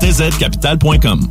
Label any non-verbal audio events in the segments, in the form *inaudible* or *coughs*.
tzcapital.com.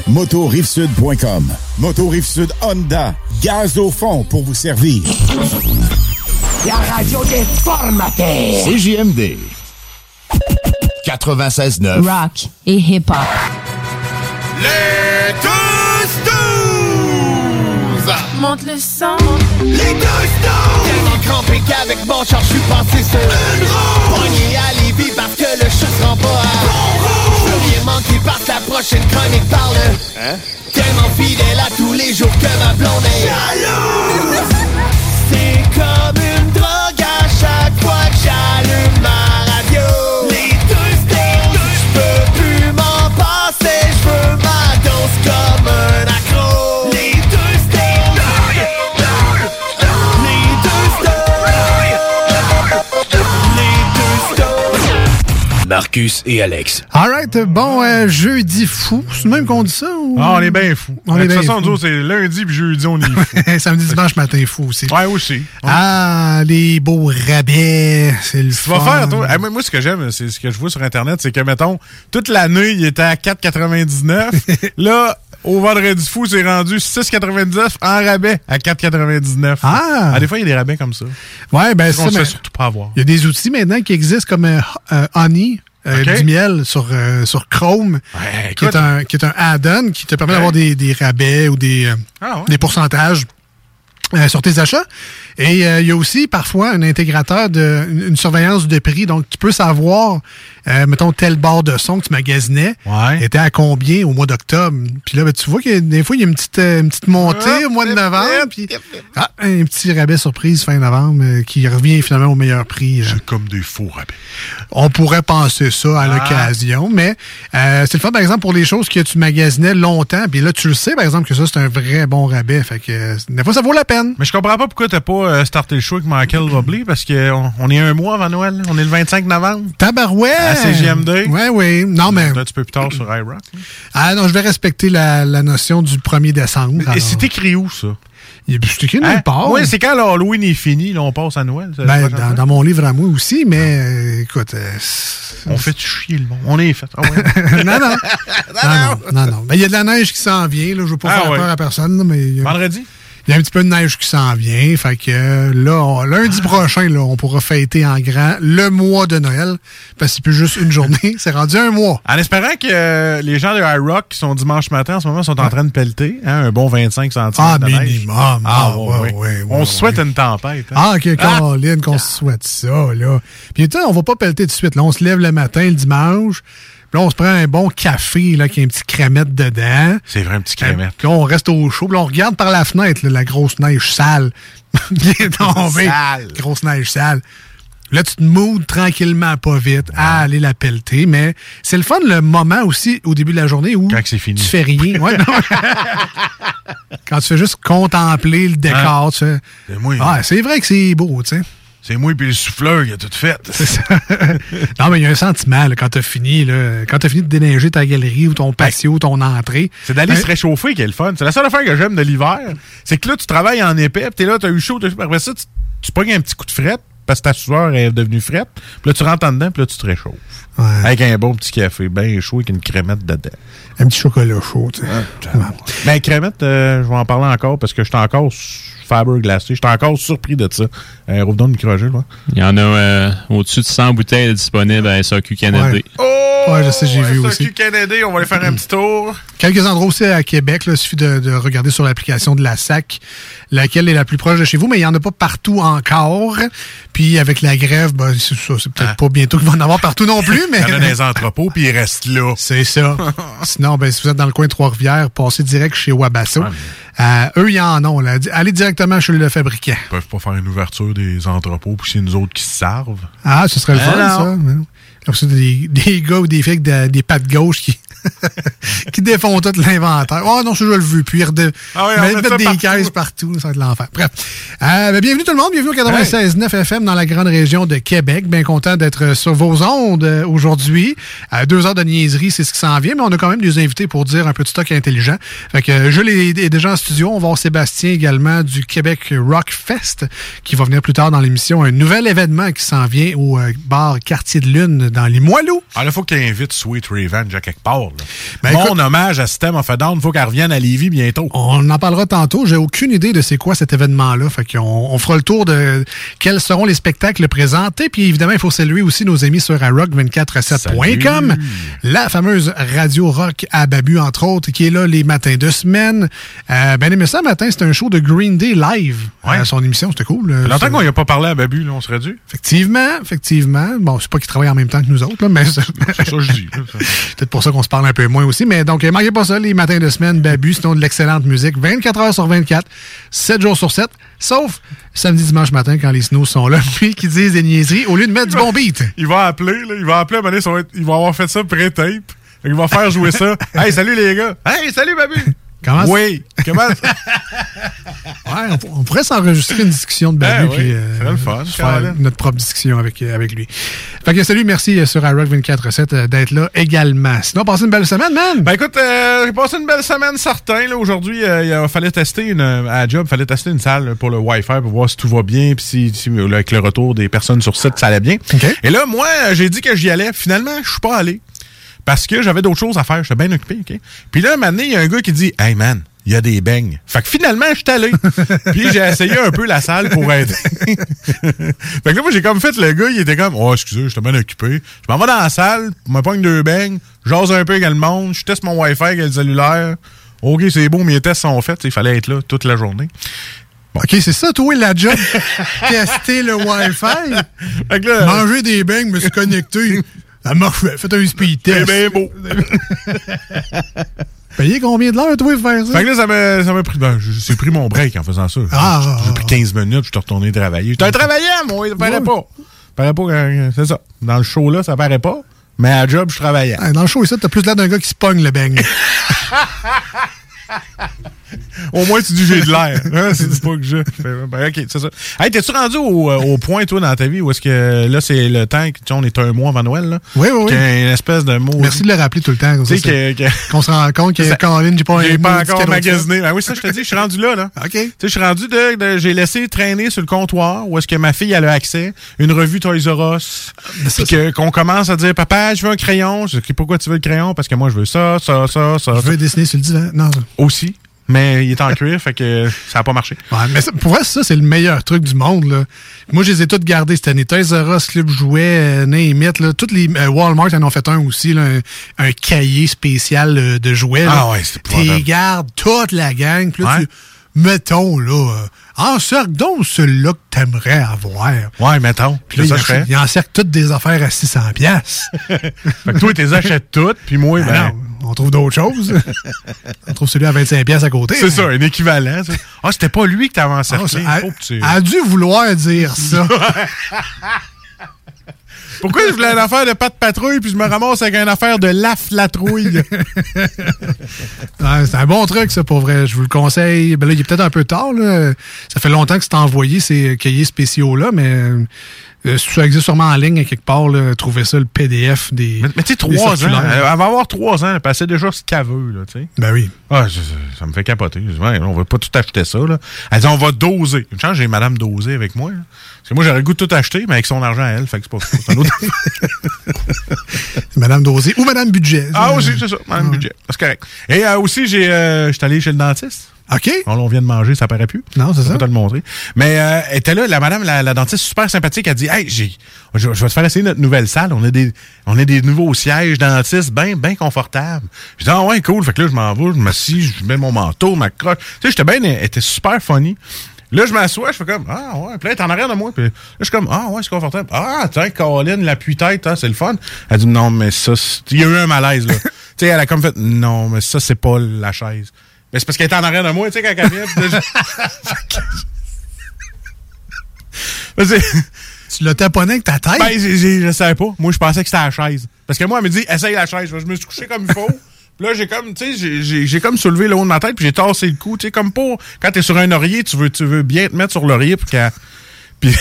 motorivesud.com. Moto Rive-Sud Honda, gaz au fond pour vous servir. La radio des formateurs. CJMD 96.9 Rock et hip-hop. Les tous! Monte le sang. Les tous douze! Tellement crampé qu'avec mon char, je suis passé sur une roue! Pogné à Lévis parce que le chat se rend pas à manquer parce que la prochaine chronique parle. Hein? Tellement fidèle à tous les jours que ma blonde est jalouse! Marcus et Alex. Alright, bon, euh, jeudi fou. C'est même qu'on dit ça? Ou... Ah, on est bien fou. On de est toute bien façon, fou. nous c'est lundi puis jeudi, on est fou. *laughs* Samedi, dimanche matin fou aussi. ouais, aussi. Ah, les beaux rabais, c'est le Tu vas faire, toi. Eh, moi, moi, ce que j'aime, c'est ce que je vois sur Internet, c'est que, mettons, toute l'année, il était à 4,99. *laughs* Là, au vendredi fou, c'est rendu 6,99 en rabais à 4,99. Ah! des fois, il y a des rabais comme ça. Ouais, ben On ça, mais- surtout pas avoir. Il y a des outils maintenant qui existent comme euh, euh, Honey. euh, du miel sur, euh, sur Chrome, qui, est un, qui est un add-on qui te permet d'avoir des, des rabais ou des, euh, Ah ouais. des pourcentages euh, sur tes achats. Et euh, il y a aussi parfois un intégrateur de une, une surveillance de prix. Donc, tu peux savoir, euh, mettons, tel barre de son que tu magasinais Ouais. était à combien au mois d'octobre. Puis là, ben, tu vois que des fois, il y a une petite, une petite montée au mois de novembre. Puis, ah, un petit rabais surprise fin novembre qui revient finalement au meilleur prix. C'est comme des faux rabais. On pourrait penser ça à Ah. l'occasion, mais c'est le fun, par exemple, pour les choses que tu magasinais longtemps. Puis là, tu le sais, par exemple, que ça, c'est un vrai bon rabais. Fait que des fois, ça vaut la peine. Mais je comprends pas pourquoi t'as pas euh, starté le show avec Michael Robley, parce qu'on on est un mois avant Noël. On est le 25 novembre. Tabarouette! À CGMD. Ouais, oui. Non, mais. Un petit peu plus tard sur iRock. là. Ah non, je vais respecter la, la notion du 1er décembre. Et c'est écrit où, ça? Il- C'est écrit nulle Hein? part. Oui, c'est quand l'Halloween est fini, là, on passe à Noël. Ben, dans, mon livre à moi aussi, mais euh, écoute. euh, c'est- On fait chier le monde? On est fait. Ah ouais. *laughs* *laughs* non, non. non, non, non, non. Ben, il y a de la neige qui s'en vient. Là. Je veux pas Ah faire ouais. peur à personne, là, mais. il y a- Vendredi? Il y a un petit peu de neige qui s'en vient. Fait que là, on- lundi prochain, là, on pourra fêter en grand le mois de Noël. Parce que c'est plus juste une journée. *laughs* C'est rendu un mois. En espérant que euh, les gens de iRock qui sont dimanche matin en ce moment sont en train de pelleter, hein, un bon 25 cm Ah, de neige. minimum. Ah, Ah, ouais, ouais, ouais. On se souhaite une tempête. hein. Ah, OK, Caroline, qu'on se souhaite ça, là. Puis, tu sais, on va pas pelleter tout de suite. Là, on se lève le matin, le dimanche. Puis là, on se prend un bon café, là, qui a un petit crémette dedans. C'est vrai, un petit crémette. Puis là, on reste au chaud. Puis là, on regarde par la fenêtre, là, la grosse neige sale qui est tombée. Sale. Grosse neige sale. Là, tu te moudes tranquillement, pas vite, à aller la pelleter. Mais c'est le fun, le moment aussi, au début de la journée, où Quand c'est fini. tu fais rien. Ouais, non. *laughs* Quand tu fais juste contempler le décor, tu fais... C'est moi. Ah, c'est vrai que c'est beau, tu sais. C'est moi puis le souffleur qui a tout fait. *laughs* Non, mais il y a un sentiment là, quand t'as fini, là, quand t'as fini de déneiger ta galerie ou ton patio, ton entrée. C'est d'aller Ben, se réchauffer qui est le fun. C'est la seule affaire que j'aime de l'hiver. C'est que là, tu travailles en épais, puis t'es là, t'as eu chaud, t'as eu. Après ça, tu, tu pognes un petit coup de frette, parce que ta sueur est devenue frette. Puis là, tu rentres en dedans, puis là, tu te réchauffes. Ouais. Avec un bon petit café, bien chaud, avec une crémette dedans. Un petit chocolat chaud, tu sais. Mais crémette, euh, je vais en parler encore parce que j'étais encore su- Faber glacé. J'étais encore surpris de ça. Euh, Rouvre donc le micro moi. Il y en a euh, au-dessus de 100 bouteilles disponibles à SAQ Canada. Ouais. Ouais, je sais, j'ai vu aussi. SAQ Canada, on va aller faire un petit tour. Quelques endroits aussi à Québec, là, il suffit de, de regarder sur l'application de la SAC, laquelle est la plus proche de chez vous, mais il n'y en a pas partout encore. Puis avec la grève, ben, c'est ça, c'est peut-être pas bientôt qu'il va en avoir partout non plus, mais... Il y en a dans les entrepôts, puis ils restent là. C'est ça. *laughs* Sinon, ben, si vous êtes dans le coin de Trois-Rivières, passez direct chez Wabasso. Euh, eux, il y en ont. Là. Allez directement chez le fabricant. Ils peuvent pas faire une ouverture des entrepôts, puis c'est nous autres qui se servent. Ah, ce serait le Ah, fun, ça. Comme ça, des, des gars ou des filles avec des, des pattes gauches qui, qui défont tout l'inventaire. Oh non, ça, je le veux. Puis. Ah mettre met ça des partout. caisses partout. Ça va être l'enfer. Bref. Euh, ben, bienvenue tout le monde. Bienvenue au 96.9 FM dans la grande région de Québec. Bien content d'être sur vos ondes euh, aujourd'hui. Euh, deux heures de niaiserie, c'est ce qui s'en vient. Mais on a quand même des invités pour dire un peu de stock intelligent. Fait que euh, Jules est, est déjà en studio. On va voir Sébastien également du Québec Rock Fest qui va venir plus tard dans l'émission. Un nouvel événement qui s'en vient au bar Quartier de Lune dans les Moiloux. Ah, là, faut qu'il invite Sweet Revenge à quelque part. Là. Ben, Mon écoute- hommage à System of a Down, faut qu'elle revienne à Lévis bientôt. On en parlera tantôt. J'ai aucune idée de c'est quoi cet événement-là. Fait qu'on on fera le tour de quels seront les spectacles présentés. Puis évidemment, il faut saluer aussi nos amis sur iRock247.com, la fameuse radio rock à Babu, entre autres, qui est là les matins de semaine. Euh, ben aimé ça matin, c'était un show de Green Day live à son émission. C'était cool. Euh, longtemps qu'on n'y a pas parlé à Babu, là, on serait dû. Effectivement, effectivement. Bon, c'est pas qu'ils travaillent en même temps que nous autres, là, mais *laughs* c'est ça que je dis. *laughs* peut-être pour ça qu'on se parle un peu moins aussi. Mais donc, euh, manquez pas ça, les matins de semaine, Babu, sinon de l'excellente musique, 24 heures sur 24, 7 jours sur 7, sauf samedi, dimanche matin quand les snows sont là, *laughs* puis qui disent des niaiseries au lieu de mettre du bon beat. Il va appeler, là, il va appeler à un moment donné, ça va être- il va avoir fait ça pré-tape. Il va faire jouer ça. *laughs* hey, salut les gars. Hey, salut Babu. Comment Oui. Comment? *laughs* Ouais, on, pour- on pourrait s'enregistrer une discussion de Babu, Ah oui, euh, fun, faire notre propre discussion avec, euh, avec lui. Fait que salut, merci euh, sur iRock 24.7 euh, d'être là également. Sinon, passez une belle semaine, man! Ben écoute, euh, j'ai passé une belle semaine certain. Là, aujourd'hui, euh, il fallait tester une à la job, fallait tester une salle pour le Wi-Fi pour voir si tout va bien, puis si, avec le retour des personnes sur site, ça allait bien. Et là, moi, j'ai dit que j'y allais. Finalement, je suis pas allé parce que j'avais d'autres choses à faire. J'étais bien occupé, ok? Puis là, un moment donné, il y a un gars qui dit, hey man. Il y a des beignes. Fait que finalement, je suis allé. *laughs* Puis j'ai essayé un peu la salle pour aider. *laughs* fait que là, moi, j'ai comme fait le gars, il était comme, oh, excusez, j'étais bien occupé. Je m'en vais dans la salle, je me pogne deux beignes, j'ose un peu avec le monde, je teste mon Wi-Fi avec le cellulaire. OK, c'est beau, mes tests sont faits. Il fallait être là toute la journée. OK, c'est ça, toi, la job? *laughs* Tester le Wi-Fi? Fait que là, Manger des beignes, me suis connecté. Ça marche. Faites un speed c'est test. bien beau. *laughs* Payé combien de l'heure, toi, pour faire ça? Fait que là, ça m'a, ça m'a pris. Ben, j'ai pris mon break en faisant ça. Ah, j'ai pris 15 minutes, je suis retourné travailler. J'étais travaillant, moi, ça paraît pas. Ça paraît pas que- c'est ça. Dans le show là, ça paraît pas. Mais à job, je travaillais. Dans le show, ici, t'as plus l'air d'un gars qui se pogne le beigne. *laughs* *laughs* Au moins, tu dis j'ai de l'air. Hein, *laughs* c'est pas que je. Ben, ok, c'est ça. Hey, t'es-tu rendu au, euh, au point, toi, dans ta vie, où est-ce que là, c'est le temps que, tu on est un mois avant Noël, là? Oui, oui, oui. A une espèce de mot. Merci de le rappeler tout le temps. Tu sais, Qu'on se rend compte que Ça- Caroline, j'ai pas un J'ai pas encore magasiné. Ben oui, ça, je te dis, je suis rendu là, là. *laughs* OK. Tu sais, je suis rendu de, de- j'ai laissé traîner sur le comptoir où est-ce que ma fille elle a accès, une revue Toys R Us, puis qu'on commence à dire papa, je veux un crayon. Je dis pourquoi tu veux le crayon? Parce que moi je veux ça, ça, ça, ça. Je veux dessiner sur le divan. Non. aussi, mais il est en cuir, fait que ça a pas marché. Ouais, mais ça- pour vrai, ça, c'est le meilleur truc du monde. Là. Moi, je les ai toutes gardées cette année. Toys R Us, Club Jouet, euh, Name It, là. Toutes les, euh, Walmart en ont fait un aussi, là, un, un cahier spécial euh, de jouets. là. Ah ouais, c'est. T'es gardes toute la gang. Puis là, Ouais. tu, mettons, là, euh, encercle donc celui-là que t'aimerais avoir. Ouais, mettons. Puis là, ça, il, je ferais. il encercle toutes des affaires à 600 pièces. *laughs* Fait que toi, tu les achètes toutes, puis moi, ben, on trouve d'autres choses. *laughs* on trouve celui à 25 pièces à côté. c'est ça, un équivalent. ça. Ah, c'était pas lui que t'avais Ah, encerclé. que tu- a, dû vouloir dire ça. *laughs* Pourquoi je voulais une affaire de patte patrouille puis je me ramasse avec une affaire de laf la trouille? *laughs* Ouais, c'est un bon truc, ça, pour vrai. Je vous le conseille. Ben là, il est peut-être un peu tard. Là. Ça fait longtemps que c'est envoyé ces cahiers spéciaux-là, mais euh, ça existe sûrement en ligne à quelque part. Là, trouver ça, le PDF des. Mais, mais tu sais, trois ans. Elle va avoir trois ans. Elle passait déjà ce qu'elle veut, là, tu sais. Ben oui. Ah, ça me fait capoter. Ouais, on va pas tout acheter ça, là. Elle dit, on va doser. Une chance, j'ai Madame dosée avec moi, là. Parce que moi, j'aurais le goût de tout acheter, mais avec son argent à elle, fait que c'est pas fou. C'est un autre- *laughs* Madame Dosé ou Madame Budget. ah, aussi, c'est ça. Madame budget. C'est correct. Et euh, aussi, j'ai, euh, j'étais allé chez le dentiste. OK. On, on vient de manger, ça paraît plus. Non, c'est Je ça. vais te le montrer. Mais euh, elle était là, la madame, la, la dentiste, super sympathique, elle dit Hey, j'ai, je, je vais te faire essayer notre nouvelle salle. On a des, on a des nouveaux sièges dentistes bien bien confortables. Je dis Ah ouais, cool. Fait que là, je m'en vais, je m'assis, je mets mon manteau, ma croche. Tu sais, j'étais bien, elle était super funny. Là, je m'assois, je fais comme Ah ouais, puis là, elle est en arrière de moi. Puis là, je suis comme Ah ouais, c'est confortable. Ah, tiens, Colin, l'appui-tête, hein, c'est le fun. Elle dit Non, mais ça, il y a eu un malaise, là. *laughs* tu sais, elle a comme fait Non, mais ça, c'est pas la chaise. Mais c'est parce qu'elle était en arrière de moi, tu sais, quand elle vient. je-. *laughs* Tu l'as taponné avec ta tête? Ben, je savais pas. Moi, je pensais que c'était la chaise. Parce que moi, elle me dit, essaye la chaise. Je me suis couché comme il faut. *laughs* Puis là, j'ai comme, tu sais, j'ai- comme soulevé le haut de ma tête, puis j'ai tassé le cou. Tu sais, comme pour, quand t'es sur un oreiller, tu veux, tu veux bien te mettre sur l'oreiller pour qu'elle. *laughs* Puis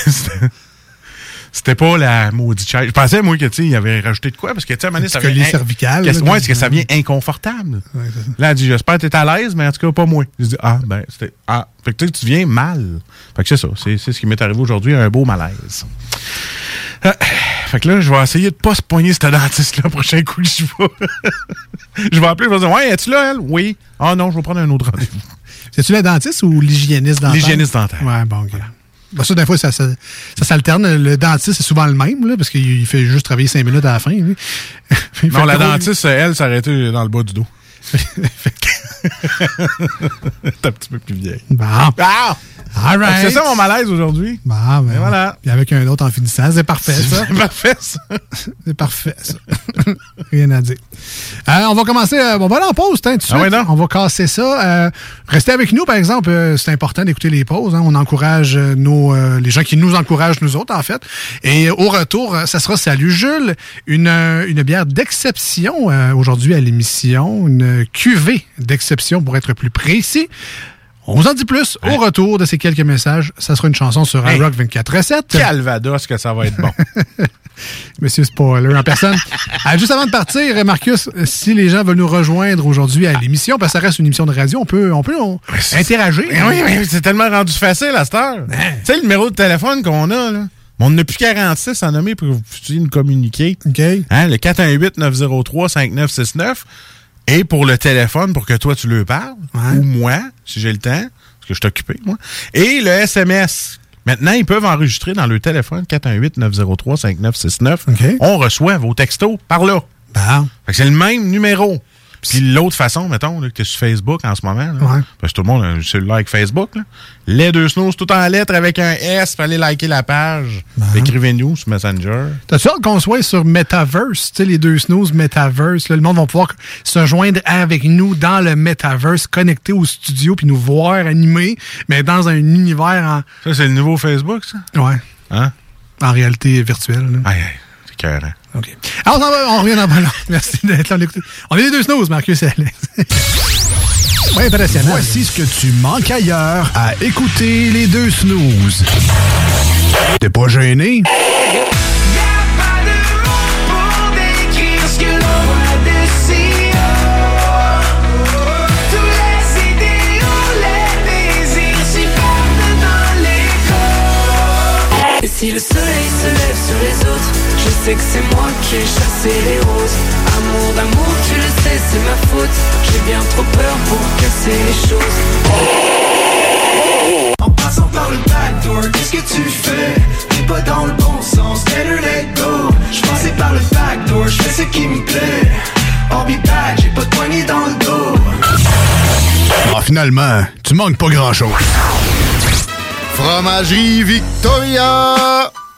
c'était- pas la maudite chaise. Je pensais, moi, que, tu il avait rajouté de quoi, parce que, tu sais, à un moment donné, in- cervical, Ouais, c'est que ça vient inconfortable. Ouais, c'est ça. Là, elle dit, j'espère que t'es à l'aise, mais en tout cas, pas moi. Je dis, ah, ben, c'était. Ah, fait que tu sais, tu viens mal. Fait que c'est ça. C'est c'est ce qui m'est arrivé aujourd'hui, un beau malaise. Euh, fait que là, je vais essayer de pas se poigner ce dentiste-là le prochain coup que je vais. *laughs* je vais appeler, je vais dire, ouais, es-tu là, elle? Oui. Ah non, je vais prendre un autre rendez-vous. C'est-tu la dentiste ou l'hygiéniste dentaire? L'hygiéniste dentaire. Ouais, bon, ok. Ben, ça, des fois, ça, ça, ça s'alterne. Le dentiste, c'est souvent le même, là, parce qu'il il fait juste travailler cinq minutes à la fin. lui. *laughs* Non, la dentiste, elle, s'arrêtait dans le bas du dos. *laughs* *laughs* T'es un petit peu plus vieille. Bon. Ah! Right. C'est ça mon malaise aujourd'hui. Bon, ben, Et voilà. Puis avec un autre en finissant, c'est parfait, ça. C'est *laughs* parfait, ça. C'est parfait, ça. *laughs* Rien à dire. Euh, on va commencer. euh, on va aller en pause, hein, tout suite. Ah? On va casser ça. Euh, restez avec nous, par exemple. euh, c'est important d'écouter les pauses. hein. On encourage euh, nos, euh, les gens qui nous encouragent, nous autres, en fait. Et au retour, ça sera Salut Jules, une, une bière d'exception euh, aujourd'hui à l'émission. Une cuvée d'exception, pour être plus précis. On vous en dit plus au retour de ces quelques messages. Ça sera une chanson sur Hey. iRock 24 recettes. Calvados, que ça va être bon. *laughs* Monsieur Spoiler en personne. Ah, juste avant de partir, Marcus, si les gens veulent nous rejoindre aujourd'hui à l'émission, parce que ça reste une émission de radio, on peut, on peut on- interagir. Mais oui, mais c'est tellement rendu facile à cette heure. Tu sais, le numéro de téléphone qu'on a, là. On n'a plus 46 à nommer pour que vous puissiez nous communiquer. OK. Hein, le 418-903-5969. Et pour le téléphone, pour que toi, tu le parles. Ouais. Ou moi, si j'ai le temps. Parce que je suis occupé, moi. Et le SMS. Maintenant, ils peuvent enregistrer dans le téléphone 418-903-5969. OK. On reçoit vos textos par là. Que c'est le même numéro. Puis l'autre façon, mettons, là, que tu es sur Facebook en ce moment, là, Ouais. parce que tout le monde a un cellulaire avec Facebook, là. les deux snooze tout en lettres avec un S, fallait liker la page. Écrivez-nous sur Messenger. T'as-tu hâte qu'on soit sur Metaverse? Tu sais, les deux snooze Metaverse. là, le monde va pouvoir se joindre avec nous dans le Metaverse, connecté au studio, puis nous voir animer, mais dans un univers Ça, c'est le nouveau Facebook, ça? en, ouais, Hein? en réalité virtuelle. Aïe, aïe, écœurant. OK. Alors, on, s'en va, on revient dans pas long. *laughs* Merci d'être là. On On est les deux snooze, Marcus et Alex. *laughs* ouais, impressionnant. Voici ce que tu manques ailleurs à écouter les deux snooze. T'es pas gêné? Et si le soleil se lève sais que c'est moi qui ai chassé les roses. Amour d'amour, tu le sais, c'est ma faute. J'ai bien trop peur pour casser les choses. En passant par le backdoor, qu'est-ce que tu fais? T'es pas dans le bon sens, better let go. Je passais par le backdoor, je fais ce qui me plaît. I'll be back, j'ai pas de poignée dans le dos. Ah, finalement, tu manques pas grand-chose. Fromagerie Victoria!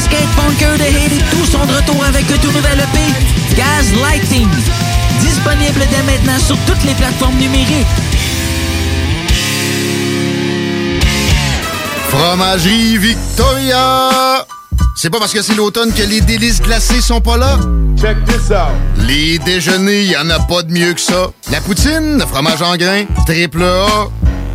Skatepunkers de Haiti, tous sont de retour avec un tout nouvel EP, Gaz Lighting. Disponible dès maintenant sur toutes les plateformes numériques. Fromagerie Victoria! C'est pas parce que c'est l'automne que les délices glacées sont pas là? Check this out! Les déjeuners, y en a pas de mieux que ça. La poutine, le fromage en grains, triple A.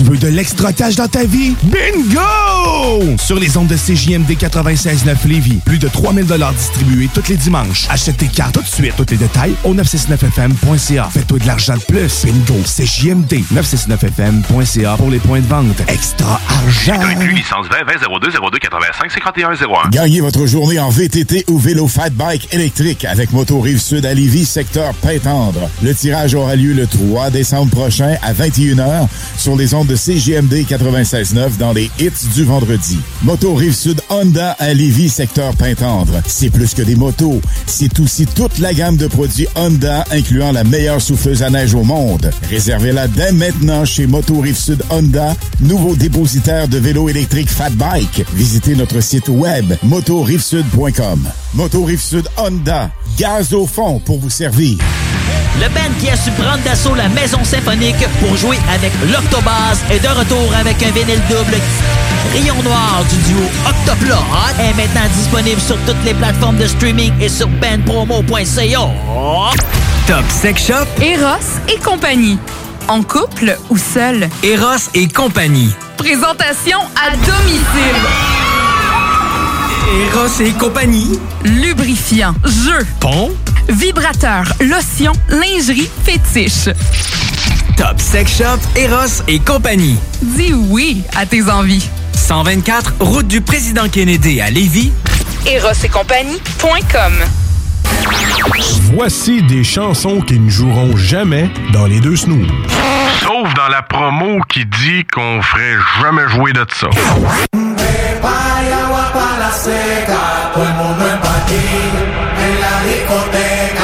Tu veux de l'extra cash dans ta vie? Bingo! Sur les ondes de CJMD 96.9 Lévis, plus de 3000 distribués tous les dimanches. Achète tes cartes tout de suite. Tous les détails au 969FM.ca. Fais-toi de l'argent de plus. Bingo! CJMD 969FM.ca pour les points de vente. Extra argent! licence 20 20 02 02 85 51 01. Gagnez votre journée en VTT ou vélo fat bike électrique avec Moto Rive Sud à Lévis, secteur Pintendre. Le tirage aura lieu le 3 décembre prochain à 21h sur les ondes de CGMD 96.9 dans les hits du vendredi. Moto Rive Sud Honda à Lévis, secteur Pintendre. C'est plus que des motos, c'est aussi toute la gamme de produits Honda incluant la meilleure souffleuse à neige au monde. Réservez-la dès maintenant chez Moto Rive Sud Honda, nouveau dépositaire de vélos électriques Fat Bike. Visitez notre site web motorivesud.com. Moto Rive Sud Honda, gaz au fond pour vous servir. Le band qui a su prendre d'assaut la maison symphonique pour jouer avec l'Octobase est de retour avec un vinyle double. Rayon Noir du duo Octoplot est maintenant disponible sur toutes les plateformes de streaming et sur bandpromo.ca. Top Sex Shop, Eros et compagnie. En couple ou seul? Eros et compagnie. Présentation à domicile. Eros et compagnie. Lubrifiant, jeu, Pont. vibrateur, lotion, lingerie, fétiche. Top Sex Shop, Eros et compagnie. Dis oui à tes envies. 124, route du président Kennedy à Lévis. Eros et compagnie.com Voici des chansons qui ne joueront jamais dans les deux snooze. Sauf dans la promo qui dit qu'on ferait jamais jouer de ça. la seca, todo el mundo en patín, en la discoteca.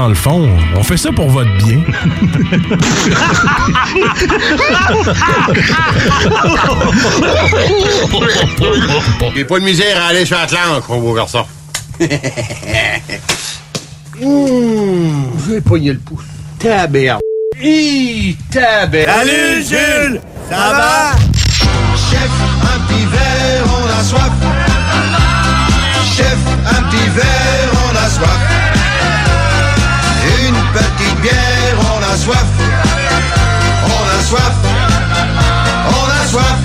Dans le fond, on fait ça pour votre bien. *laughs* J'ai pas de misère à aller sur Atlantique, mon beau garçon. *laughs* Mmh, j'ai pogné le pouce. Taberde. Hi, taberde. Salut, Jules! Ça va? Chef, un petit verre, on a soif. Chef, un petit verre, on a soif. Soif. On a soif. On a soif.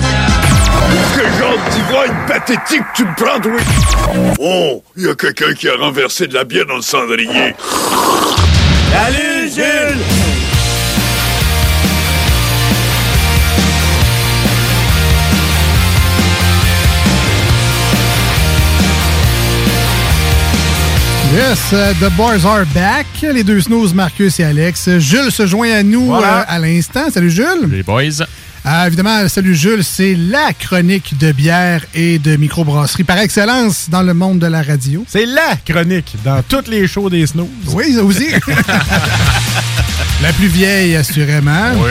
Quel genre d'ivrogne pathétique tu me prends, oui? Oh, il y a quelqu'un qui a renversé de la bière dans le cendrier. Salut, Jules! Yes, uh, The Boys Are Back. Les deux snooze, Marcus et Alex. Jules se joint à nous Voilà. euh, à l'instant. Salut Jules. Les boys. Ah, évidemment, salut Jules, c'est la chronique de bière et de microbrasserie par excellence dans le monde de la radio. C'est la chronique dans toutes les shows des snooze. Oui, ça aussi. *laughs* la plus vieille, assurément. Oui.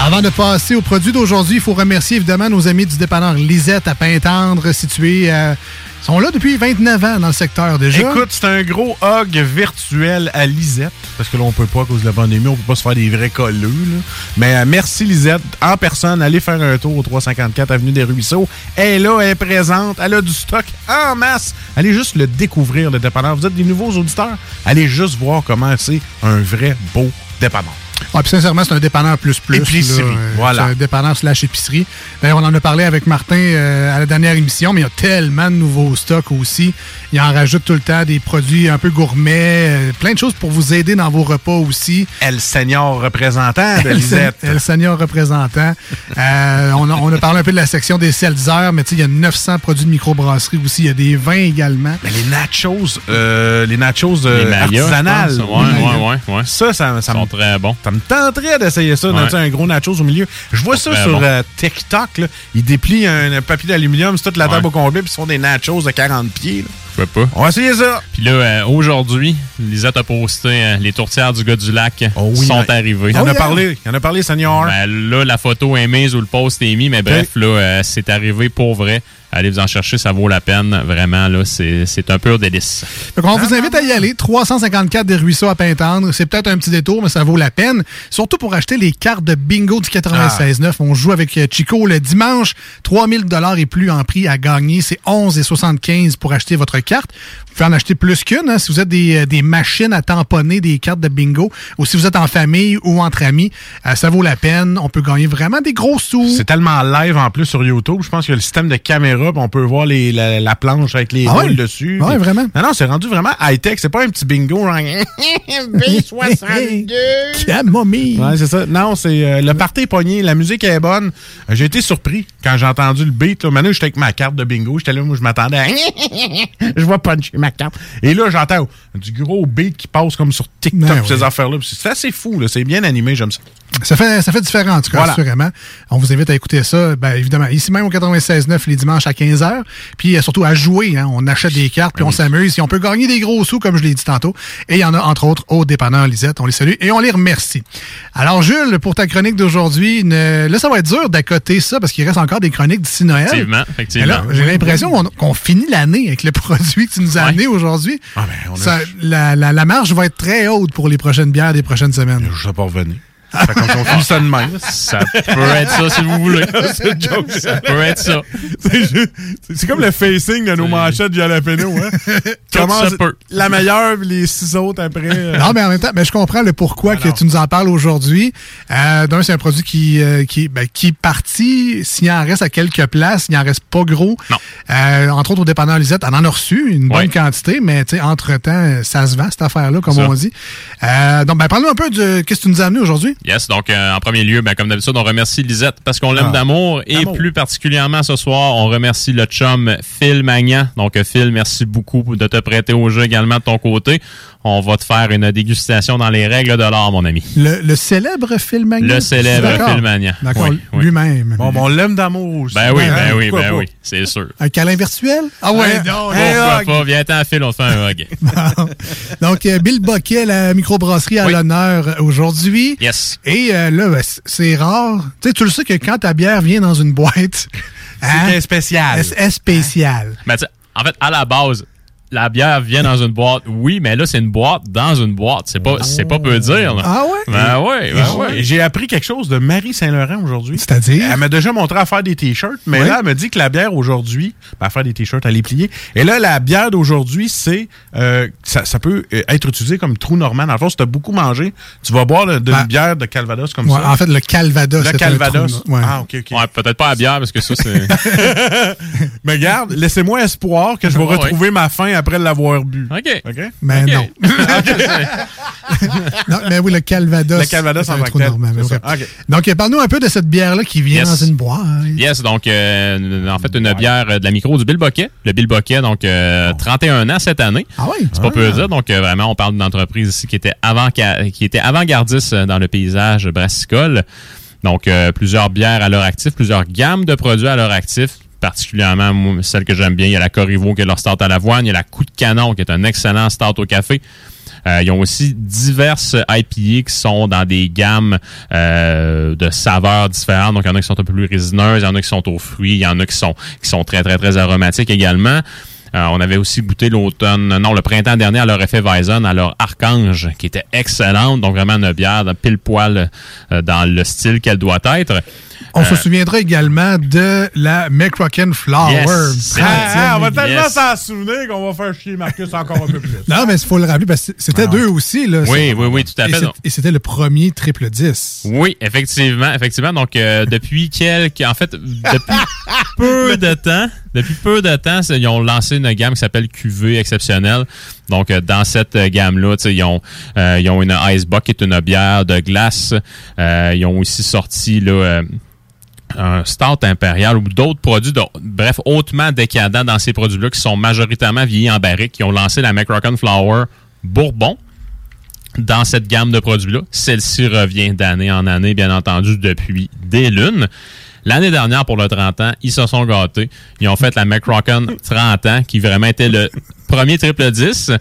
Avant de passer au produit d'aujourd'hui, il faut remercier évidemment nos amis du dépanneur Lisette à Pintendre, situé à sont là depuis 29 ans dans le secteur déjà. Écoute, c'est un gros hug virtuel à Lisette. Parce que là, on peut pas, à cause de la pandémie, on peut pas se faire des vrais colleux. là. Mais euh, merci Lisette. En personne, allez faire un tour au 354 Avenue des Ruisseaux. Elle est là, elle est présente. Elle a du stock en masse. Allez juste le découvrir, le dépanneur. Vous êtes des nouveaux auditeurs. Allez juste voir comment c'est un vrai beau dépanneur. Ouais, puis sincèrement, c'est un dépanneur plus plus. Épicerie, là. Voilà. C'est un dépanneur slash épicerie. D'ailleurs, on en a parlé avec Martin euh, à la dernière émission, mais il y a tellement de nouveaux stocks aussi. Il en rajoute tout le temps des produits un peu gourmets, euh, plein de choses pour vous aider dans vos repas aussi. El Senior représentant de *laughs* El Lisette. Sen- El Senior représentant. *laughs* Euh, on, a, on a parlé un peu de la section des seltzer, mais tu sais, il y a 900 produits de microbrasserie aussi. Il y a des vins également. Mais les nachos, euh, les nachos euh, Les artisanales. Ouais, ouais, ouais, ouais. Ça, ça, ça sont me très bons. Ça me tenterait d'essayer ça, Ouais. un gros nachos au milieu. Je vois ça très sur euh, TikTok. Là. Ils déplient un, un papier d'aluminium sur toute la Ouais. table au complet, puis ils font des nachos de 40 pieds. là. Je peux pas. On va essayer ça. Puis là, euh, aujourd'hui, Lisette a posté euh, les tourtières du gars du lac oui, sont hein. arrivées. Il en a parlé. Il en a parlé, Senior. Ben, là, la photo est mise ou le post est mis, mais bref, là, euh, c'est arrivé pour vrai. Allez vous en chercher, ça vaut la peine. Vraiment, là, c'est c'est un pur délice. Donc, on vous invite à y aller. 354 des Ruisseaux à Pintendre. C'est peut-être un petit détour, mais ça vaut la peine. Surtout pour acheter les cartes de bingo du 96.9. On joue avec euh, Chico le dimanche. 3000 dollars et plus en prix à gagner. C'est 11,75 pour acheter votre carte. Vous pouvez en acheter plus qu'une. hein, si vous êtes des, euh, des machines à tamponner des cartes de bingo ou si vous êtes en famille ou entre amis, euh, ça vaut la peine. On peut gagner vraiment des gros sous. C'est tellement live en plus sur YouTube. Je pense a le système de caméra, on peut voir les, la, la planche avec les Ah ouais? dessus. Ouais, puis- vraiment? Non, non, c'est rendu vraiment high-tech. C'est pas un petit bingo. *laughs* genre, B62. *laughs* Camomille. Ouais, c'est ça. Non, c'est euh, le party est pogné, la musique est bonne. J'ai été surpris quand j'ai entendu le beat. Là. Maintenant, j'étais avec ma carte de bingo. J'étais là, moi, je m'attendais à... *laughs* je vois puncher ma carte. Et là, j'entends du gros beat qui passe comme sur TikTok, Ben ces oui. affaires-là. C'est assez fou. C'est bien animé, j'aime ça. Ça fait, ça fait différent, en tout cas, Voilà. assurément. On vous invite à écouter ça, ben, évidemment, ici même au 96.9 les dimanches à 15h. Puis euh, surtout à jouer. Hein. On achète des cartes, puis on s'amuse. Et on peut gagner des gros sous, comme je l'ai dit tantôt. Et il y en a, entre autres, au dépanneur Lisette. On les salue et on les remercie. Alors, Jules, pour ta chronique d'aujourd'hui, ne- là, ça va être dur d'accoter ça parce qu'il reste encore des chroniques d'ici Noël. Effectivement, effectivement. J'ai l'impression qu'on finit l'année avec le *laughs* produit que tu nous as amené aujourd'hui. Ah, ben, on a- la, la, la marge va être très haute pour les prochaines bières des prochaines semaines. Je sais pas revenir. Ça fait comme si on finit ça de même. Ça peut être ça si vous voulez. *laughs* c'est joke. Ça peut être ça. C'est comme le facing de nos manchettes jalapeno, hein? Comment se peut. la meilleure, puis les six autres après. euh, Non, mais en même temps, mais je comprends le pourquoi que tu nous en parles aujourd'hui. Euh, D'un, c'est un produit qui, euh, qui, ben, qui est parti. S'il en reste à quelques places, il en reste pas gros. Non. Euh, entre autres, au dépanneur Lisette, on en a reçu une bonne quantité, mais tu sais, entre-temps, ça se vend, cette affaire-là, comme Ça. on dit. Euh, donc, ben, parle-nous un peu de qu'est-ce que tu nous as amené aujourd'hui? Yes, donc euh, en premier lieu, ben, comme d'habitude, on remercie Lisette parce qu'on l'aime Ah. d'amour et plus particulièrement ce soir, on remercie le chum Phil Magnan. Donc euh, Phil, merci beaucoup de te prêter au jeu également de ton côté. On va te faire une dégustation dans les règles de l'art, mon ami. Le, le célèbre Phil Magnan. Le célèbre Magnan. D'accord, Oui, oui. lui-même. Bon, ben, on l'aime d'amour aussi. Ben oui, Hein, ben oui, ben pas? oui, c'est sûr. Un câlin virtuel? Ah ouais, non, Hein? Pourquoi hug. pas? Viens-t'en, Phil, on te fait un hug. *laughs* Donc, euh, Bill Boquet, la microbrasserie à Oui. l'honneur aujourd'hui. Yes. Et euh, là, ben, c'est rare. Tu sais, tu le sais que quand ta bière vient dans une boîte, hein, C'est spécial. c'est spécial. Mais tu sais, en fait, à la base, la bière vient dans une boîte, oui, mais là, c'est une boîte dans une boîte. C'est pas, c'est pas peu dire. là. Ah ouais? Ben ouais, ben j'ai- ouais. J'ai appris quelque chose de Marie Saint-Laurent aujourd'hui. C'est-à-dire? Elle m'a déjà montré à faire des t-shirts, mais là, elle me dit que la bière aujourd'hui, ben, à faire des t-shirts, à les plier. Et là, la bière d'aujourd'hui, c'est euh, ça, ça peut euh, être utilisé comme trou normand. Dans le fond, si tu as beaucoup mangé, tu vas boire le- de Ben, une bière de Calvados comme Ouais, ça. en fait, le Calvados. le Calvados. trou- ouais. Ah, ok, ok. Ouais, peut-être pas à bière parce que ça, c'est. *laughs* Mais garde, laissez-moi espoir que je vais retrouver ma faim après l'avoir bu. OK. OK? Mais Ok. non. *laughs* *laughs* non. Mais oui, le Calvados. Le Calvados c'est en trou normand, mais c'est ok. ça. OK. Donc, euh, parle-nous un peu de cette bière-là qui vient Yes. dans une boîte. Yes, donc, euh, en fait, une bière euh, de la micro du Bill Boquet. Le Bill Boquet, donc, euh, 31 ans cette année. Ah oui? C'est pas peu dire. Donc, euh, vraiment, on parle d'une entreprise ici qui était avant qui était avant-gardiste euh, dans le paysage brassicole. Donc, euh, plusieurs bières à leur actif, plusieurs gammes de produits à leur actif. Particulièrement, moi, celle que j'aime bien, il y a la Corriveau qui est leur start à l'avoine. Il y a la Coup de Canon qui est un excellent start au café. Euh, ils ont aussi diverses IPA qui sont dans des gammes euh, de saveurs différentes. Donc, il y en a qui sont un peu plus résineuses, il y en a qui sont aux fruits, il y en a qui sont, qui sont très, très, très aromatiques également. Euh, on avait aussi goûté l'automne, non, le printemps dernier à leur effet Weizen, à leur Archange, qui était excellente. Donc vraiment une bière de pile poil euh, dans le style qu'elle doit être. On se Euh, souviendra également de la McRocken Flower. Yes, Ah. Ah, on va yes. tellement s'en souvenir qu'on va faire chier Marcus encore un peu plus. *laughs* Non, mais il faut le rappeler parce que c'était deux aussi. Là, Oui, oui, oui, tout à fait. Et c'était le premier triple 10. Oui, effectivement, effectivement. Donc euh, depuis quelques, en fait, depuis *laughs* peu de temps, depuis peu de temps, ils ont lancé une gamme qui s'appelle QV exceptionnelle. Donc euh, dans cette euh, gamme-là, ils ont, euh, ils ont une Icebox qui est une bière de glace. Euh, ils ont aussi sorti là. euh, un stout impérial ou d'autres produits, bref, hautement décadents dans ces produits-là qui sont majoritairement vieillis en barrique, qui ont lancé la McRocken Flower Bourbon dans cette gamme de produits-là. Celle-ci revient d'année en année, bien entendu, depuis des lunes. L'année dernière, pour le 30 ans, ils se sont gâtés. Ils ont fait la McRocken 30 ans, qui vraiment était le premier triple 10.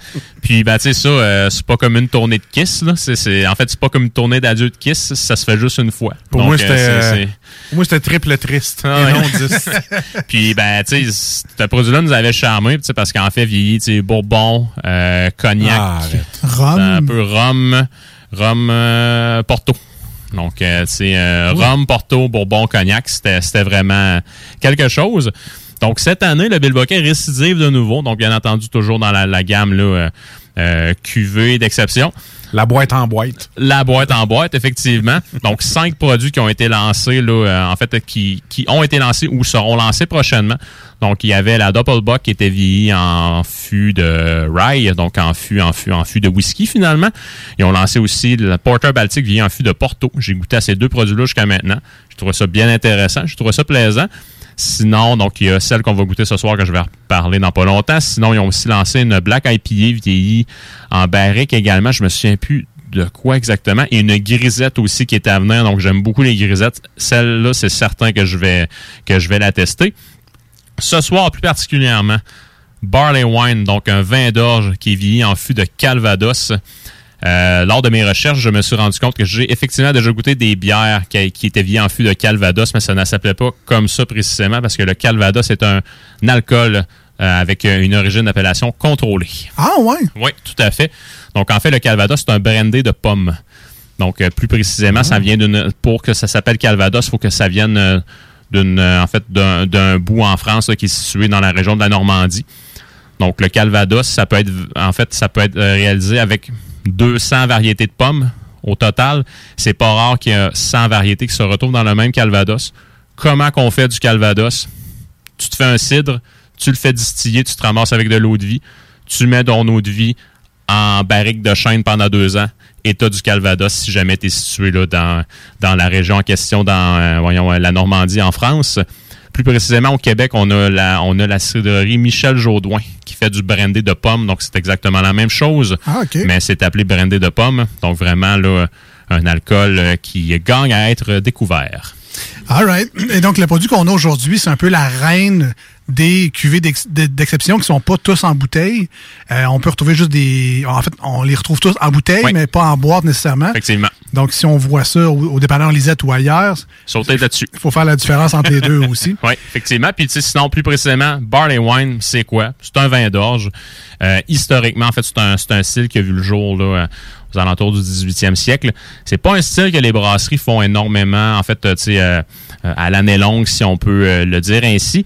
Puis, ben, tu sais, ça, euh, c'est pas comme une tournée de Kiss, là. C'est, c'est- en fait, c'est pas comme une tournée d'adieu de Kiss. Ça se fait juste une fois. Pour Donc, moi, euh, c'était c'est- euh, c'est- pour moi, c'était triple triste. ah et ouais. non *laughs* 10. Puis, ben, tu sais, ce produit-là nous avait charmé, tu sais, parce qu'en fait, vieilli, tu sais, bourbon, euh, cognac, Ah, un peu rhum, rhum euh, Porto. Donc, euh, tu sais, euh, rhum, Porto, bourbon, cognac, c'était c'était vraiment quelque chose. Donc, cette année, le Bilboquet récidive de nouveau. Donc, bien entendu, toujours dans la, la gamme là, euh, euh, cuvée d'exception. La boîte en boîte. La boîte en boîte, effectivement. Donc, cinq produits qui ont été lancés, là, euh, en fait, qui, qui ont été lancés ou seront lancés prochainement. Donc, il y avait la Doppelbock qui était vieillie en fût de rye, donc en fût, en fût, en fût de whisky, finalement. Ils ont lancé aussi le Porter Baltic vieilli en fût de Porto. J'ai goûté à ces deux produits-là jusqu'à maintenant. Je trouvais ça bien intéressant. Je trouvais ça plaisant. Sinon, donc, il y a celle qu'on va goûter ce soir que je vais reparler dans pas longtemps. Sinon, ils ont aussi lancé une Black IPA vieillie en barrique également. Je me souviens plus de quoi exactement. Et une grisette aussi qui est à venir. Donc, j'aime beaucoup les grisettes. Celle-là, c'est certain que je vais, que je vais la tester. Ce soir, plus particulièrement, Barley Wine, donc un vin d'orge qui est vieilli en fût de Calvados. Euh, lors de mes recherches, je me suis rendu compte que j'ai effectivement déjà goûté des bières qui, qui étaient vieillies en fût de Calvados, mais ça ne s'appelait pas comme ça précisément parce que le Calvados est un, un alcool euh, avec une origine d'appellation contrôlée. Ah ouais? Oui, tout à fait. Donc, en fait, le Calvados, c'est un brandy de pommes. Donc, euh, plus précisément, ça vient d'une. Pour que ça s'appelle Calvados, il faut que ça vienne d'une, en fait, d'un, bout en France là, qui est situé dans la région de la Normandie. Donc, le Calvados, ça peut être, en fait, ça peut être réalisé avec 200 variétés de pommes au total. C'est pas rare qu'il y ait 100 variétés qui se retrouvent dans le même Calvados. Comment qu'on fait du Calvados? Tu te fais un cidre, tu le fais distiller, tu te ramasses avec de l'eau de vie, tu mets ton eau de vie en barrique de chêne pendant deux ans et tu as du Calvados si jamais tu es situé là, dans, la région en question, dans euh, euh, la Normandie en France. Plus précisément, au Québec, on a la, on a la cidrerie Michel Jaudoin qui fait du brandy de pommes. Donc, c'est exactement la même chose. Ah. Mais c'est appelé brandy de pommes. Donc, vraiment, là, un alcool euh, qui gagne à être découvert. All right. Et donc, le produit qu'on a aujourd'hui, c'est un peu la reine des cuvées d'ex- de- d'exception qui sont pas tous en bouteille. Euh, on peut retrouver juste des... En fait, on les retrouve tous en bouteille, Oui. mais pas en boîte nécessairement. Effectivement. Donc, si on voit ça au, au dépanneur Lisette ou ailleurs, Sautez là-dessus. il faut faire la différence entre les deux *laughs* aussi. Oui, effectivement. Puis, sinon, plus précisément, Barley Wine, c'est quoi? C'est un vin d'orge. Euh, historiquement, en fait, c'est un, c'est un style qui a vu le jour là, euh, aux alentours du 18e siècle. C'est pas un style que les brasseries font énormément, en fait, tu sais, euh, à l'année longue, si on peut le dire ainsi.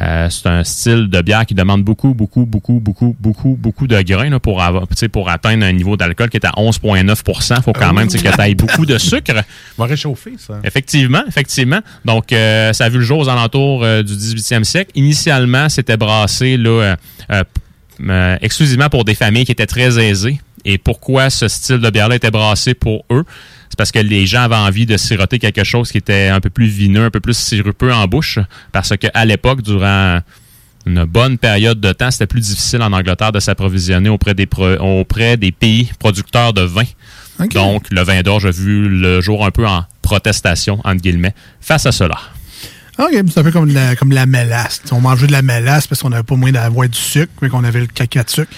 Euh, c'est un style de bière qui demande beaucoup, beaucoup, beaucoup, beaucoup, beaucoup, beaucoup de grains là, pour, avoir, pour atteindre un niveau d'alcool qui est à 11,9% Il faut quand même tu sais, que tu ailles beaucoup de sucre. *laughs* va réchauffer, ça. Effectivement, effectivement. Donc, euh, ça a vu le jour aux alentours euh, du 18e siècle. Initialement, c'était brassé là, euh, euh, euh, exclusivement pour des familles qui étaient très aisées. Et pourquoi ce style de bière-là était brassé pour eux? Parce que les gens avaient envie de siroter quelque chose qui était un peu plus vineux, un peu plus sirupeux en bouche. Parce qu'à l'époque, durant une bonne période de temps, c'était plus difficile en Angleterre de s'approvisionner auprès des, auprès des pays producteurs de vin. Donc, le vin d'orge a vu le jour un peu en protestation, entre guillemets, face à cela. OK, c'est un peu comme la, comme la mélasse. On mangeait de la mélasse parce qu'on n'avait pas moyen d'avoir du sucre, mais qu'on avait le caca de sucre.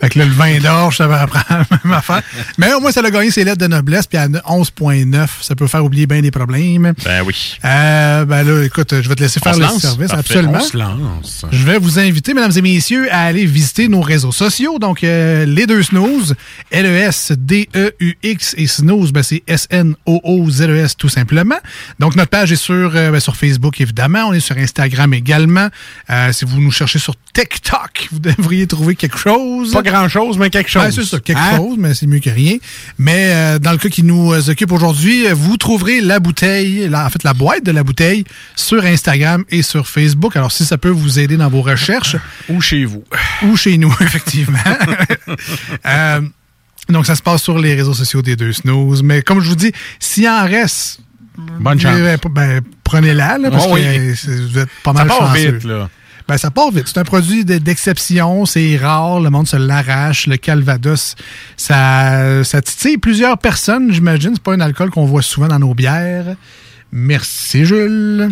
Fait que là, le vin d'orge, ça va apprendre la même affaire. Mais au moins, ça a gagné ses lettres de noblesse, puis à 11,9, ça peut faire oublier bien des problèmes. Ben oui. Euh, ben là, écoute, je vais te laisser faire le service, Parfait. absolument. On se lance. Je vais vous inviter, mesdames et messieurs, à aller visiter nos réseaux sociaux. Donc, euh, les deux snooze, L-E-S-D-E-U-X et snooze, ben, c'est S-N-O-O-Z-E-S tout simplement. Donc, notre page est sur, euh, ben, sur Facebook, évidemment. On est sur Instagram également. Euh, si vous nous cherchez sur TikTok, vous devriez trouver quelque chose. Pas grand-chose, mais quelque chose. C'est ça, quelque Hein? chose, mais c'est mieux que rien. Mais euh, dans le cas qui nous occupe aujourd'hui, vous trouverez la bouteille, la- en fait la boîte de la bouteille sur Instagram et sur Facebook. Alors si ça peut vous aider dans vos recherches. Ou chez vous. Ou chez nous, *laughs* effectivement. *laughs* Euh, donc ça se passe sur les réseaux sociaux des deux snooze. Mais comme je vous dis, s'il en reste, Bonne chance. ben, ben, prenez-la, parce Oh oui. que euh, vous êtes pas Ça mal part chanceux. vite, là. Ben, ça part vite. C'est un produit de- d'exception, c'est rare, le monde se l'arrache. Le Calvados, ça, ça titille plusieurs personnes, j'imagine. C'est pas un alcool qu'on voit souvent dans nos bières. Merci, Jules.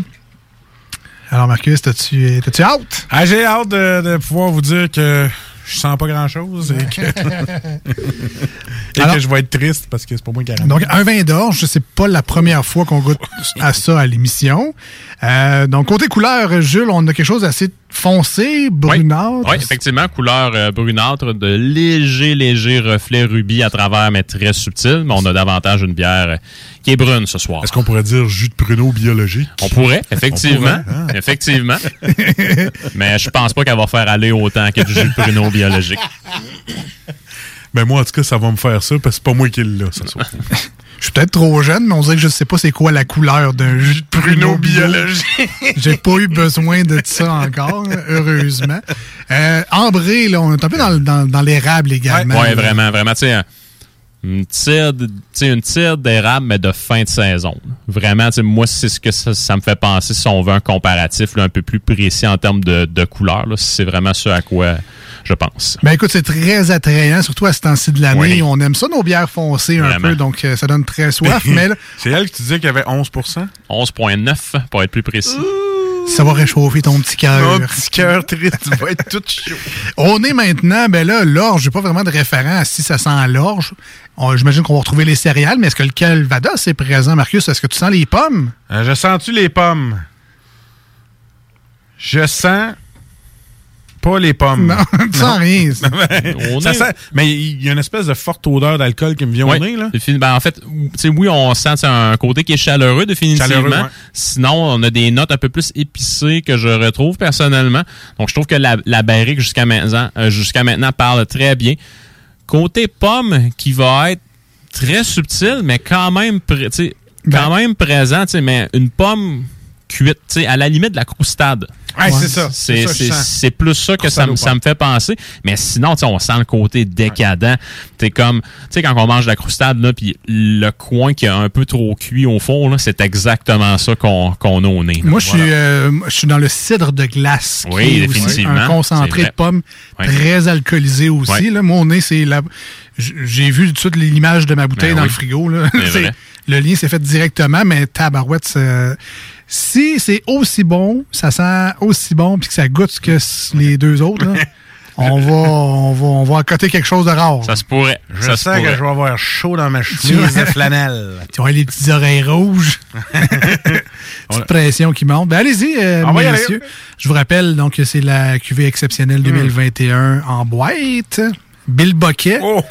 Alors, Marcus, t'as-tu hâte? Ah, J'ai hâte de pouvoir vous dire que je sens pas grand-chose et que, *laughs* et Alors- que je vais être triste parce que c'est pas moi qui Donc, un vin d'orge, c'est pas la première fois qu'on goûte à ça à l'émission. Euh, donc, côté couleur, Jules, on a quelque chose d'assez foncé, brunâtre. Oui, effectivement, couleur euh, brunâtre, de léger, léger reflet rubis à travers, mais très subtil. Mais on a davantage une bière qui est brune ce soir. Est-ce qu'on pourrait dire jus de pruneau biologique? On pourrait, effectivement. On pourrait, hein? Effectivement. *laughs* mais je pense pas qu'elle va faire aller autant que du jus de pruneau biologique. *laughs* Ben moi, en tout cas, ça va me faire ça parce que c'est pas moi qui l'ai ce soir. *laughs* Je suis peut-être trop jeune, mais on dirait que je sais pas c'est quoi la couleur d'un jus de pruneau biologique. J'ai pas eu besoin de ça encore, heureusement. Euh, ambré, là, on est un peu dans, le- dans, dans l'érable également. Oui, vraiment, vraiment. Tu sais, un- une tire, une d'érable, mais de fin de saison. Vraiment, moi, c'est ce que ça, ça me fait penser si on veut un comparatif là, un peu plus précis en termes de, de couleur. là. C'est vraiment ce à quoi je pense. Ben écoute, c'est très attrayant, surtout à ce temps-ci de l'année. Oui. On aime ça, nos bières foncées un Vraiment. peu, donc euh, ça donne très soif. *laughs* mais là, C'est elle qui tu disais qu'il y avait 11% 11,9 pour être plus précis. Ça va réchauffer ton petit cœur. Mon petit cœur triste, tu vas être tout chaud. *laughs* On est maintenant, ben là, l'orge, j'ai pas vraiment de référent à si ça sent l'orge. J'imagine qu'on va retrouver les céréales, mais est-ce que le calvados est présent, Marcus? Est-ce que tu sens les pommes? Euh, je sens-tu les pommes? Je sens pas les pommes. Non, *laughs* tu sens rien. On Ça est- sent- mais il y a une espèce de forte odeur d'alcool qui me vient au nez, là. Ben, en fait, tu sais, oui, on sent un côté qui est chaleureux, définitivement. Chaleureux, ouais. Sinon, on a des notes un peu plus épicées que je retrouve personnellement. Donc, je trouve que la, la barrique jusqu'à maintenant, euh, jusqu'à maintenant parle très bien. Côté pomme, qui va être très subtil, mais quand même, sais, quand Ben même présent, tu sais, mais une pomme cuite, tu sais, à la limite de la croustade. Ouais, c'est ça. C'est ça plus ça que ça, ça me fait penser. Mais sinon, on sent le côté décadent. T'es comme, tu sais, quand on mange de la croustade, là, puis le coin qui est un peu trop cuit au fond, là, c'est exactement ça qu'on qu'on a au nez. là. Moi, je Voilà. suis, euh, je suis dans le cidre de glace. qui Oui, est définitivement. Un concentré de pommes très alcoolisé aussi. Là. Mon nez, c'est la. J'ai vu tout de suite l'image de ma bouteille Ben dans oui. le frigo. Là. *laughs* Le lien s'est fait directement, mais tabarouette, c'est- si c'est aussi bon, ça sent aussi bon, puis que ça goûte que les deux autres, là, *laughs* on, va, on, va, on va accoter quelque chose de rare. Ça se pourrait. Je ça se sens que je vais avoir chaud dans ma *laughs* chemise de flanelle. Tu vois les petites oreilles rouges. *laughs* Petite pression qui monte. Ben, allez-y, euh, messieurs. Je vous rappelle donc que c'est la cuvée exceptionnelle 2021 en boîte. Bill Boquet. Oh!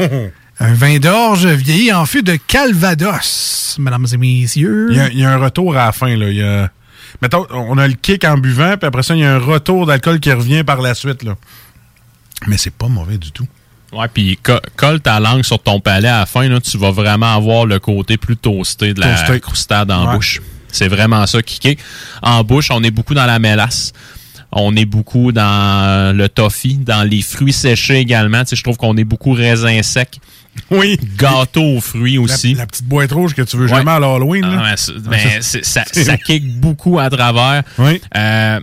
Un vin d'orge vieilli en fût de Calvados, mesdames et messieurs. Il y, a, il y a un retour à la fin. Là. Il y a... Mettons, on a le kick en buvant, puis après ça, il y a un retour d'alcool qui revient par la suite. Là. Mais c'est pas mauvais du tout. Ouais, puis co- colle ta langue sur ton palais à la fin, là, tu vas vraiment avoir le côté plus toasté de la Toasté. croustade en Ouais. bouche. C'est vraiment ça qui kick. En bouche, on est beaucoup dans la mélasse. On est beaucoup dans le toffee, dans les fruits séchés également. Tu sais, je trouve qu'on est beaucoup raisin sec. Oui. Gâteau aux fruits aussi. La, la petite boîte rouge que tu veux Ouais. jamais à l'Halloween. Ah, ben, *laughs* ça, ça kick beaucoup à travers. Oui. Euh,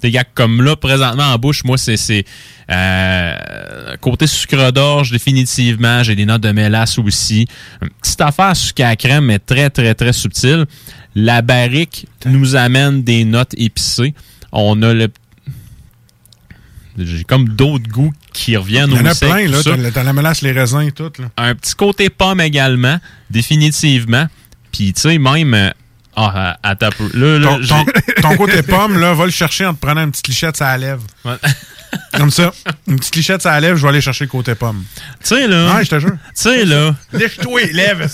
Des gars comme là, présentement en bouche, moi, c'est c'est euh, côté sucre d'orge, définitivement. J'ai des notes de mélasse aussi. Une petite affaire sucre à crème, mais très, très, très subtile. La barrique nous amène des notes épicées. On a le j'ai comme d'autres goûts qui reviennent Il y en a plein, là. ça. T'as la mélasse, les raisins et tout, là. Un petit côté pomme également, définitivement. Puis, tu sais, même... euh, Ah, à, à ta peu. Là, là, Ton, ton- j'ai- ton côté pomme, là, va le chercher en te prenant une petite lichette à la lèvre. Comme ça. Une petite lichette à la lèvre, je vais aller chercher le côté pomme. Tu sais, là... Ouais, je te jure. Tu sais, là... Lèche-toi lèvres.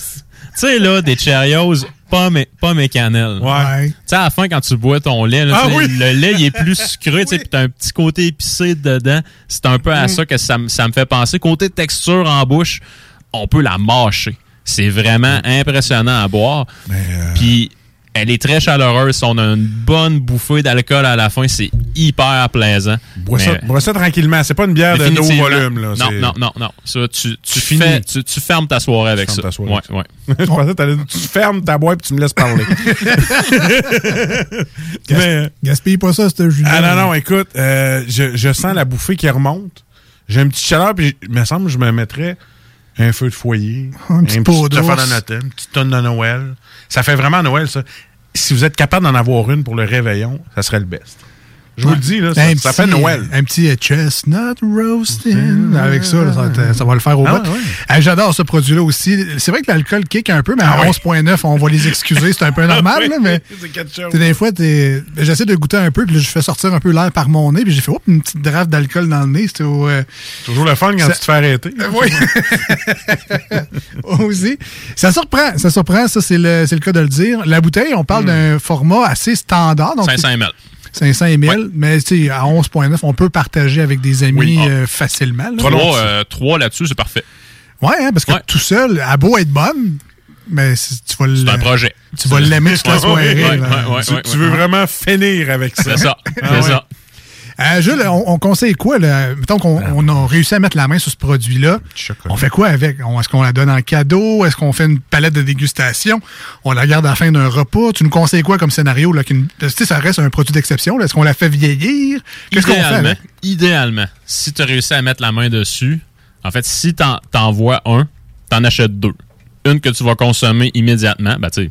Tu sais, là, des Cheerios, pommes et, pommes et cannelle. Ouais. Tu sais, à la fin, quand tu bois ton lait, là, Ah oui. le lait, il est plus sucré, tu sais, puis t'as un petit côté épicé dedans. C'est un peu à Mm. ça que ça, me- ça me fait penser. Côté texture en bouche, on peut la mâcher. C'est vraiment impressionnant à boire. euh, Puis, elle est très chaleureuse. On a une bonne bouffée d'alcool à la fin. C'est hyper plaisant. Bois ça, bois ça tranquillement. C'est pas une bière de haut volume, là. Non, non, non, non. Ça, tu, tu, finis. fais- tu, tu fermes ta soirée avec ça. ta soirée ouais, avec ça. ouais. je pensais que t'allais dire, tu fermes ta boîte et tu me laisses parler. *laughs* *laughs* Mais, Gaspille pas ça, ce jus ah non, non, écoute, euh, je, je sens la bouffée qui remonte. J'ai une petite chaleur, puis il me semble que je me mettrais un feu de foyer, Un petit pot affaire d'ours. de Noël, une petite tonne de Noël. Ça fait vraiment Noël, ça. Si vous êtes capable d'en avoir une pour le réveillon, ça serait le best. Je vous le dis, là, ça, Un ça petit- fait Noël. Un petit euh, chestnut roasting. Avec ça, là, ça, va te- ça va le faire au Ah, bout. ouais. Euh, J'adore ce produit-là aussi. C'est vrai que l'alcool kick un peu, mais à Ah, ouais. 11,9, on va les excuser. C'est un peu *laughs* normal, là, mais C'est des fois, t'es- j'essaie de goûter un peu, puis là, je fais sortir un peu l'air par mon nez, puis j'ai fait hop, une petite draft d'alcool dans le nez. Au, euh, Toujours le fun quand Ça- tu te fais arrêter. oui. *laughs* aussi. Ça surprend, ça surprend, ça c'est le, c'est le cas de le dire. La bouteille, on Hmm. parle d'un format assez standard. Donc 500 ml. 500 ml, mais tu sais, à 11,9, on peut partager avec des amis Oui. Ah. euh, facilement. là. Trois, euh, trois là-dessus, c'est parfait. Ouais, hein, parce que tout seul, à beau être bonne, mais tu vas le- C'est un projet. Tu vas l'aimer toute la soirée. Ouais, ouais, ouais, tu, ouais, tu ouais. veux vraiment finir avec ça. C'est ça. Ah C'est ouais. ça. Euh, Jules, on, on conseille quoi? Là? Mettons qu'on on a réussi à mettre la main sur ce produit-là. On fait quoi avec? Est-ce qu'on la donne en cadeau? Est-ce qu'on fait une palette de dégustation? On la garde à la fin d'un repas? Tu nous conseilles quoi comme scénario? Là, qu'une- tu sais, ça reste un produit d'exception. Est-ce qu'on la fait vieillir? Qu'est-ce qu'on fait Idéalement, si tu as réussi à mettre la main dessus, en fait, si t'en t'envoies un, t'en achètes deux. Une que tu vas consommer immédiatement, ben tu sais,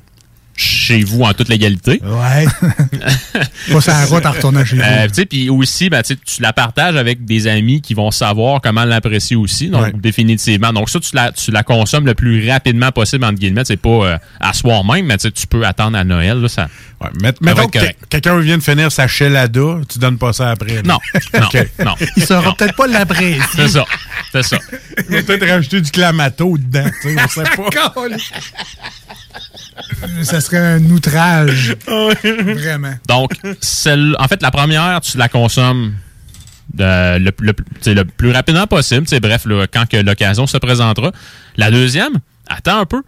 chez vous en toute légalité. Ouais. *laughs* Pas ça route à retourner chez vous. Euh, tu sais, puis aussi, ben, tu la partages avec des amis qui vont savoir comment l'apprécier aussi. Donc, Ouais. définitivement. Donc, ça, tu la, tu la consommes le plus rapidement possible, entre guillemets. C'est pas euh, à soir même, mais tu peux attendre à Noël. Là, ça, Ouais, met- mettons que quelqu'un vient de finir sa chelada, tu donnes pas ça après. là. Non, *laughs* non, OK. non. Il saura peut-être pas l'apprécier. *laughs* C'est ça. C'est ça. Il va peut-être rajouter du clamato dedans. tu sais, on sait pas. *laughs* ça serait un outrage. Vraiment. Donc, celle, en fait, la première, tu la consommes euh, le, plus rapidement possible. Tu sais, bref, là, quand que l'occasion se présentera. La deuxième, attends un peu.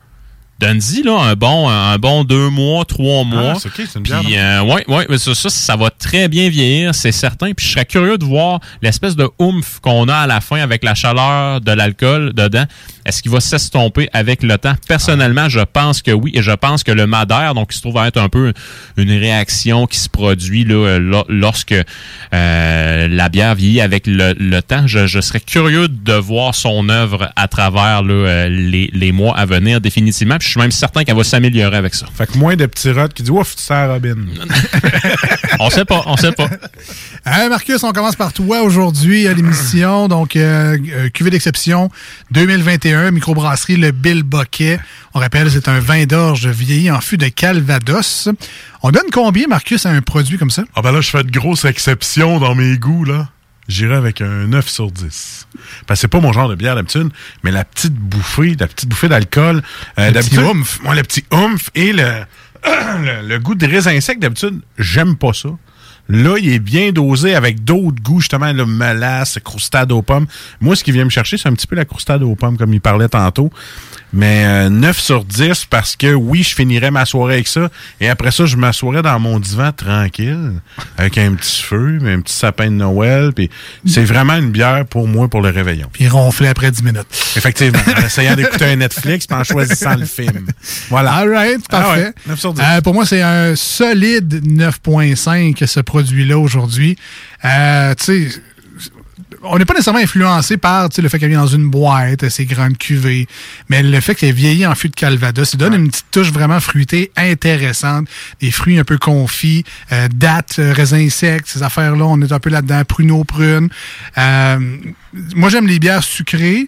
Donne-y là, un, bon, un bon deux mois, trois mois. c'est ok, c'est une bière, Puis, euh, ouais, ouais, mais ça, ça, ça va très bien vieillir, c'est certain. Puis je serais curieux de voir l'espèce de oomph qu'on a à la fin avec la chaleur de l'alcool dedans. Est-ce qu'il va s'estomper avec le temps? Personnellement, je pense que oui. Et je pense que le madère, donc, il se trouve à être un peu une réaction qui se produit là, euh, lo- lorsque euh, la bière vieillit avec le, le temps. Je, je serais curieux de voir son œuvre à travers là, euh, les, les mois à venir, définitivement. Puis je suis même certain qu'elle va s'améliorer avec ça. Fait que moins de petits rots qui disent Ouf, tu sers Robin. *laughs* On sait pas, on sait pas. *laughs* Hein, Marcus, on commence par toi aujourd'hui à l'émission. *clears throat* Donc, euh, euh, cuvée d'exception 2021, microbrasserie Le Bill Boquet. On rappelle, c'est un vin d'orge vieilli en fût de Calvados. On donne combien, Marcus, à un produit comme ça? Ah ben là, je fais de grosses exceptions dans mes goûts, là. J'irai avec un 9 sur 10. Parce que c'est pas mon genre de bière d'habitude, mais la petite bouffée, la petite bouffée d'alcool. euh, d'habitude-. Ouais, le petit oomph et le, *clears throat* le, le goût de raisin sec, d'habitude, j'aime pas ça. Là, il est bien dosé avec d'autres goûts, justement, le mélasse, croustade aux pommes. Moi, ce qui vient me chercher, c'est un petit peu la croustade aux pommes, comme il parlait tantôt. Mais euh, 9 sur 10 parce que oui, je finirais ma soirée avec ça. Et après ça, je m'assoirais dans mon divan tranquille, avec un petit feu, un petit sapin de Noël. Puis c'est vraiment une bière pour moi pour le réveillon. Puis ronfler après 10 minutes. Effectivement, en essayant d'écouter un Netflix puis en choisissant le film. Voilà. All right, Ah parfait. ouais, 9 sur 10. Euh, pour moi, c'est un solide 9.5, ce produit produits-là aujourd'hui. Euh, tu sais, on n'est pas nécessairement influencé par le fait qu'elle vient dans une boîte, ses grandes cuvées, mais le fait qu'elle vieillit en fût de calvados, ça donne une petite touche vraiment fruitée intéressante. Des fruits un peu confits, euh, dattes, euh, raisins secs, ces affaires-là, on est un peu là-dedans, pruneau prune. Euh, moi, j'aime les bières sucrées.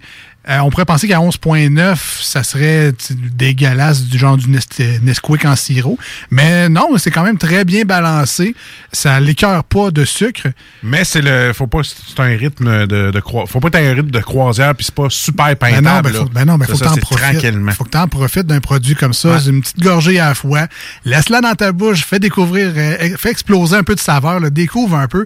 Euh, on pourrait penser qu'à 11.9, ça serait dégueulasse du genre du Nesquik en sirop. Mais non, c'est quand même très bien balancé. Ça l'écœure pas de sucre. Mais c'est le. Faut pas. C'est un rythme de, de Faut pas être un rythme de croisière, puis c'est pas super Ben non, peintable. ben faut, ben non, ben Ça, que t'en c'est profites. Tranquillement. Faut que t'en profites d'un produit comme ça. C'est une petite gorgée à la fois. Laisse-la dans ta bouche. Fais découvrir, euh, fais exploser un peu de saveur. là. Découvre un peu.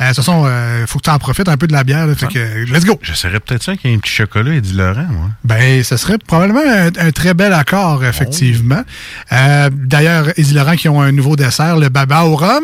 Euh, de toute façon, euh, faut que t'en profites un peu de la bière. là. Fait que, let's go. J'essaierais peut-être ça avec un petit chocolat et du Laurent, moi. Ben, ce serait probablement un, un très bel accord, effectivement. Euh, D'ailleurs, Easy Laurent qui ont un nouveau dessert, le baba au rhum.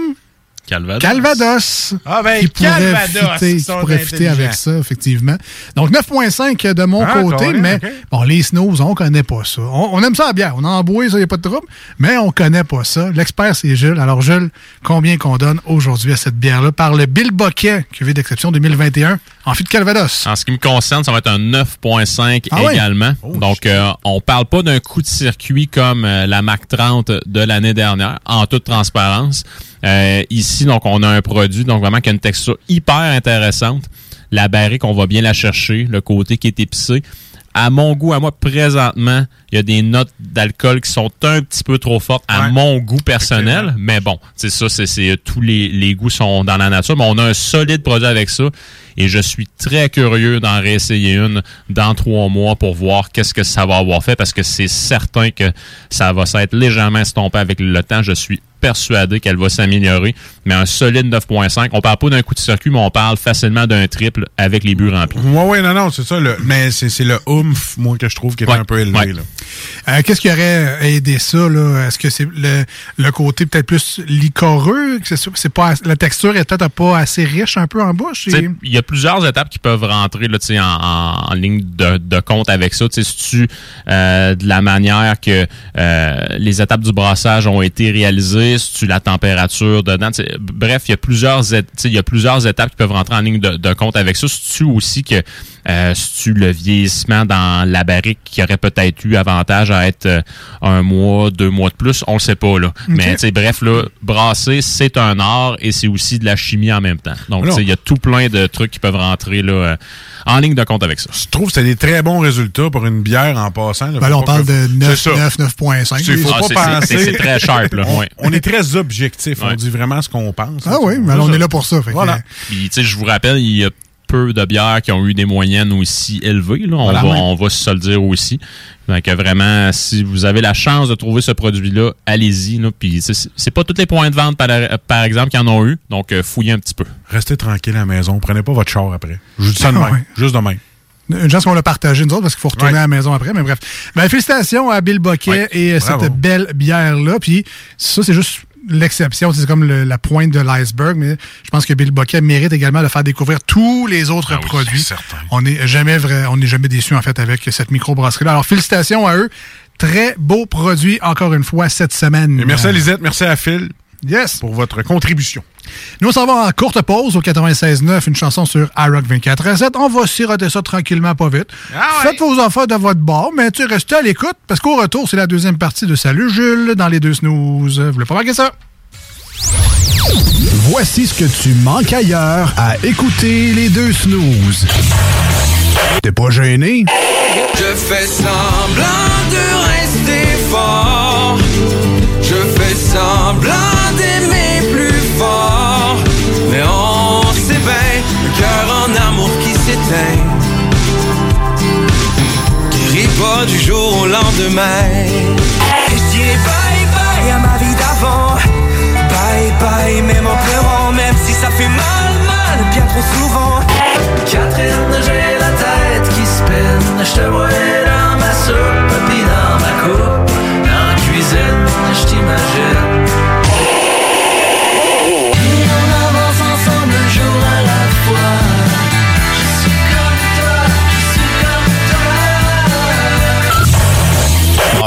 Calvados. Calvados. Ah ben, qui pourrait Calvados, fitter, qui sont pourrait fitter avec ça, effectivement. Donc, 9.5 de mon Ah, côté, mais bon, les snows, on connaît pas ça. On, on aime ça à bière. On en boit, ça, y a pas de trouble, mais on connaît pas ça. L'expert, c'est Jules. Alors, Jules, combien qu'on donne aujourd'hui à cette bière-là par le Bill Boquet, cuvée d'exception 2021, en de Calvados? En ce qui me concerne, ça va être un 9.5 Ah également. Donc, euh, on parle pas d'un coup de circuit comme euh, la Mac 30 de l'année dernière, en toute transparence. Euh, ici, donc, on a un produit donc vraiment qui a une texture hyper intéressante. La barrique, on va bien la chercher. Le côté qui est épicé. À mon goût, à moi, présentement, il y a des notes d'alcool qui sont un petit peu trop fortes à mon goût personnel. Mais bon, c'est ça, c'est c'est- tous les, les goûts sont dans la nature. Mais on a un solide produit avec ça. Et je suis très curieux d'en réessayer une dans trois mois pour voir qu'est-ce que ça va avoir fait parce que c'est certain que ça va s'être légèrement estompé avec le temps. Je suis persuadé qu'elle va s'améliorer. Mais un solide 9.5. On parle pas d'un coup de circuit, mais on parle facilement d'un triple avec les buts remplis. Ouais, ouais, non, non, c'est ça. Le, mais c'est le oomph, moi, que je trouve qui est Ouais, un peu élevé. ouais. Là. Euh, Qu'est-ce qui aurait aidé ça? là? Est-ce que c'est le, le côté peut-être plus licoreux? que c'est- pas, la texture est peut-être pas assez riche un peu en bouche? Et- Il y a plusieurs étapes qui peuvent rentrer là, en, en- en ligne de, de compte avec ça. Tu sais, Si tu euh, de la manière que euh, les étapes du brassage ont été réalisées, si tu la température dedans. Bref, il y a plusieurs il y a plusieurs étapes qui peuvent rentrer en ligne de, de compte avec ça. Si tu aussi que euh, si tu le vieillissement dans la barrique qui aurait peut-être eu avantage à être euh, un mois, deux mois de plus, on le sait pas là. Mais tu sais, bref là, brasser c'est un art et c'est aussi de la chimie en même temps. Donc sais, il y a tout plein de trucs qui peuvent rentrer là euh, en ligne de compte avec ça. Je trouve que c'est des très bons résultats pour une bière en passant. là. Ben là, on pas parle que- de C'est 9, ça. 9, 9.5. Il faut Ah, pas c'est- penser. c'est- c'est très sharp, là, On, est très objectif. On dit vraiment ce qu'on pense. Ah oui, mais on est là pour ça. fait que- Voilà. Puis, tu sais, je vous rappelle, il y a peu de bières qui ont eu des moyennes aussi élevées. Là. On, Voilà, va, ouais. on va se le dire aussi. Donc, vraiment, si vous avez la chance de trouver ce produit-là, allez-y. là. Puis, c'est- pas tous les points de vente, par, par exemple, qui en ont eu. Donc, euh, fouillez un petit peu. Restez tranquille à la maison. Prenez pas votre char après. Je vous dis ça de même. Ouais. Juste de même. Une chance qu'on l'a partagé, nous autres, parce qu'il faut retourner Ouais. à la maison après. Mais bref. Ben, félicitations à Bill Boquet Ouais. et euh, Bravo. cette belle bière-là. Puis ça, c'est juste l'exception. C'est comme le- la pointe de l'iceberg. Mais je pense que Bill Boquet mérite également de faire découvrir tous les autres Ah oui, produits. On n'est jamais vrai, on n'est jamais déçu en fait avec cette microbrasserie-là. Alors félicitations à eux. Très beau produit encore une fois cette semaine. Et merci à Lisette, merci à Phil Yes. pour votre contribution. Nous, on s'en va en courte pause au 96.9, une chanson sur iRock 24.7. On va siroter ça tranquillement, pas vite. Faites vos affaires de votre bord, mais tu restez à l'écoute, parce qu'au retour, c'est la deuxième partie de Salut Jules dans les deux snooze. Vous voulez pas manquer ça? Voici ce que tu manques ailleurs à écouter les deux snooze. T'es pas gêné? Je fais semblant de rester fort. Je fais semblant d'aimer plus fort. Mais on sait bien, le cœur en amour qui s'éteint. Guérit pas du jour au lendemain. Et je dirais bye bye à ma vie d'avant. Bye bye, même en pleurant, même si ça fait mal, mal, bien trop souvent. Catherine, j'ai la tête qui spinne. Je te vois dans ma soupe, puis dans ma coupe. Dans la cuisine, je t'imagine.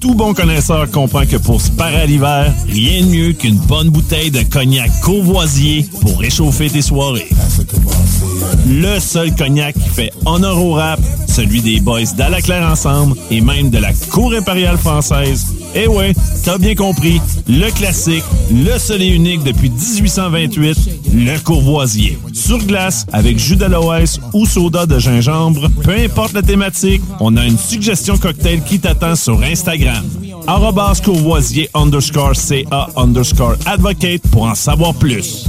Tout bon connaisseur comprend que pour se parer à l'hiver, rien de mieux qu'une bonne bouteille de cognac Courvoisier pour réchauffer tes soirées. Le seul cognac qui fait honneur au rap, celui des boys d'Alaclaire Ensemble et même de la Cour impériale française. Eh ouais, t'as bien compris, le classique, le seul et unique depuis 1828, le Courvoisier. Sur glace, avec jus d'aloès ou soda de gingembre, peu importe la thématique, on a une suggestion cocktail qui t'attend sur Instagram. Arrobas Courvoisier underscore CA underscore advocate pour en savoir plus.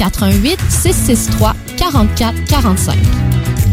88 663 44 45.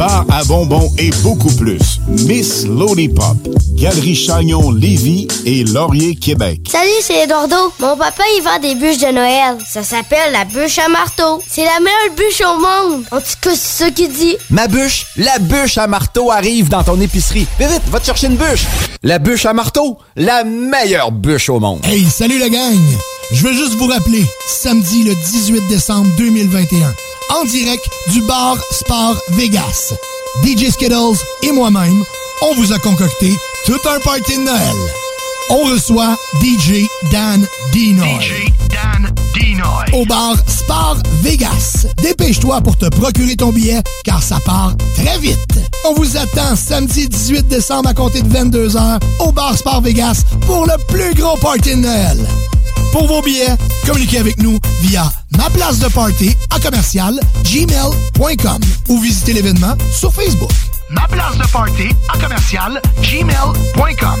bar à bonbons et beaucoup plus. Miss Lollipop, Galerie Chagnon Lévis et Laurier Québec. Salut, c'est Eduardo. Mon papa, il vend des bûches de Noël. Ça s'appelle la bûche à marteau. C'est la meilleure bûche au monde. En tout cas, c'est ça qu'il dit. Ma bûche, la bûche à marteau arrive dans ton épicerie. Vite, vite, va te chercher une bûche. La bûche à marteau, la meilleure bûche au monde. Hey, salut la gang! Je veux juste vous rappeler, samedi le 18 décembre 2021, en direct du bar Sport Vegas. DJ Skittles et moi-même, on vous a concocté tout un party de Noël. On reçoit DJ Dan Dinoy. DJ Dan Dinoy. Au bar Sport Vegas. Dépêche-toi pour te procurer ton billet car ça part très vite. On vous attend samedi 18 décembre à compter de 22h au bar Sport Vegas pour le plus gros party de Noël. Pour vos billets, communiquez avec nous via ma place de party à commercial gmail.com ou visitez l'événement sur Facebook. Ma place de party à commercial gmail.com.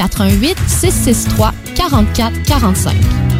88 663 44 45.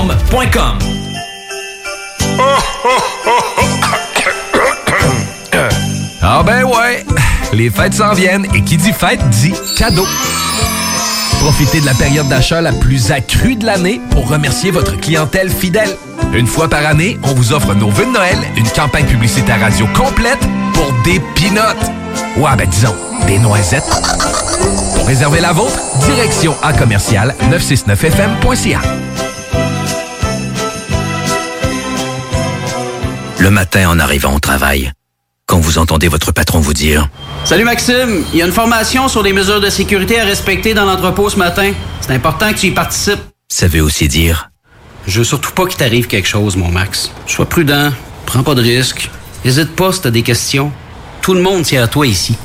Ah ben ouais, les fêtes s'en viennent et qui dit fête dit cadeau. Profitez de la période d'achat la plus accrue de l'année pour remercier votre clientèle fidèle. Une fois par année, on vous offre nos vœux de Noël, une campagne publicitaire radio complète pour des pinottes. Ouais, ben disons, des noisettes. Pour réserver la vôtre, direction à commercial 969fm.ca. Le matin en arrivant au travail, quand vous entendez votre patron vous dire Salut Maxime, il y a une formation sur les mesures de sécurité à respecter dans l'entrepôt ce matin. C'est important que tu y participes. Ça veut aussi dire Je veux surtout pas qu'il t'arrive quelque chose, mon Max. Sois prudent, prends pas de risques. Hésite pas si t'as des questions. Tout le monde tient à toi ici.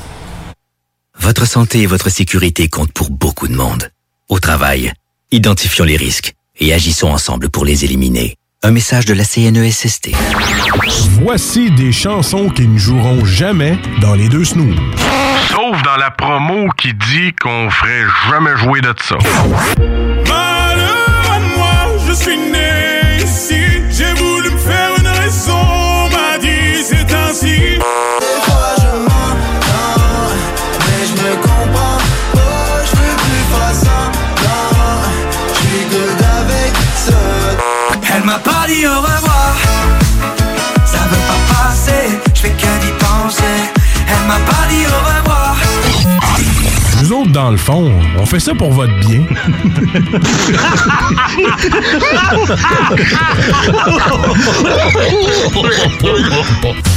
Votre santé et votre sécurité comptent pour beaucoup de monde. Au travail, identifions les risques et agissons ensemble pour les éliminer. Un message de la CNESST. Voici des chansons qui ne joueront jamais dans les deux snooze. Sauf dans la promo qui dit qu'on ferait jamais jouer de ça. Malheur à moi, je suis né ici. Pas dit au revoir. Ça veut pas passer, je fais que d'y penser. Elle m'a pas dit au revoir. Nous autres, dans le fond, on fait ça pour votre bien.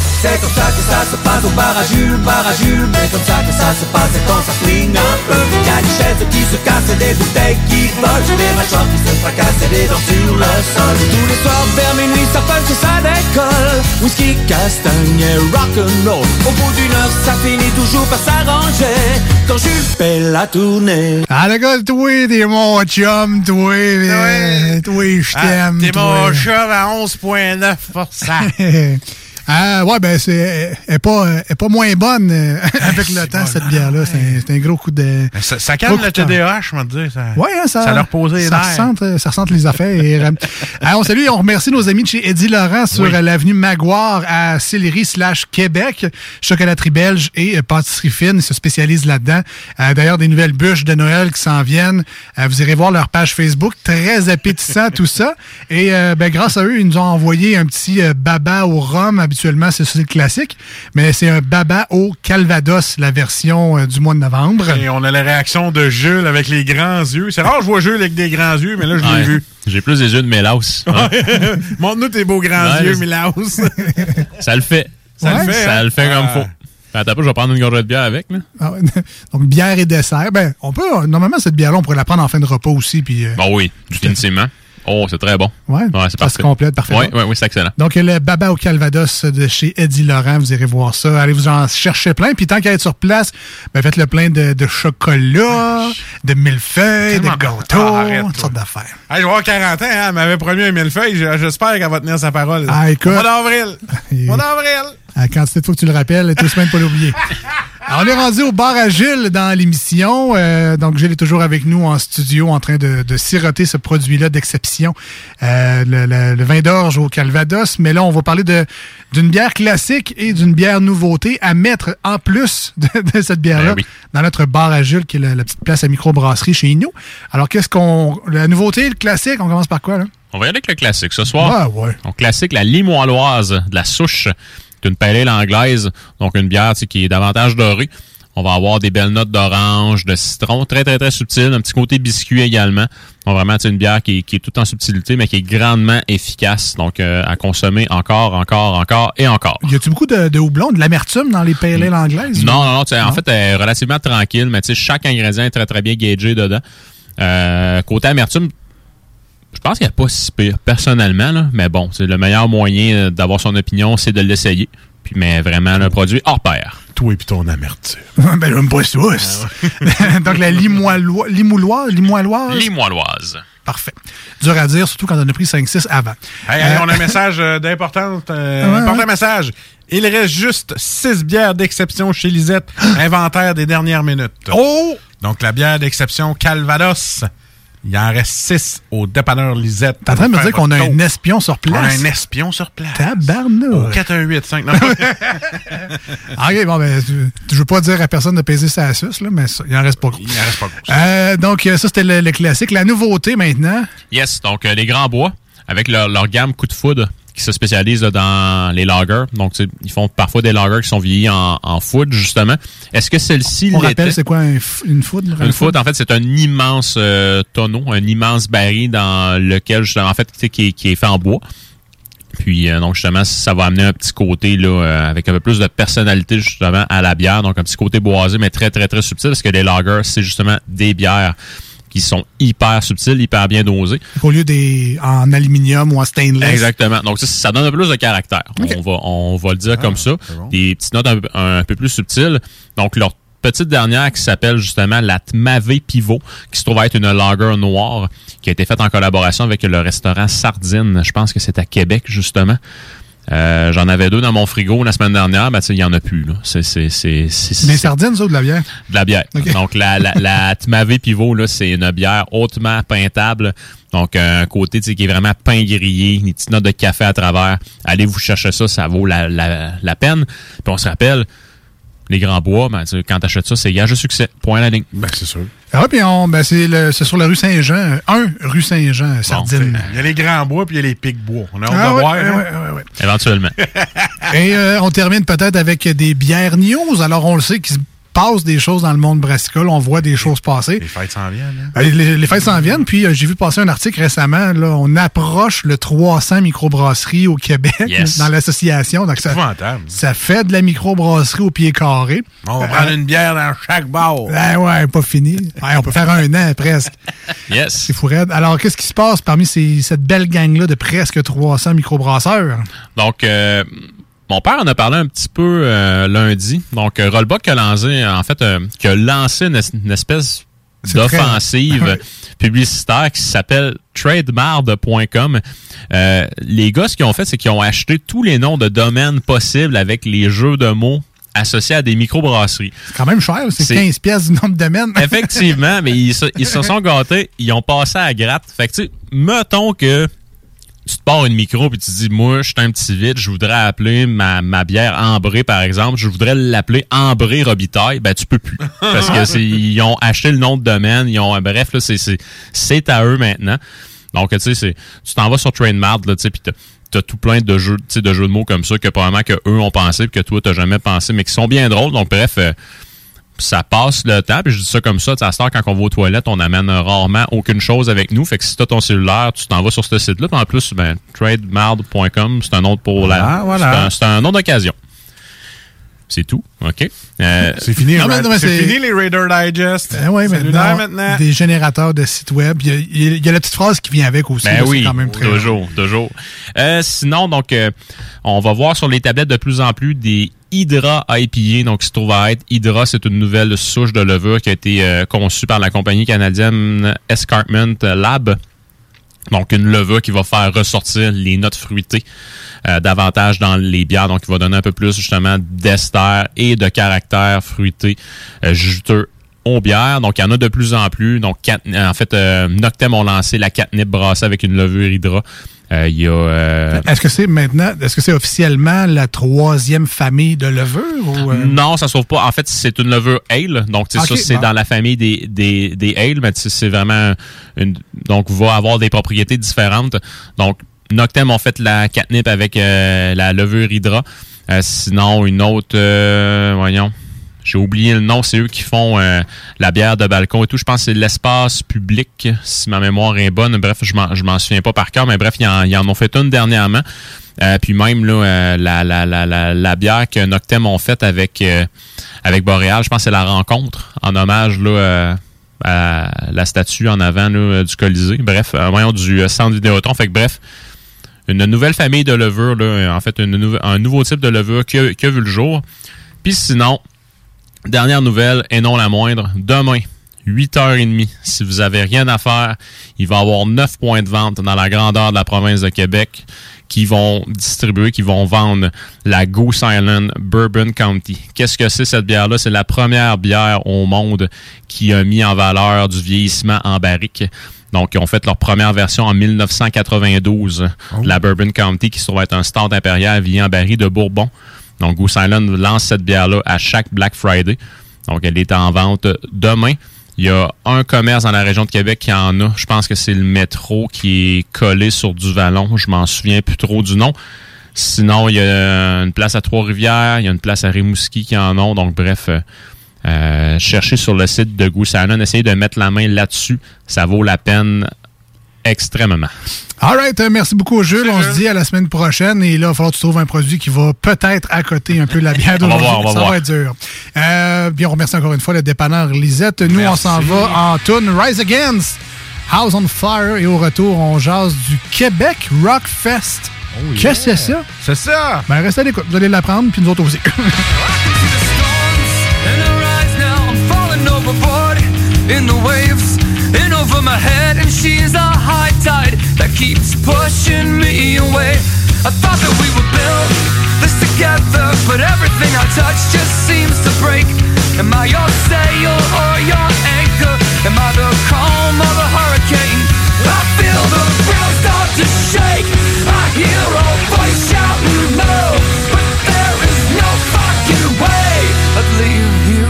*laughs* C'est comme ça que ça se passe au bar à Jules, bar à Jules Mais comme ça que ça se passe et quand ça flingue un peu. Y'a des chaises qui se cassent et des bouteilles qui volent Des mâchoires qui se fracassent et des dents sur le sol. Tous les soirs vers minuit ça punch et ça décolle. Whisky, castagne et rock'n'roll. Au bout d'une heure ça finit toujours par s'arranger. Quand Jules fait la tournée. Ah, le gars, toi, t'es mon chum, toi. Toi, je Ah, t'aime. T'es mon chum à 11.9 *laughs* Ah, ouais, ben, c'est elle est pas, elle est pas moins bonne euh, *laughs* avec le temps, cette bière-là. C'est un- C'est un, gros coup de. Ça, ça gros calme le. TDAH, je vais te dire. Ça, Ouais, hein, ça, ça leur posait les ça ressente, euh, ça ressente les affaires. Ah, *laughs* on salue et on remercie nos amis de chez Eddie Laurent sur l'avenue Maguire à Sillery slash Québec. Chocolaterie belge et pâtisserie fine. Ils se spécialisent là-dedans. D'ailleurs, des nouvelles bûches de Noël qui s'en viennent. Vous irez voir leur page Facebook. Très appétissant, tout ça. Et ben, grâce à eux, ils nous ont envoyé un petit baba au rhum. Habituellement, c'est ça, c'est le classique. Mais c'est un baba au Calvados, la version euh, du mois de novembre. Et on a la réaction de Jules avec les grands yeux. C'est rare que je vois Jules avec des grands yeux, mais là, je l'ai Ouais. vu. J'ai plus des yeux de Mélaus. hein. *laughs* Montre-nous tes beaux grands Ouais, yeux, Milaus. *laughs* Ça le fait. Ça le fait, Ça hein? le fait comme faut. Attends pas, je vais prendre une gorgée de bière avec. Là. Ah ouais. *laughs* Donc, bière et dessert. Ben, on peut, euh, normalement, cette bière-là, on pourrait la prendre en fin de repas aussi. Puis, euh, Bon oui, définitivement. Oh, c'est très bon. Ouais, c'est ça parfait. se complète parfaitement. Oui, oui, oui, c'est excellent. Donc, le Baba au Calvados de chez Eddie Laurent, vous irez voir ça. Allez vous en chercher plein. Puis, tant qu'à être sur place, ben, faites le plein de, de chocolat, de millefeuilles, de gâteaux, Ah, arrête, toutes sortes d'affaires. Hey, je vais avoir 40 ans, hein, elle m'avait promis un millefeuille. J'espère qu'elle va tenir sa parole. Ah, écoute. Au mois d'avril. *laughs* Mois d'avril. À la quantité de fois que tu le rappelles, deux semaines pas l'oublier. Alors, *laughs* on est rendu au bar à Gilles dans l'émission. Euh, donc, Gilles est toujours avec nous en studio en train de, de siroter ce produit-là d'exception, euh, le, le- le vin d'orge au Calvados. Mais là, on va parler d'une bière classique et d'une bière nouveauté à mettre en plus de, de cette bière-là Ben oui. dans notre bar à Gilles, qui est la, la petite place à microbrasserie chez nous. Alors, qu'est-ce qu'on... La nouveauté, le classique, on commence par quoi, là? On va y aller avec le classique ce soir. Ah, ouais. Donc, classique, la limoilloise de la souche. C'est une pale ale anglaise, donc une bière qui est davantage dorée. On va avoir des belles notes d'orange, de citron, très, très, très subtil. Un petit côté biscuit également. Donc, vraiment, sais, une bière qui est, qui est toute en subtilité, mais qui est grandement efficace. Donc, euh, à consommer encore, encore, encore et encore. Y a-tu beaucoup de, de houblon, de l'amertume dans les pale ale anglaises? Non, non, non. En fait, elle est relativement tranquille, mais tu sais, chaque ingrédient est très, très bien gagé dedans. Euh, côté amertume, pense qu'il n'y a pas si pire, personnellement, là, mais bon, c'est le meilleur moyen euh, d'avoir son opinion, c'est de l'essayer. Puis, mais vraiment, un produit hors pair. Toi et puis ton amertume. *laughs* ben, j'aime pas ça. Donc, la limoilloise. Limouloise? Limoilloise. Parfait. Dur à dire, surtout quand on a pris 5-6 avant. Hey, Euh, on a un *laughs* message euh, d'important. euh, Ouais, important ouais. message. Il reste juste 6 bières d'exception chez Lisette. *gasps* Inventaire des dernières minutes. Oh! Donc, la bière d'exception Calvados. Il en reste 6 au dépanneur Lisette. T'es en train de me dire qu'on a un espion sur On a place? un espion sur place. Tabarnouche. 418 5 non. Ah, *laughs* OK, bon, ben, tu- je veux pas dire à personne de peser sa suce, là, mais ça, il en reste pas gros. Il en reste pas gros. Euh, donc, euh, ça, c'était le, le classique. La nouveauté maintenant, Yes, donc euh, les grands bois, avec leur, leur gamme coup de foudre, qui se spécialise là, dans les lagers. Donc, ils font parfois des lagers qui sont vieillis en, en foudre, justement. Est-ce que celle-ci on rappelle, c'est quoi un une foudre? Une foudre, en fait, c'est un immense euh, tonneau, un immense baril dans lequel, justement, en fait, tu sais, qui est, qui est fait en bois. Puis, euh, donc, justement, ça va amener un petit côté, là, euh, avec un peu plus de personnalité, justement, à la bière. Donc, un petit côté boisé, mais très, très, très subtil, parce que les lagers, c'est justement des bières qui sont hyper subtiles, hyper bien dosées. Au lieu des en aluminium ou en stainless. Exactement. Donc, ça, ça donne un peu plus de caractère. On, va, on va le dire comme ça. Des petites notes un, peu- un peu plus subtiles. Donc, leur petite dernière qui s'appelle justement la Tmavé Pivot, qui se trouve être une lager noire, qui a été faite en collaboration avec le restaurant Sardine. Je pense que c'est à Québec, justement. Euh, J'en avais deux dans mon frigo la semaine dernière. Ben, tu sais, il n'y en a plus. là. C'est c'est- c'est- c'est- Des sardines, ça, ou de la bière? de la bière. Ok. Donc, la, la, la *laughs* Tmavé Pivot, là, c'est une bière hautement peintable. Donc, un côté tu sais, qui est vraiment pain grillé, une petite note de café à travers. Allez vous chercher ça, ça vaut la, la, la peine. Puis on se rappelle, les grands bois, ben, tu quand t'achètes ça, c'est gage de succès. Point à la ligne. Ben, c'est sûr. Ah, puis on, ben, c'est le- c'est sur la rue Saint-Jean. Un rue Saint-Jean, sardine. Il y a les grands bois puis il y a les pics bois. On a hâte Ah de ouais, voir. ouais, hein? ouais, ouais, ouais. Éventuellement. Et euh, on termine peut-être avec des bières news. Alors, on le sait qu'il se passe des choses dans le monde brassicole. On voit des choses passer. Les fêtes s'en viennent. hein? Ben, Les, les fêtes s'en viennent, puis euh, j'ai vu passer un article récemment. Là, on approche le 300 microbrasseries au Québec Yes. dans l'association. Donc ça, fait de la microbrasserie au pied carré. On va Euh, prendre une bière dans chaque bar. Ben ouais, pas fini. Ouais, on peut faire un an presque. *laughs* Yes. C'est fou raide. Alors, qu'est-ce qui se passe parmi ces- cette belle gang-là de presque 300 microbrasseurs? Donc, euh, mon père en a parlé un petit peu euh, lundi. Donc, euh, Rollbuck a lancé, en fait, euh, qui a lancé une, es- une espèce d'offensive très- publicitaire qui s'appelle trademarde.com. Euh, les gars, ce qu'ils ont fait, c'est qu'ils ont acheté tous les noms de domaines possibles avec les jeux de mots associés à des microbrasseries. C'est quand même cher, c'est C'est- 15 pièces du nombre de domaines. Effectivement, mais ils se, ils se sont *laughs* gâtés, ils ont passé à la gratte. Fait que, tu sais, mettons que tu te pars une micro puis tu te dis, moi, je suis un petit vide, je voudrais appeler ma, ma bière ambrée, par exemple, je voudrais l'appeler ambrée Robitaille, ben, tu peux plus. *laughs* Parce que c'est, ils ont acheté le nom de domaine, ils ont, bref, là, c'est, c'est, c'est à eux maintenant. Donc, tu sais, c'est, tu t'en vas sur Trainmart, là, tu sais, puis t'as, tout plein de jeux, tu sais, de jeux de mots comme ça que probablement que eux ont pensé puis que toi, t'as jamais pensé, mais qui sont bien drôles. Donc, bref, euh, ça passe le temps. Puis je dis ça comme ça, à heure, quand on va aux toilettes, on amène rarement aucune chose avec nous. Fait que si t'as ton cellulaire, tu t'en vas sur ce site-là. Puis en plus, ben, trademard.com, c'est un autre pour la. Ah, voilà. C'est un, c'est un nom d'occasion. C'est tout. OK. Euh, C'est fini, Non, non, mais c'est fini les Raider Digest. Ben Cellulaire maintenant, maintenant. des générateurs de sites web. Il y, a, il y la petite phrase qui vient avec aussi. Ben là, oui, c'est quand même très toujours, toujours. Euh, sinon, donc, euh, on va voir sur les tablettes de plus en plus des Hydra IPA, donc qui se trouve à être Hydra, c'est une nouvelle souche de levure qui a été conçue par la compagnie canadienne Escarpment Lab. Donc, une levure qui va faire ressortir les notes fruitées euh, davantage dans les bières. Donc, qui va donner un peu plus, justement, d'ester et de caractère fruité euh, juteux aux bières. Donc, il y en a de plus en plus. Donc, en fait, euh, Noctem ont lancé la catnip brassée avec une levure Hydra. Euh, Il y a... euh, Est-ce que c'est maintenant, est-ce que c'est officiellement la troisième famille de levure? Ou, euh, Non, ça sauve pas. En fait, c'est une levure ale. Donc, tu sais, Ok, ça, c'est bon. dans la famille des, des, des ale, mais tu sais, c'est vraiment une, donc, va avoir des propriétés différentes. Donc, Noctem ont fait la catnip avec euh, la levure Hydra. Euh, sinon, une autre, euh, voyons, j'ai oublié le nom, c'est eux qui font euh, la bière de balcon et tout. Je pense que c'est l'espace public, si ma mémoire est bonne. Bref, je m'en, m'en souviens pas par cœur, mais bref, ils en, ont fait une dernièrement. Euh, puis même euh, la, bière que Noctem ont faite avec, avec Boréal, je pense que c'est la rencontre en hommage à la statue en avant du Colisée. Bref, voyons, du centre Vidéotron. Fait que bref, une nouvelle famille de levures, là, en fait, un nouveau type de levure qui a vu le jour. Puis sinon, dernière nouvelle, et non la moindre, demain, 8h30, si vous avez rien à faire, il va y avoir 9 points de vente dans la grandeur de la province de Québec qui vont distribuer, qui vont vendre la Goose Island Bourbon County. Qu'est-ce que c'est cette bière-là? C'est la première bière au monde qui a mis en valeur du vieillissement en barrique. Donc, ils ont fait leur première version en 1992 de la Bourbon County, qui se trouve être un stand impérial vieilli en baril de Bourbon. Donc, Goose Island lance cette bière-là à chaque Black Friday. Donc, elle est en vente demain. Il y a un commerce dans la région de Québec qui en a. Je pense que c'est le métro qui est collé sur du vallon. Je m'en souviens plus trop du nom. Sinon, il y a une place à Trois-Rivières, il y a une place à Rimouski qui en ont. Donc, bref, euh, euh, cherchez sur le site de Goose Island. Essayez de mettre la main là-dessus. Ça vaut la peine extrêmement. All right, euh, merci beaucoup, Jules. On se dit à la semaine prochaine. Et là, il va falloir que tu trouves un produit qui va peut-être accoter un peu la bière *laughs* On va d'aujourd'hui. voir, on va Ça voir. va être dur. Euh, bien, on remercie encore une fois le dépanneur Lisette. Nous, on s'en va en tune Rise Against, House on Fire. Et au retour, on jase du Québec Rock Fest. Qu'est-ce que c'est ça? C'est ça! Ben, restez à l'écoute. Vous allez l'apprendre, puis nous autres aussi. *laughs* In over my head, and she's a high tide that keeps pushing me away. I thought that we would build this together, but everything I touch just seems to break. Am I your sail or your anchor? Am I the calm or the hurricane? I feel the ground start to shake. I hear a voice shouting no, but there is no fucking way I'd leave you.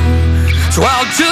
So I'll just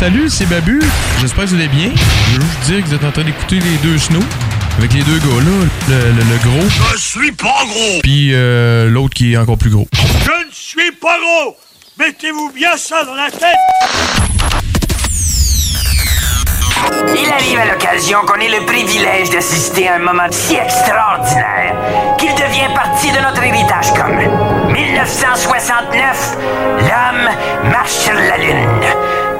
salut, c'est Babu. J'espère que vous allez bien. Je veux juste dire que vous êtes en train d'écouter les deux snows. Avec les deux gars là, le, le- le gros. Je suis pas gros! Puis euh, l'autre qui est encore plus gros. Je ne suis pas gros! Mettez-vous bien ça dans la tête! Il arrive à l'occasion qu'on ait le privilège d'assister à un moment si extraordinaire qu'il devient partie de notre héritage commun. 1969, l'homme marche sur la Lune.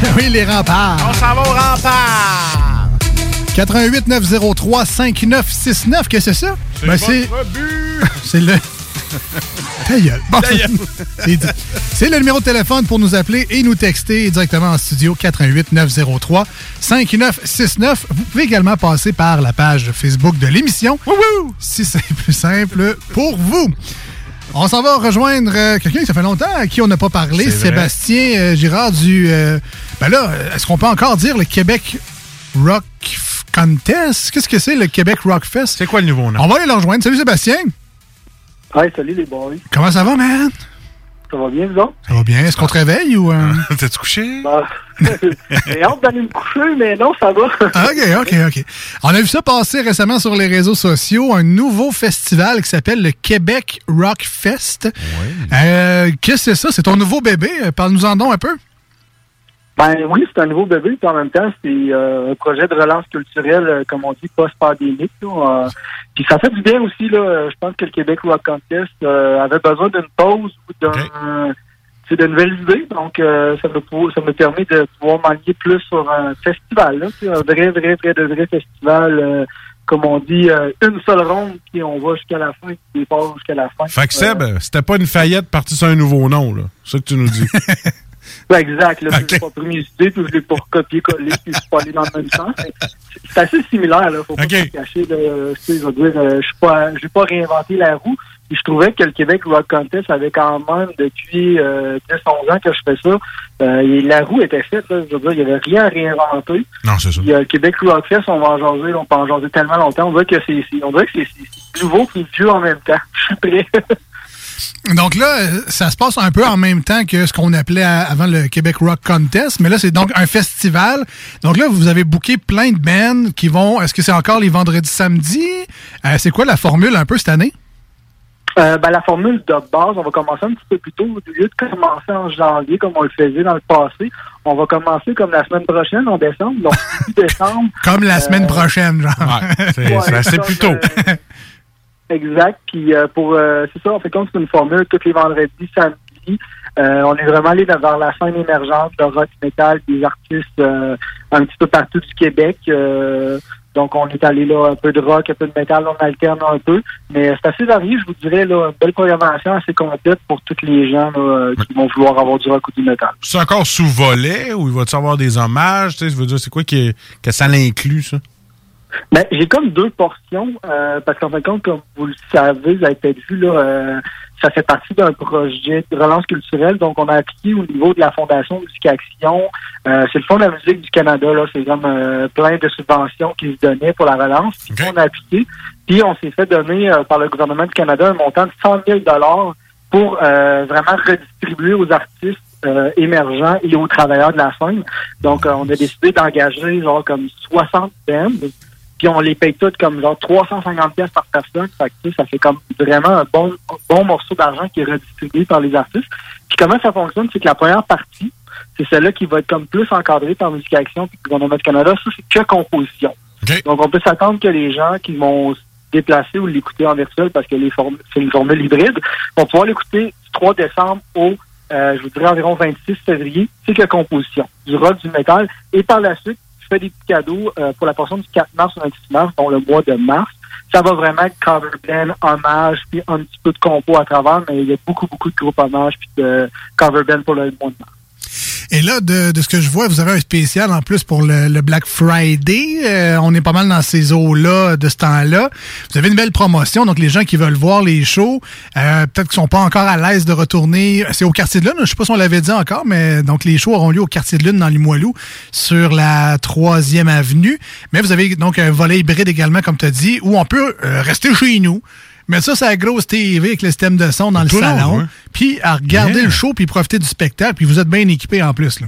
*laughs* oui, les remparts. On s'en va au rempart. 88 903 5969, qu'est-ce que c'est ça? C'est Ben, *laughs* c'est le. *laughs* Ta gueule. Bon. C'est le numéro de téléphone pour nous appeler et nous texter directement en studio 88 903 5969. Vous pouvez également passer par la page Facebook de l'émission. Si c'est plus simple pour vous. On s'en va rejoindre euh, quelqu'un qui ça fait longtemps à qui on n'a pas parlé. Sébastien euh, Girard du. euh, ben là, est-ce qu'on peut encore dire le Québec Rock Contest? Qu'est-ce que c'est le Québec Rock Fest? C'est quoi le nouveau nom? On va aller le rejoindre. Salut Sébastien. Hey, salut les boys. Comment ça va, man? Ça va bien, vous autres? Ça va bien. Est-ce qu'on te réveille ou. euh? *laughs* T'es-tu couché? Bah, *laughs* J'ai hâte d'aller me coucher, mais non, ça va. *laughs* OK, OK, OK. On a vu ça passer récemment sur les réseaux sociaux, un nouveau festival qui s'appelle le Québec Rock Fest. Euh, Qu'est-ce que c'est ça? C'est ton nouveau bébé? Euh, Parle-nous-en donc un peu. Ben oui, c'est un nouveau bébé, puis en même temps, c'est euh, un projet de relance culturelle, euh, comme on dit, post-pandémique. Euh, puis ça fait du bien aussi, là. Je pense que le Québec Rock Contest euh, avait besoin d'une pause ou d'un c'est de nouvelles idées. Donc, euh, ça, me, ça me permet de pouvoir m'aligner plus sur un festival. Là, un vrai, vrai, vrai, de vrai festival. euh, comme on dit, euh, une seule ronde, puis on va jusqu'à la fin, puis départ jusqu'à la fin. Fait que Seb, c'était pas une faillette partie sur un nouveau nom, là. C'est ça que tu nous dis. *laughs* Ouais, exact. Là, Je l'ai pas pris mes idées, puis je l'ai pas recopié-collé, puis je suis pas allé dans le même sens. C'est- assez similaire, là. Faut pas se cacher. là. Je veux dire, euh, je suis pas, j'ai pas réinventé la roue. Puis je trouvais que le Québec Rock Contest avait quand même, depuis euh, 10-11 ans que je fais ça, euh, et la roue était faite. Là, je veux dire, il y avait rien à réinventer. Non, c'est ça. Puis, euh, le Québec Rock Fest, on va en jaser, on peut en jaser tellement longtemps. On dirait que c'est, c'est- on dirait que c'est, nouveau puis vieux en même temps. *laughs* Je suis prêt. Donc là, ça se passe un peu en même temps que ce qu'on appelait avant le Québec Rock Contest, mais là, c'est donc un festival. Donc là, vous avez booké plein de bands qui vont... Est-ce que c'est encore les vendredis, samedis? Euh, c'est quoi la formule un peu cette année? Euh, ben, la formule de base, on va commencer un petit peu plus tôt. Au lieu de commencer en janvier comme on le faisait dans le passé, on va commencer comme la semaine prochaine, en décembre. Donc, *laughs* décembre. Comme la semaine Euh, prochaine, genre. c'est Ouais, assez plus tôt. Euh, exact. Puis euh, pour euh, c'est ça, on fait comme c'est une formule tous les vendredis, samedis. Euh, on est vraiment allé vers la scène émergente, le rock metal, des artistes euh, un petit peu partout du Québec. Euh, donc on est allé là un peu de rock, un peu de métal, on alterne un peu. Mais c'est assez varié, je vous dirais, là, une belle programmation assez complète pour tous les gens là, euh, qui vont vouloir avoir du rock ou du métal. C'est encore sous volet ou il va-tu avoir des hommages? Tu sais, je veux dire, c'est quoi qui que ça l'inclut, ça? Ben, j'ai comme deux portions, euh, parce qu'en fin de compte, comme vous le savez, vous avez peut-être vu, là, euh, ça fait partie d'un projet de relance culturelle. Donc, on a appliqué au niveau de la Fondation Musique Action. Euh, c'est le Fonds de la musique du Canada, là. C'est comme euh, plein de subventions qui se donnaient pour la relance. Puis on a appliqué. Puis on s'est fait donner euh, par le gouvernement du Canada un montant de 100 000 pour euh, vraiment redistribuer aux artistes euh, émergents et aux travailleurs de la scène. Donc, euh, on a décidé d'engager genre comme 60 bands puis on les paye toutes comme genre 350 pièces par personne. Fait que, ça fait comme vraiment un bon, bon morceau d'argent qui est redistribué par les artistes. Puis comment ça fonctionne, c'est que la première partie, c'est celle-là qui va être comme plus encadrée par Musique Action puis le gouvernement du Canada. Ça, c'est que composition. Donc, on peut s'attendre que les gens qui vont se déplacer ou l'écouter en virtuel parce que c'est une formule hybride, vont pouvoir l'écouter du 3 décembre au, euh, je vous dirais, environ 26 février. C'est que composition. Du rock, du métal. Et par la suite, fais des petits cadeaux euh, pour la portion du 4 mars au 26 mars, dont le mois de mars. Ça va vraiment être cover band, hommage, puis un petit peu de compo à travers, mais il y a beaucoup, beaucoup de groupes hommages puis de cover band pour le mois de mars. Et là, de, de ce que je vois, vous avez un spécial en plus pour le, Black Friday. Euh, on est pas mal dans ces eaux-là de ce temps-là. Vous avez une belle promotion, donc les gens qui veulent voir les shows, euh, peut-être qu'ils sont pas encore à l'aise de retourner. C'est au Quartier de Lune, je sais pas si on l'avait dit encore, mais donc les shows auront lieu au Quartier de Lune dans Limoilou, sur la troisième avenue. Mais vous avez donc un volet hybride également, comme tu as dit, où on peut euh, rester chez nous. Mettre ça sur la grosse TV avec le système de son dans le Tout le long, salon, puis à regarder Yeah. le show, puis profiter du spectacle, puis vous êtes bien équipé en plus. Là.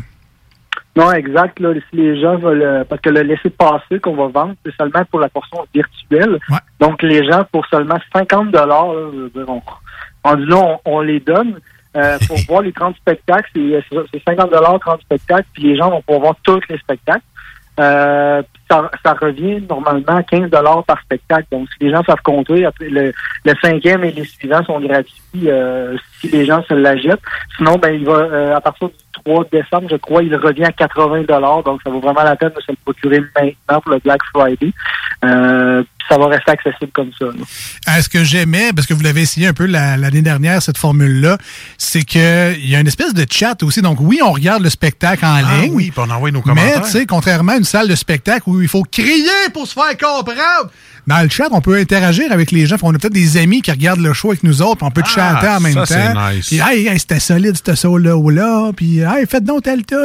Non, exact. Là, si les gens veulent, euh, parce que le laisser passer qu'on va vendre, c'est seulement pour la portion virtuelle. Donc, les gens, pour seulement 50 dollars, on, on, dit là, on, on les donne. Euh, pour *laughs* voir les 30 spectacles, c'est c'est 50 dollars 30 spectacles, puis les gens vont pouvoir voir tous les spectacles. Euh, ça, ça revient normalement à 15 dollars par spectacle. Donc, si les gens savent compter, le, le cinquième et les suivants sont gratuits euh, si les gens se la jettent. Sinon, ben il va euh, à partir du 3 décembre, je crois, il revient à 80 dollars. Donc, ça vaut vraiment la peine de se le procurer maintenant pour le Black Friday. Euh, puis ça va rester accessible comme ça. Ce que j'aimais, parce que vous l'avez essayé un peu la- l'année dernière, cette formule-là, c'est qu'il y a une espèce de chat aussi. Donc, oui, on regarde le spectacle en Ah ligne. oui, puis on envoie nos Mais, commentaires. tu sais, contrairement à une salle de spectacle où il faut crier pour se faire comprendre, dans le chat, on peut interagir avec les gens. On a peut-être des amis qui regardent le show avec nous autres, puis on peut chatter en même Ah, ça, temps. c'est nice. Puis, hey, hey, c'était solide, ce saut-là ou là. Puis, hey, faites donc tel tout.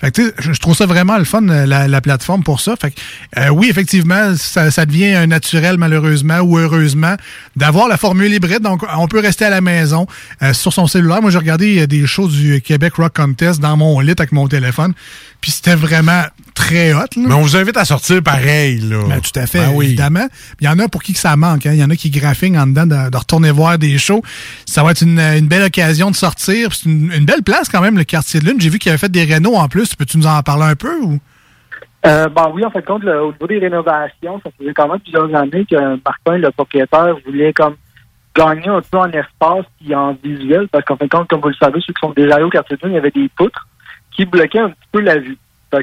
Fait que, tu sais, je, trouve ça vraiment le fun, euh, la, la plateforme pour ça. Fait que, euh, oui, effectivement, ça, ça devient un naturel, malheureusement ou heureusement, d'avoir la formule hybride. Donc, on peut rester à la maison euh, sur son cellulaire. Moi, j'ai regardé euh, des shows du Québec Rock Contest dans mon lit avec mon téléphone. Puis, c'était vraiment très hot. là. Mais on vous invite à sortir pareil, là. Ben, tout à fait, Ben oui. évidemment. Il y en a pour qui que ça manque. hein. Il y en a qui graphiquent en dedans de, de retourner voir des shows. Ça va être une, une belle occasion de sortir. C'est une, une belle place quand même, le quartier de lune. J'ai vu qu'il avait fait des rénaux en plus. Peux-tu nous en parler un peu? Ou? Euh, ben oui, en fait, compte, le- au niveau des rénovations, ça faisait quand même plusieurs années que Martin, le propriétaire, voulait comme gagner un peu en espace et en visuel, parce qu'en fin de compte, comme vous le savez, ceux qui sont déjà allés au quartier de lune, il y avait des poutres qui bloquaient un petit peu la vue. Ça,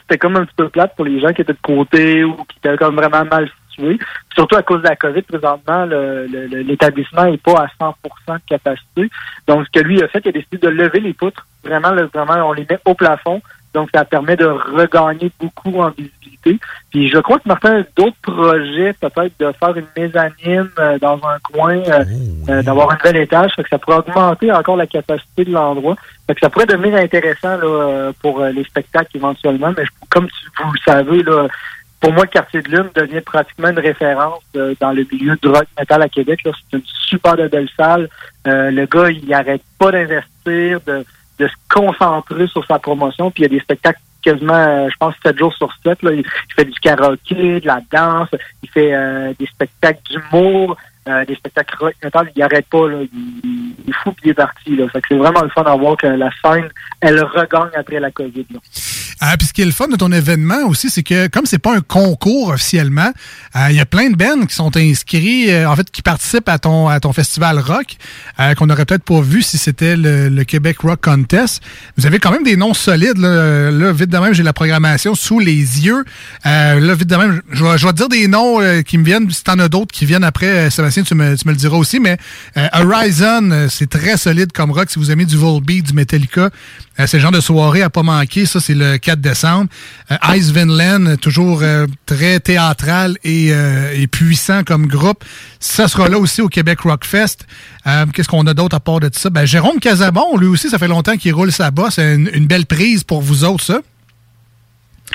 c'était comme un petit peu plate pour les gens qui étaient de côté ou qui étaient comme vraiment mal situés. Surtout à cause de la COVID, présentement, l'établissement n'est pas à 100 de capacité. Donc, ce que lui a fait, il a décidé de lever les poutres. Vraiment, vraiment, on les met au plafond. Donc, ça permet de regagner beaucoup en visibilité. Puis, je crois que Martin a d'autres projets, peut-être de faire une mezzanine euh, dans un coin, euh, euh, d'avoir un nouvel étage. Fait que ça pourrait augmenter encore la capacité de l'endroit. Fait que ça pourrait devenir intéressant là, euh, pour euh, les spectacles éventuellement. Mais je- comme tu- vous le savez, là, pour moi, le quartier de lune devient pratiquement une référence euh, dans le milieu du rock metal à Québec. C'est une super de belle salle. Euh, le gars, il n'arrête pas d'investir, de, de se concentrer sur sa promotion. Puis il y a des spectacles quasiment, euh, je pense, 7 jours sur 7. Là. Il, fait du karaoké, de la danse, il fait euh, des spectacles d'humour, euh, des spectacles rock. Il n'arrête pas. Là. Il, il est est parti. C'est vraiment le fun à voir que la scène, elle regagne après la COVID. Ah, puis ce qui est le fun de ton événement aussi, c'est que comme c'est pas un concours officiellement, euh, il y a plein de bands qui sont inscrits, euh, en fait, qui participent à ton à ton festival rock, euh, qu'on n'aurait peut-être pas vu si c'était le, Québec Rock Contest. Vous avez quand même des noms solides. Là, vite de même, j'ai la programmation sous les yeux. Euh, là, vite de même, je vais, te dire des noms euh, qui me viennent. Si t'en as d'autres qui viennent après, euh, Tu me, tu me le diras aussi. Mais euh, Horizon, euh, c'est très solide comme rock. Si vous aimez du Volbeat, du Metallica, euh, c'est le genre de soirée à pas manquer. Ça, c'est le 4 décembre. Euh, Ice Vinland, toujours très théâtral et, puissant comme groupe. Ça sera là aussi au Québec Rockfest. Qu'est-ce qu'on a d'autre à part de ça? Ben, Jérôme Casabon, lui aussi, ça fait longtemps qu'il roule sa bosse. C'est une, une belle prise pour vous autres, ça.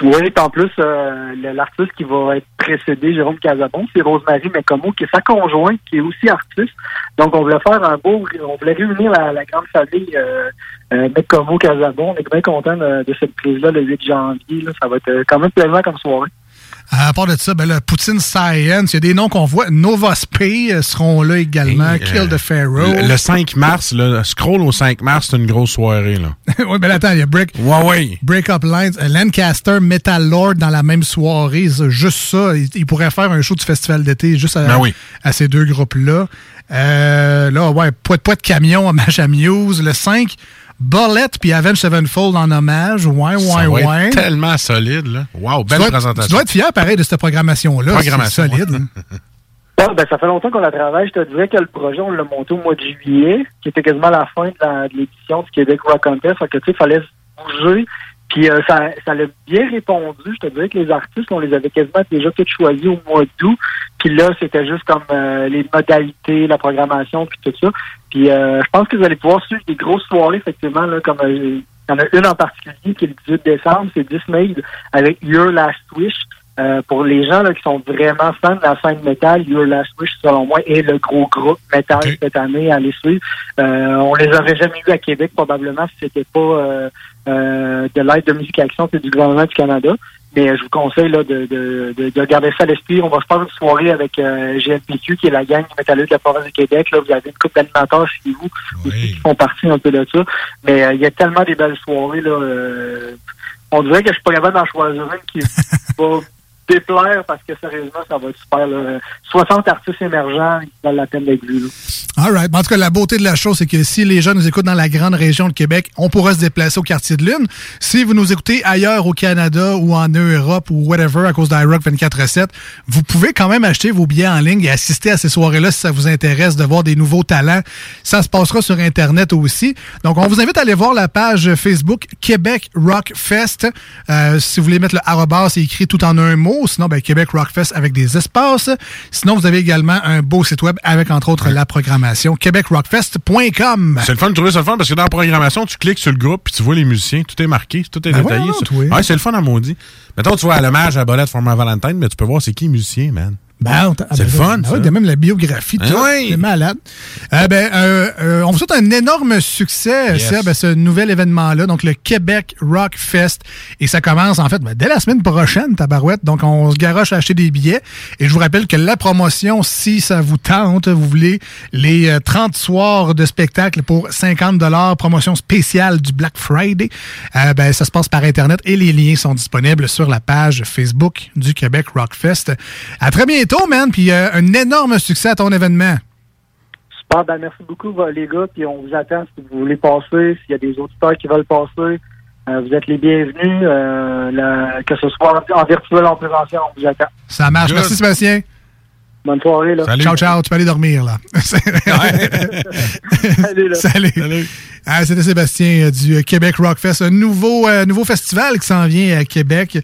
Oui, en plus, euh, l'artiste qui va être précédé, Jérôme Casabon, c'est Rosemary Mecomo, qui est sa conjointe, qui est aussi artiste. Donc, on voulait faire un beau, on voulait réunir la, la grande famille euh, euh, Mecomo Casabon. On est bien content de, de cette prise-là le 8 janvier. là. Ça va être euh, quand même plaisant comme soirée. À part de ça, ben là, Poutine Science, il y a des noms qu'on voit. Euh, seront là également. Hey, Kill euh, the Pharaoh. Le, le 5 mars, là, scroll au 5 mars, c'est une grosse soirée. Là. *laughs* oui, ben attends, il y a Break, ouais. Break Up Lines, euh, Lancaster, Metal Lord dans la même soirée. Juste ça, il, il pourrait faire un show du festival d'été juste à, Ben oui. à ces deux groupes-là. Euh, là, ouais, Poit de camion à Muse. Le 5, Bullet puis Avenged Sevenfold en hommage. Ouais, ouais, ouais. tellement solide. Là. Wow, Tu belle dois, présentation. tu dois être fier, pareil, de cette programmation-là. Programmation, C'est solide. *laughs* Ah, ben, ça fait longtemps qu'on la travaille. Je te dirais que le projet, on l'a monté au mois de juillet, qui était quasiment la fin de la- de l'édition du Québec Rock Contest. Fait que, tu sais, il fallait se bouger. Puis euh, ça, ça l'a bien répondu. Je te dirais que les artistes, on les avait quasiment déjà tous choisis au mois d'août. Puis là, c'était juste comme euh, les modalités, la programmation, puis tout ça. Puis euh, je pense que vous allez pouvoir suivre des grosses soirées, effectivement, là, comme euh, il y en a une en particulier qui est le 18 décembre, c'est Disney avec Your Last Wish. euh, pour les gens là, qui sont vraiment fans de la scène métal, Your Last Wish, selon moi, est le gros groupe métal cette année à les suivre. Euh, on les aurait jamais eu à Québec, probablement, si c'était pas euh, euh, de l'aide de Musique Action et du gouvernement du Canada. Mais euh, je vous conseille là, de, de, de, de garder ça à l'esprit. On va se faire une soirée avec euh, qui est la gang métalleux de la province du Québec. Là, vous avez une couple d'animateurs chez vous aussi qui font partie un peu de ça. Mais euh, il y a tellement des belles soirées. Là, euh, on dirait que je suis pas capable d'en choisir une qui va *laughs* déplaire parce que sérieusement, ça va être super. Là. 60 artistes émergents qui valent la peine d'être vus. All right. En tout cas, la beauté de la chose, c'est que si les gens nous écoutent dans la grande région de Québec, on pourra se déplacer au quartier de Lune. Si vous nous écoutez ailleurs au Canada ou en Europe ou whatever à cause d'iRock 24-7, vous pouvez quand même acheter vos billets en ligne et assister à ces soirées-là si ça vous intéresse de voir des nouveaux talents. Ça se passera sur Internet aussi. Donc, on vous invite à aller voir la page Facebook Québec Rock Fest. Euh, si vous voulez mettre le arrobas, c'est écrit tout en un mot. Sinon, ben, Québec Rock Fest avec des espaces. Sinon, vous avez également un beau site web avec, entre autres, la programmation québecrockfest.com. C'est le fun de trouver ça le fun parce que dans la programmation, tu cliques sur le groupe puis tu vois les musiciens, tout est marqué, tout est Ben détaillé. Ouais, c'est le fun à maudit. Mettons, tu vois à l'hommage à Bolette Format Valentine, mais tu peux voir c'est qui musicien, man. Ben, C'est le fun, Ah il y a même la biographie. Hein, oui. C'est malade. Euh, ben, euh, euh, on vous souhaite un énorme succès, Yes. Seb, à ce nouvel événement-là, donc le Québec Rock Fest. Et ça commence, en fait, ben, dès la semaine prochaine, tabarouette. Donc, on se garoche à acheter des billets. Et je vous rappelle que la promotion, si ça vous tente, vous voulez les euh, 30 soirs de spectacle pour 50 promotion spéciale du Black Friday, euh, ben, ça se passe par Internet et les liens sont disponibles sur la page Facebook du Québec Rock Fest. À très bientôt, man, puis euh, un énorme succès à ton événement. Super, ben merci beaucoup, les gars. Puis on vous attend si vous voulez passer, s'il y a des auditeurs qui veulent passer. euh, vous êtes les bienvenus. euh, que ce soit en, en virtuel ou en présentiel, on vous attend. Ça marche. Merci, Sébastien. Bonne soirée. Là. Ciao, ciao. Tu peux aller dormir, là. *laughs* *laughs* Salut, là. Salut. Ah, C'était Sébastien euh, du euh, Québec Rockfest, un nouveau, euh, nouveau festival qui s'en vient à Québec.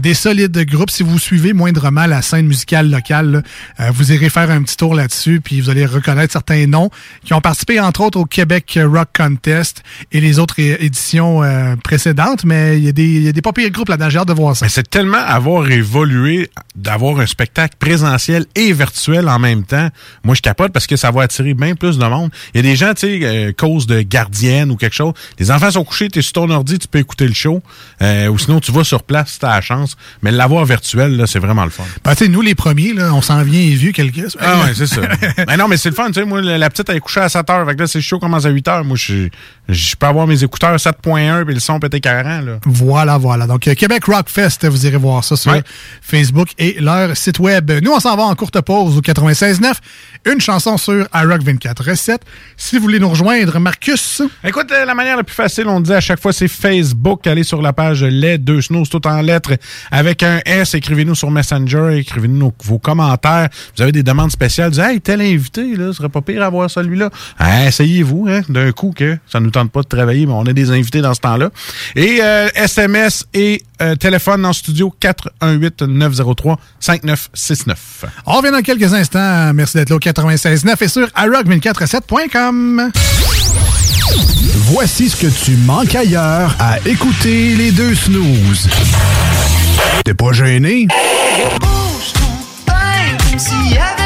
Des solides groupes. Si vous suivez moindrement la scène musicale locale, là, euh, vous irez faire un petit tour là-dessus, puis vous allez reconnaître certains noms qui ont participé, entre autres, au Québec Rock Contest et les autres éditions euh, précédentes. Mais il y a des, il y a des pas pires groupes là-dedans. J'ai hâte de voir ça. Mais c'est tellement avoir évolué d'avoir un spectacle présentiel et virtuel en même temps. Moi, je capote parce que ça va attirer bien plus de monde. Il y a des gens, tu sais, euh, cause de gardienne ou quelque chose. Les enfants sont couchés, tu es sur ton ordi, tu peux écouter le show. Euh, ou sinon, tu vas sur place si tu la chance. Mais l'avoir virtuel, là, c'est vraiment le fun. Ben, tu sais, nous, les premiers, là, on s'en vient vieux quelques. Ah ouais, c'est ça. Mais *laughs* non, mais c'est le fun, tu sais. Moi, la petite, elle est couchée à 7 heures. Fait que là, c'est show commence à 8 heures. Moi, je je peux avoir mes écouteurs 7.1 puis le son peut être 40, là. Voilà, voilà. Donc, euh, Québec Rock Fest, vous irez voir ça sur Facebook et leur site web. Nous, on s'en va en courte pause au 96.9. Une chanson sur iRock 24.7. Si vous voulez nous rejoindre, Marcus. Écoute, euh, la manière la plus facile, on dit à chaque fois, c'est Facebook. Allez sur la page Les Deux Snows, tout en lettres, avec un S. Écrivez-nous sur Messenger, écrivez-nous vos commentaires. Vous avez des demandes spéciales. Dites, hey, tel invité, là, ce serait pas pire à voir celui-là. Ah, essayez-vous, hein, d'un coup, que ça nous tente pas de travailler, mais on a des invités dans ce temps-là. Et euh, SMS et euh, téléphone en studio 418-903-5969. On revient dans quelques instants. Merci d'être là au 96.9 et sur iRock247.com. Voici ce que tu manques ailleurs à écouter les deux snooze. T'es pas gêné? Bouge ton pain comme s'il y avait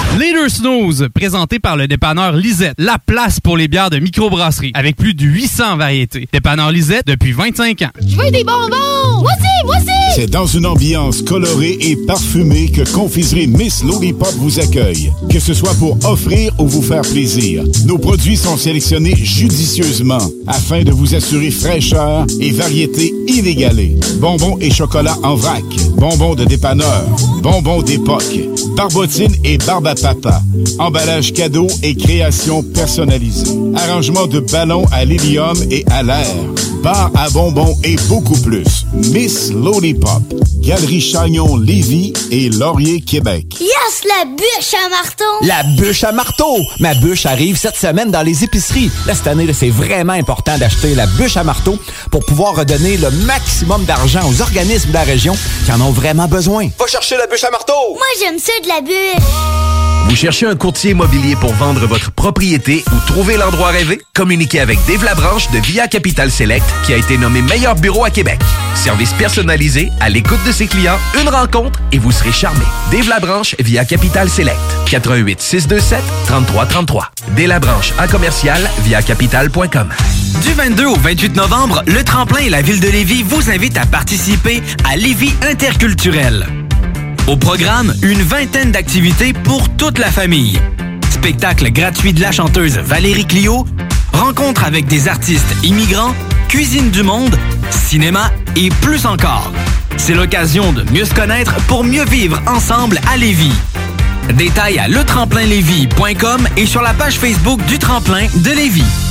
Leader Snooze, présenté par le dépanneur Lisette, la place pour les bières de microbrasserie, avec plus de 800 variétés. Dépanneur Lisette depuis 25 ans. Je veux des bonbons! Moi aussi, moi aussi! C'est dans une ambiance colorée et parfumée que Confiserie Miss Lollipop vous accueille. Que ce soit pour offrir ou vous faire plaisir, nos produits sont sélectionnés judicieusement afin de vous assurer fraîcheur et variété inégalée. Bonbons et chocolat en vrac, bonbons de dépanneur, bonbons d'époque, barbotine et barbe à papa, emballage cadeau et création personnalisée, arrangement de ballons à l'hélium et à l'air, bar à bonbons et beaucoup plus. Miss Lollipop, Galerie Chagnon Lévis et Laurier Québec. Yes, la bûche à marteau! La bûche à marteau! Ma bûche arrive cette semaine dans les épiceries. Là, cette année, c'est vraiment important d'acheter la bûche à marteau pour pouvoir redonner le maximum d'argent aux organismes de la région qui en ont vraiment besoin. Va chercher la bûche à marteau! Moi, j'aime ça de la bûche! Vous cherchez un courtier immobilier pour vendre votre propriété ou trouver l'endroit rêvé? Communiquez avec Dave Labranche de Via Capital Select qui a été nommé meilleur bureau à Québec. Service personnalisé, à l'écoute de ses clients, une rencontre et vous serez charmé. Dave Labranche via Capital Select. 88 627 3333. Dave Labranche à commercial via capital.com. Du 22 au 28 novembre, le Tremplin et la Ville de Lévis vous invitent à participer à Lévis Interculturel. Au programme, une vingtaine d'activités pour toute la famille. Spectacle gratuit de la chanteuse Valérie Clio, rencontre avec des artistes immigrants, cuisine du monde, cinéma et plus encore. C'est l'occasion de mieux se connaître pour mieux vivre ensemble à Lévis. Détails à letremplinlévis.com et sur la page Facebook du Tremplin de Lévis.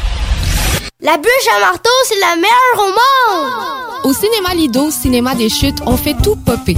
La bûche à marteau, c'est la meilleure au monde. Au cinéma Lido, cinéma des chutes, on fait tout popper.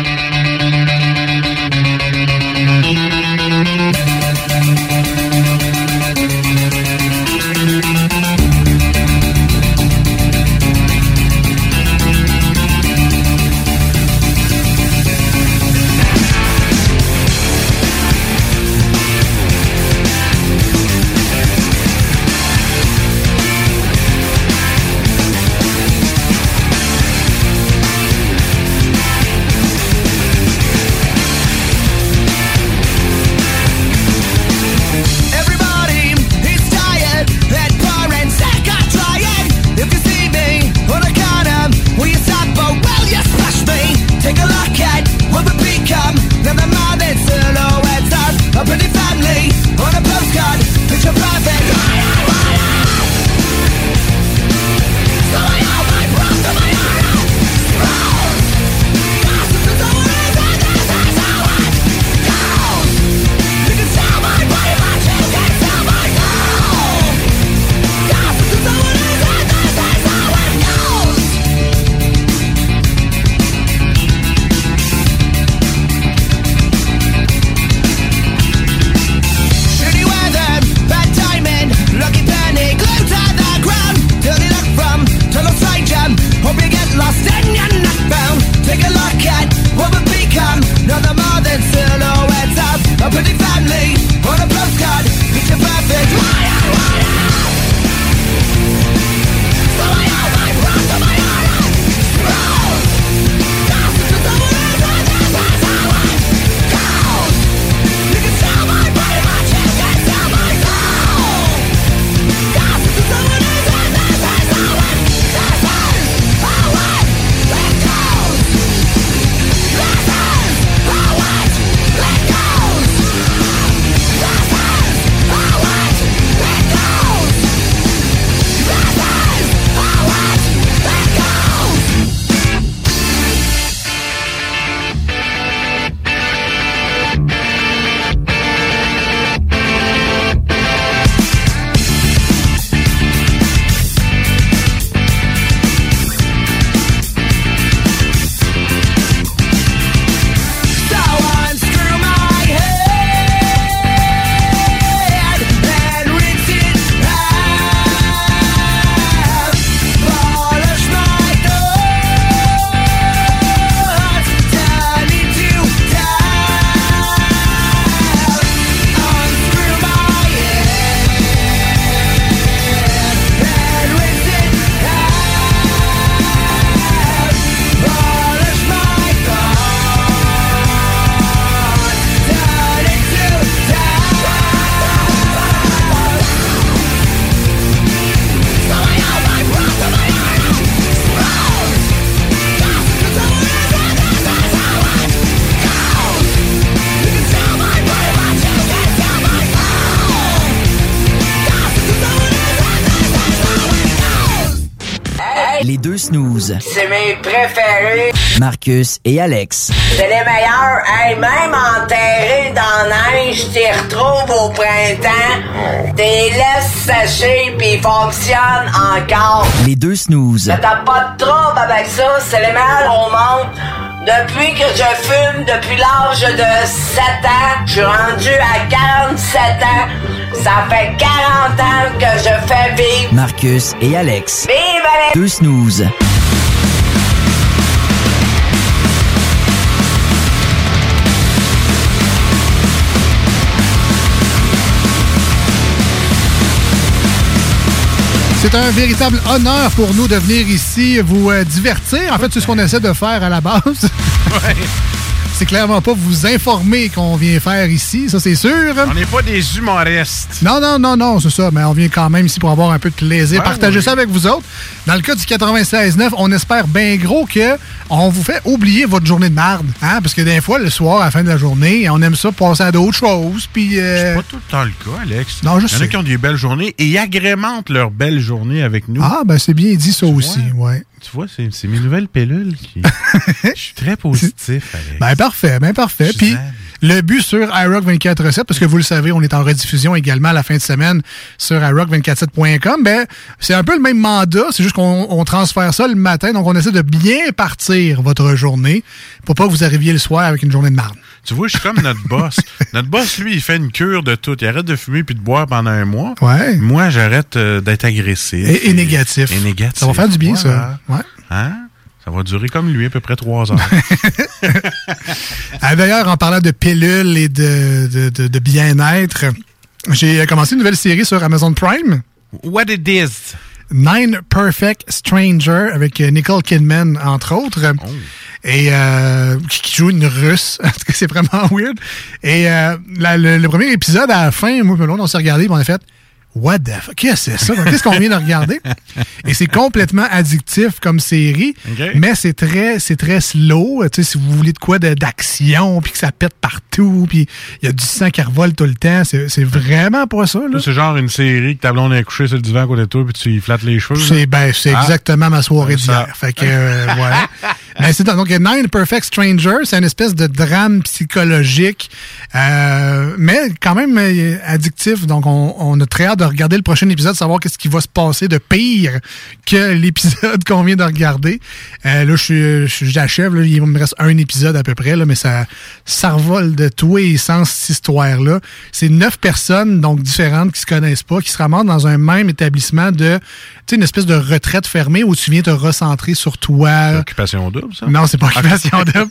C'est mes préférés. Marcus et Alex. C'est les meilleurs. Hey, même enterrés dans la neige, t'y retrouves au printemps. T'es laisses sécher puis ils fonctionnent encore. Les deux snooze. T'as pas de trouble avec ça. C'est les meilleurs au monde. Depuis que je fume, depuis l'âge de 7 ans, je suis rendu à 47 ans. Ça fait 40 ans que je fais vivre. Marcus et Alex. Vive Alex! Deux snooze. C'est un véritable honneur pour nous de venir ici vous euh, divertir. En fait, c'est ce qu'on essaie de faire à la base. *laughs* C'est clairement pas vous informer qu'on vient faire ici, ça c'est sûr. On n'est pas des humoristes. Non, non, non, non, c'est ça. Mais on vient quand même ici pour avoir un peu de plaisir, Ouais, partager oui. ça avec vous autres. Dans le cas du 96.9, on espère bien gros que on vous fait oublier votre journée de marde. Hein? Parce que des fois, le soir, à la fin de la journée, on aime ça passer à d'autres choses. Puis. euh, C'est pas tout le temps le cas, Alex. Non, je Il y en a qui ont des belles journées et ils agrémentent leurs belles journées avec nous. Ah, ben c'est bien dit ça aussi, ouais. Tu vois, c'est c'est mes nouvelles pilules qui. *laughs* Je suis très positif, Alex. Ben parfait, ben parfait. Puis le but sur iRock 24.7, parce que vous le savez, on est en rediffusion également à la fin de semaine sur iRock247.com, ben c'est un peu le même mandat, c'est juste qu'on on transfère ça le matin, donc on essaie de bien partir votre journée pour pas que vous arriviez le soir avec une journée de marde. Tu vois, je suis comme notre boss. *laughs* notre boss, lui, il fait une cure de tout. Il arrête de fumer puis de boire pendant un mois. Ouais. Moi, j'arrête euh, d'être agressif. Et, et négatif. Et négatif. Ça va faire du bien, ça. Hein? Ça va durer comme lui à peu près trois heures. *laughs* Ah, *laughs* D'ailleurs, en parlant de pilules et de, de, de- de bien-être, j'ai commencé une nouvelle série sur Amazon Prime. What it is? Nine Perfect Stranger avec euh, Nicole Kidman, entre autres. Et euh, qui joue une russe. En tout cas, c'est vraiment weird? Et euh, la- le, le premier épisode, à la fin, moi Melon, on s'est regardé et on a fait What the fuck? Qu'est-ce que c'est ça? Qu'est-ce qu'on vient de regarder? Et c'est complètement addictif comme série, mais c'est très, c'est très slow. Tu sais, si vous voulez de quoi d'action, puis que ça pète partout, puis il y a du sang qui revole tout le temps, c'est c'est vraiment pas ça. Là. C'est genre une série que ta blonde est couchée sur le divan à côté de toi puis tu lui flattes les cheveux. C'est ben, c'est Ah. exactement ma soirée d'hier. Fait que euh, voilà. *laughs* Mais c'est donc Nine Perfect Strangers, c'est une espèce de drame psychologique, euh, mais quand même euh, addictif. Donc on, on a très hâte de regarder le prochain épisode, savoir qu'est-ce qui va se passer de pire que l'épisode *laughs* qu'on vient de regarder. Euh, là, je j'achève. Il me reste un épisode à peu près, mais ça, ça revole de tous les sens cette histoire-là. C'est neuf personnes donc différentes qui se connaissent pas, qui se ramassent dans un même établissement de, sais, une espèce de retraite fermée où tu viens te recentrer sur toi. Occupation double, ça? Non, c'est pas occupation *laughs* double.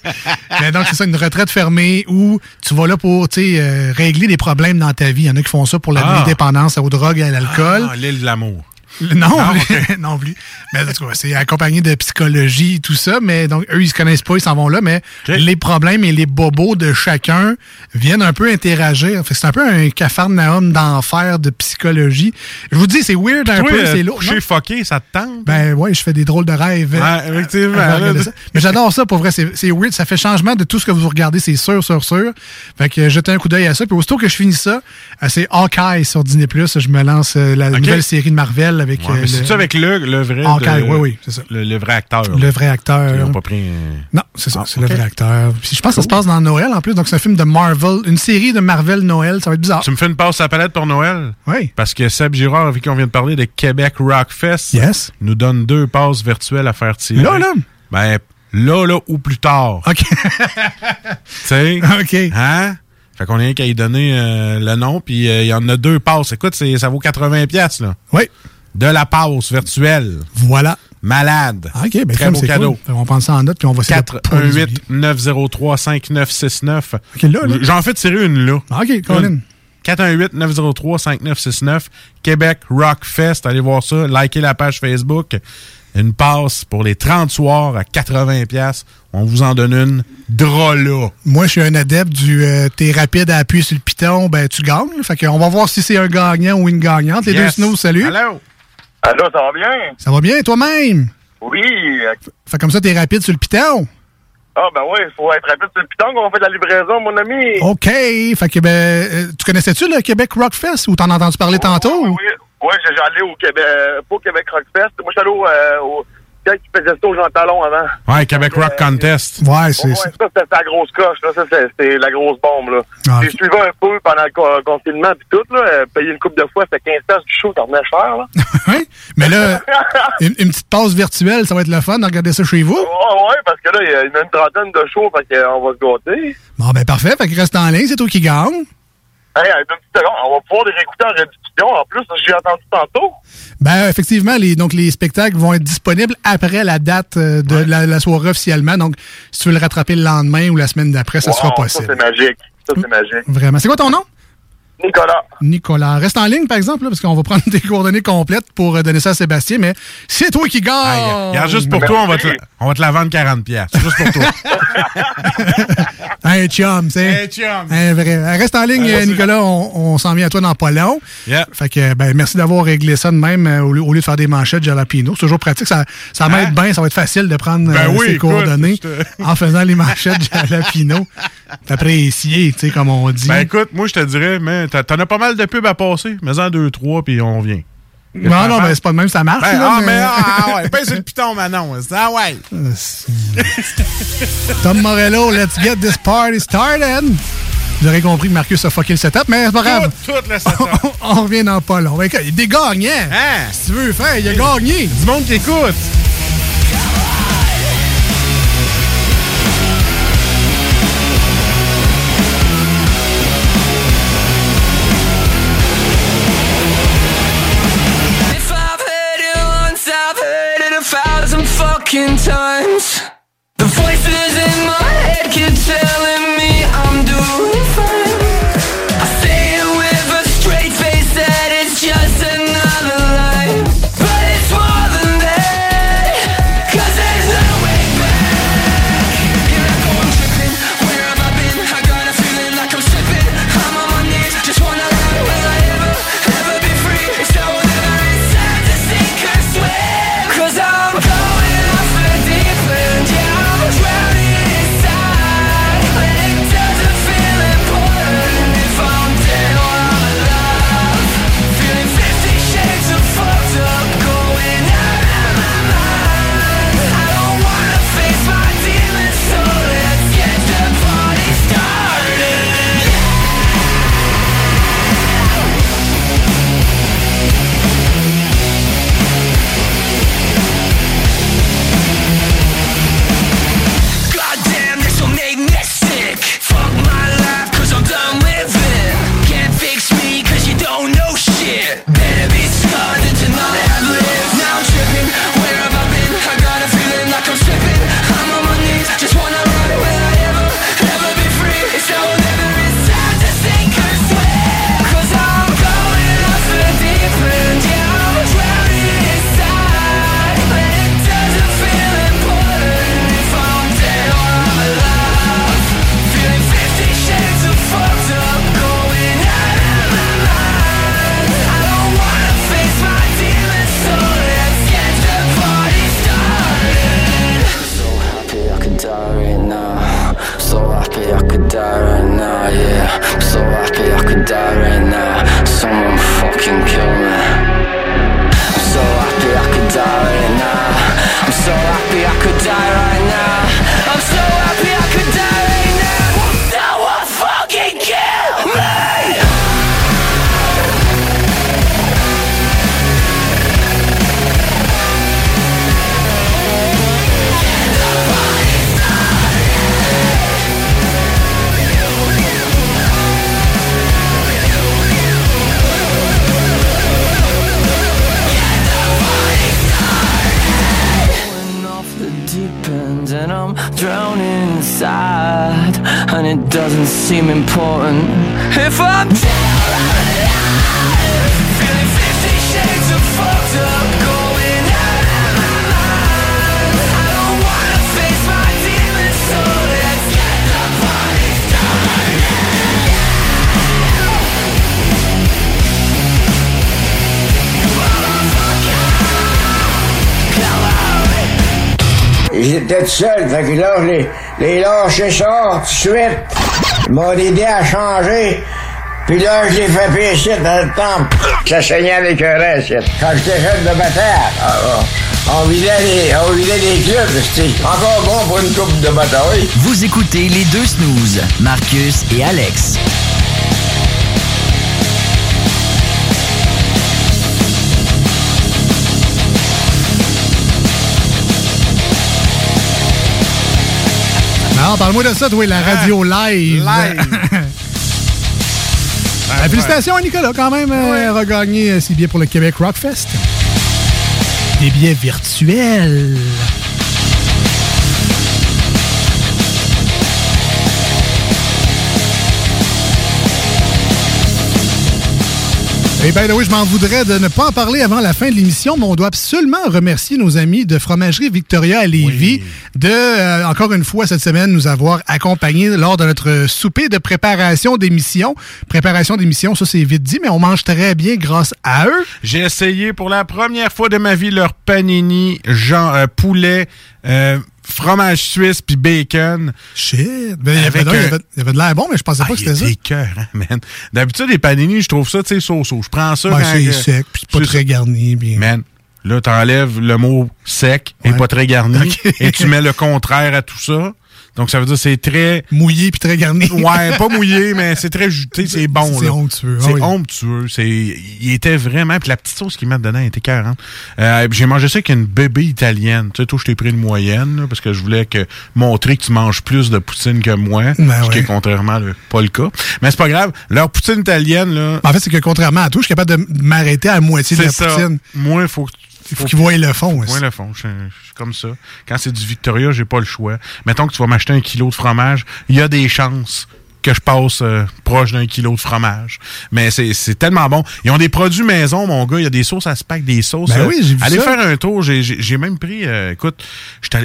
Mais donc, c'est ça, une retraite fermée où tu vas là pour, tu sais, euh, régler des problèmes dans ta vie. Il y en a qui font ça pour la Ah. dépendance aux drogues et à l'alcool. Ah, l'île de l'amour. *laughs* Non, non plus. *laughs* Mais c'est accompagné de psychologie, tout ça. Mais donc, eux, ils se connaissent pas, ils s'en vont là. Mais les problèmes et les bobos de chacun viennent un peu interagir. Fait c'est un peu un cafarnaum d'enfer de psychologie. Je vous dis, c'est weird un Toi, peu, euh, c'est lourd. non? fucké, ça te tente? Ben ouais, je fais des drôles de rêves. Ouais, effectivement. Là. Mais j'adore ça, pour vrai. C'est weird. Ça fait changement de tout ce que vous regardez, c'est sûr, sûr, sûr. Fait que euh, jetez un coup d'œil à ça. Puis aussitôt que je finis ça, euh, c'est Hawkeye sur Disney+. Je me lance la Ok. nouvelle série de Marvel avec... Ouais, euh, avec le, le vrai. Hawkeye, de- oui, oui, c'est ça. Le, le vrai acteur? Le vrai acteur. Ils ont pas pris Non, c'est ça, Ah, c'est le vrai acteur. Puis je pense que ça se passe dans Noël en plus, donc c'est un film de Marvel, une série de Marvel Noël, ça va être bizarre. Tu me fais une passe à la palette pour Noël? Oui. Parce que Seb Girard, avec qui on vient de parler de Québec Rock Fest, Yes. nous donne deux passes virtuelles à faire tirer. Là, là? Ben, là, là, ou plus tard. OK. *laughs* tu sais? OK. Hein? Fait qu'on a rien qu'à y donner euh, le nom, puis euh, il y en a deux passes. Écoute, ça vaut 80$, piastres, là. Oui. De la passe virtuelle. Voilà. Malade. OK, ben Très beau cadeau. cool. Fait qu'on prend ça en note, puis on va essayer de pas les oublier. 418-903-5969. OK, là, là. J'en fais tirer une là. OK, Colin. 418-903-5969. Québec Rock Fest. Allez voir ça. Likez la page Facebook. Une passe pour les 30 soirs à 80$. piastres. On vous en donne une. Drôle Moi, je suis un adepte du euh, t'es rapide à appuyer sur le piton, ben tu gagnes. Fait qu'on va voir si c'est un gagnant ou une gagnante. Les Yes. deux snows, salut. Allô? Allô, ça va bien? Ça va bien, toi-même? Oui. Fait comme ça, t'es rapide sur le piton. Ah, ben oui, il faut être rapide sur le piton quand on fait de la livraison, mon ami. OK. Fait que, ben, euh, tu connaissais-tu le Québec Rock Fest ou t'en as entendu parler tantôt? Oui, oui, j'ai- j'allais au Québec, pas au Québec Rockfest. Moi, je suis allé au, euh, au, Quand il faisait ça aux Jean Talon avant. Ouais, Québec Rock Contest. Ouais, c'est Ouais, ça, c'était la grosse coche, là. Ça, c'est- c'était la grosse bombe, là. Ah, J'ai suivi un peu pendant le co- confinement pis tout, là. euh, Payer une coupe de fois, c'était 15 piastres du show, ça revenait cher, là. *laughs* Mais là, *laughs* une, une petite pause virtuelle, ça va être le fun de regarder ça chez vous. Ouais, ouais, parce que là, il y a une une trentaine de shows, fait qu'on va se gâter. Bon, ben parfait. Fait que reste en ligne, c'est toi qui gagne. Hey, on va pouvoir les réécouter en rediffusion. En plus, j'ai entendu tantôt. Ben, effectivement, les, donc les spectacles vont être disponibles après la date euh, de la, la soirée officiellement. Donc, si tu veux le rattraper le lendemain ou la semaine d'après, ça Wow, sera Ça, possible. c'est magique. Ça, c'est magique. Vraiment. C'est quoi ton nom? Nicolas. Nicolas. Reste en ligne, par exemple, là, parce qu'on va prendre *laughs* tes coordonnées complètes pour euh, donner ça à Sébastien, mais c'est toi qui gagne! Regarde, juste pour toi, on va, te, la- on va te la vendre 40 piastres. Juste pour toi. *laughs* Un chum, sais. Un chum. Un vrai. Reste en ligne, c'est- Nicolas. On, on s'en vient à toi dans pas long. Yeah. Fait que, ben, merci d'avoir réglé ça de même euh, au, lieu, au lieu de faire des manchettes jalapino. C'est toujours pratique. Ça, ça m'aide bien. Ça va être facile de prendre Hein? Ben euh, oui, ses écoute, coordonnées te- en faisant les manchettes *laughs* jalapino. T'apprécier, tu sais, comme on dit. Ben écoute, moi je te dirais, mais t'en as pas mal de pubs à passer. Mais en deux, trois, puis on vient. non, non, ben, c'est pas de même, ça marche. Ben, là, ah, mais- mais ah, ouais, pince le piton, Manon. Ah ouais. *laughs* Tom Morello, let's get this party started. Vous aurez compris que Marcus a fucké le setup, mais c'est pas grave. Tout, tout le setup. *laughs* On revient dans pas long. Ben, écoute, Il est des gagnants. Hein? Si tu veux faire, il a gagné. Du monde qui écoute. Fucking times. The voices in my head keep telling seul, fait que là, je les, les lâché ça tout de suite. Ils m'ont aidé à changer. Puis là, je l'ai fait pisser dans le temple. Ça saignait avec un reste. Quand j'étais jeune de bataille. Ah. On vidait les, on vidait les clubs, c'était encore bon pour une coupe de bataille. Vous écoutez les deux snooze, Marcus et Alex. Alors, parle-moi de ça, toi, la radio live. Live. *laughs* Euh, félicitations à Nicolas, quand même, euh, regagné euh, six billets pour le Québec Rockfest. Des billets virtuels. Et by the way, je m'en voudrais de ne pas en parler avant la fin de l'émission, mais on doit absolument remercier nos amis de Fromagerie Victoria à Lévis de, euh, encore une fois, cette semaine, nous avoir accompagnés lors de notre souper de préparation d'émission. Préparation d'émission, ça c'est vite dit, mais on mange très bien grâce à eux. J'ai essayé pour la première fois de ma vie leur panini, genre euh, poulet, euh, fromage suisse puis bacon. Shit! Ben, il y avait- il y avait- il y avait de l'air bon, mais je pensais pas que c'était ça. C'est cœur, hein, man. D'habitude, les panini, je trouve ça, tu sais, so-so. Je prends ça quand- c'est sec, puis pas très garni. Bien. Man, là, t'enlèves le mot sec et pas très garni et tu mets le contraire à tout ça. Donc, ça veut dire que c'est très... Mouillé puis très garni. Ouais, pas *laughs* mouillé, mais c'est très juté, c'est bon. C'est là. onctueux, ah C'est oui. onctueux. C'est, il était vraiment... Puis la petite sauce qu'ils mettent dedans était 40. J'ai mangé ça avec une bébé italienne. Tu sais, toi, je t'ai pris une moyenne là, parce que je voulais que montrer que tu manges plus de poutine que moi. Ben ce qui ouais. est contrairement le- pas le cas. Mais c'est pas grave. Leur poutine italienne, là... En fait, c'est que contrairement à tout, je suis capable de m'arrêter à la moitié de la ça. poutine. Moi, il faut que Il faut qu'ils voient le fond. Aussi. le fond. Je, suis comme ça. Quand c'est du Victoria, j'ai pas le choix. Mettons que tu vas m'acheter un kilo de fromage, il y a des chances que je passe euh, proche d'un kilo de fromage. Mais c'est tellement bon. Ils ont des produits maison, mon gars. Il y a des sauces à spag, des sauces. Ben euh, oui, j'ai vu Allez ça. faire un tour. J'ai- même pris... euh, écoute,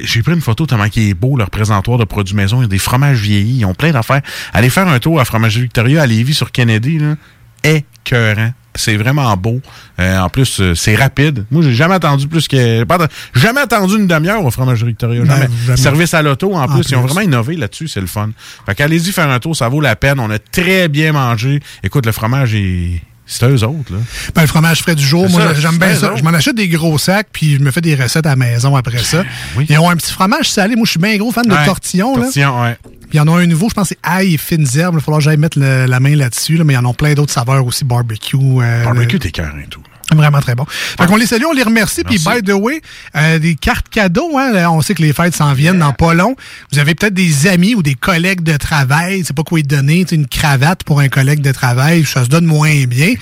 j'ai pris une photo tellement qu'il est beau, leur présentoir de produits maison. Il y a des fromages vieillis. Ils ont plein d'affaires. Allez faire un tour à Fromagerie Victoria à Lévis sur Kennedy. Là. Écœurant. C'est vraiment beau. Euh, en plus, euh, c'est rapide. Moi, j'ai jamais attendu plus que. atten- jamais attendu une demi-heure au Fromagerie Victoria. Jamais. jamais. Service à l'auto, en, En plus. Ils ont plus. vraiment innové là-dessus. C'est le fun. Fait qu'allez-y faire un tour. Ça vaut la peine. On a très bien mangé. Écoute, le fromage est. C'est eux autres, là. Ben, le fromage frais du jour, moi, j'aime bien ça. Je m'en achète des gros sacs, puis je me fais des recettes à la maison après ça. Ils ont un petit fromage salé. Moi, je suis bien gros fan de Ouais, tortillon. Là. ouais. Puis il y en a un nouveau, je pense que c'est ail et fines herbes. Il va falloir que j'aille mettre le- la main là-dessus. là, mais il y en a plein d'autres saveurs aussi, barbecue. euh, Barbecue, t'es cœur et tout. Vraiment très bon. Fait qu'on les salue, on les remercie. Puis, by the way, euh, des cartes cadeaux, hein, on sait que les fêtes s'en viennent dans pas long. Vous avez peut-être des amis ou des collègues de travail, c'est pas quoi y donner, une cravate pour un collègue de travail, ça se donne moins bien.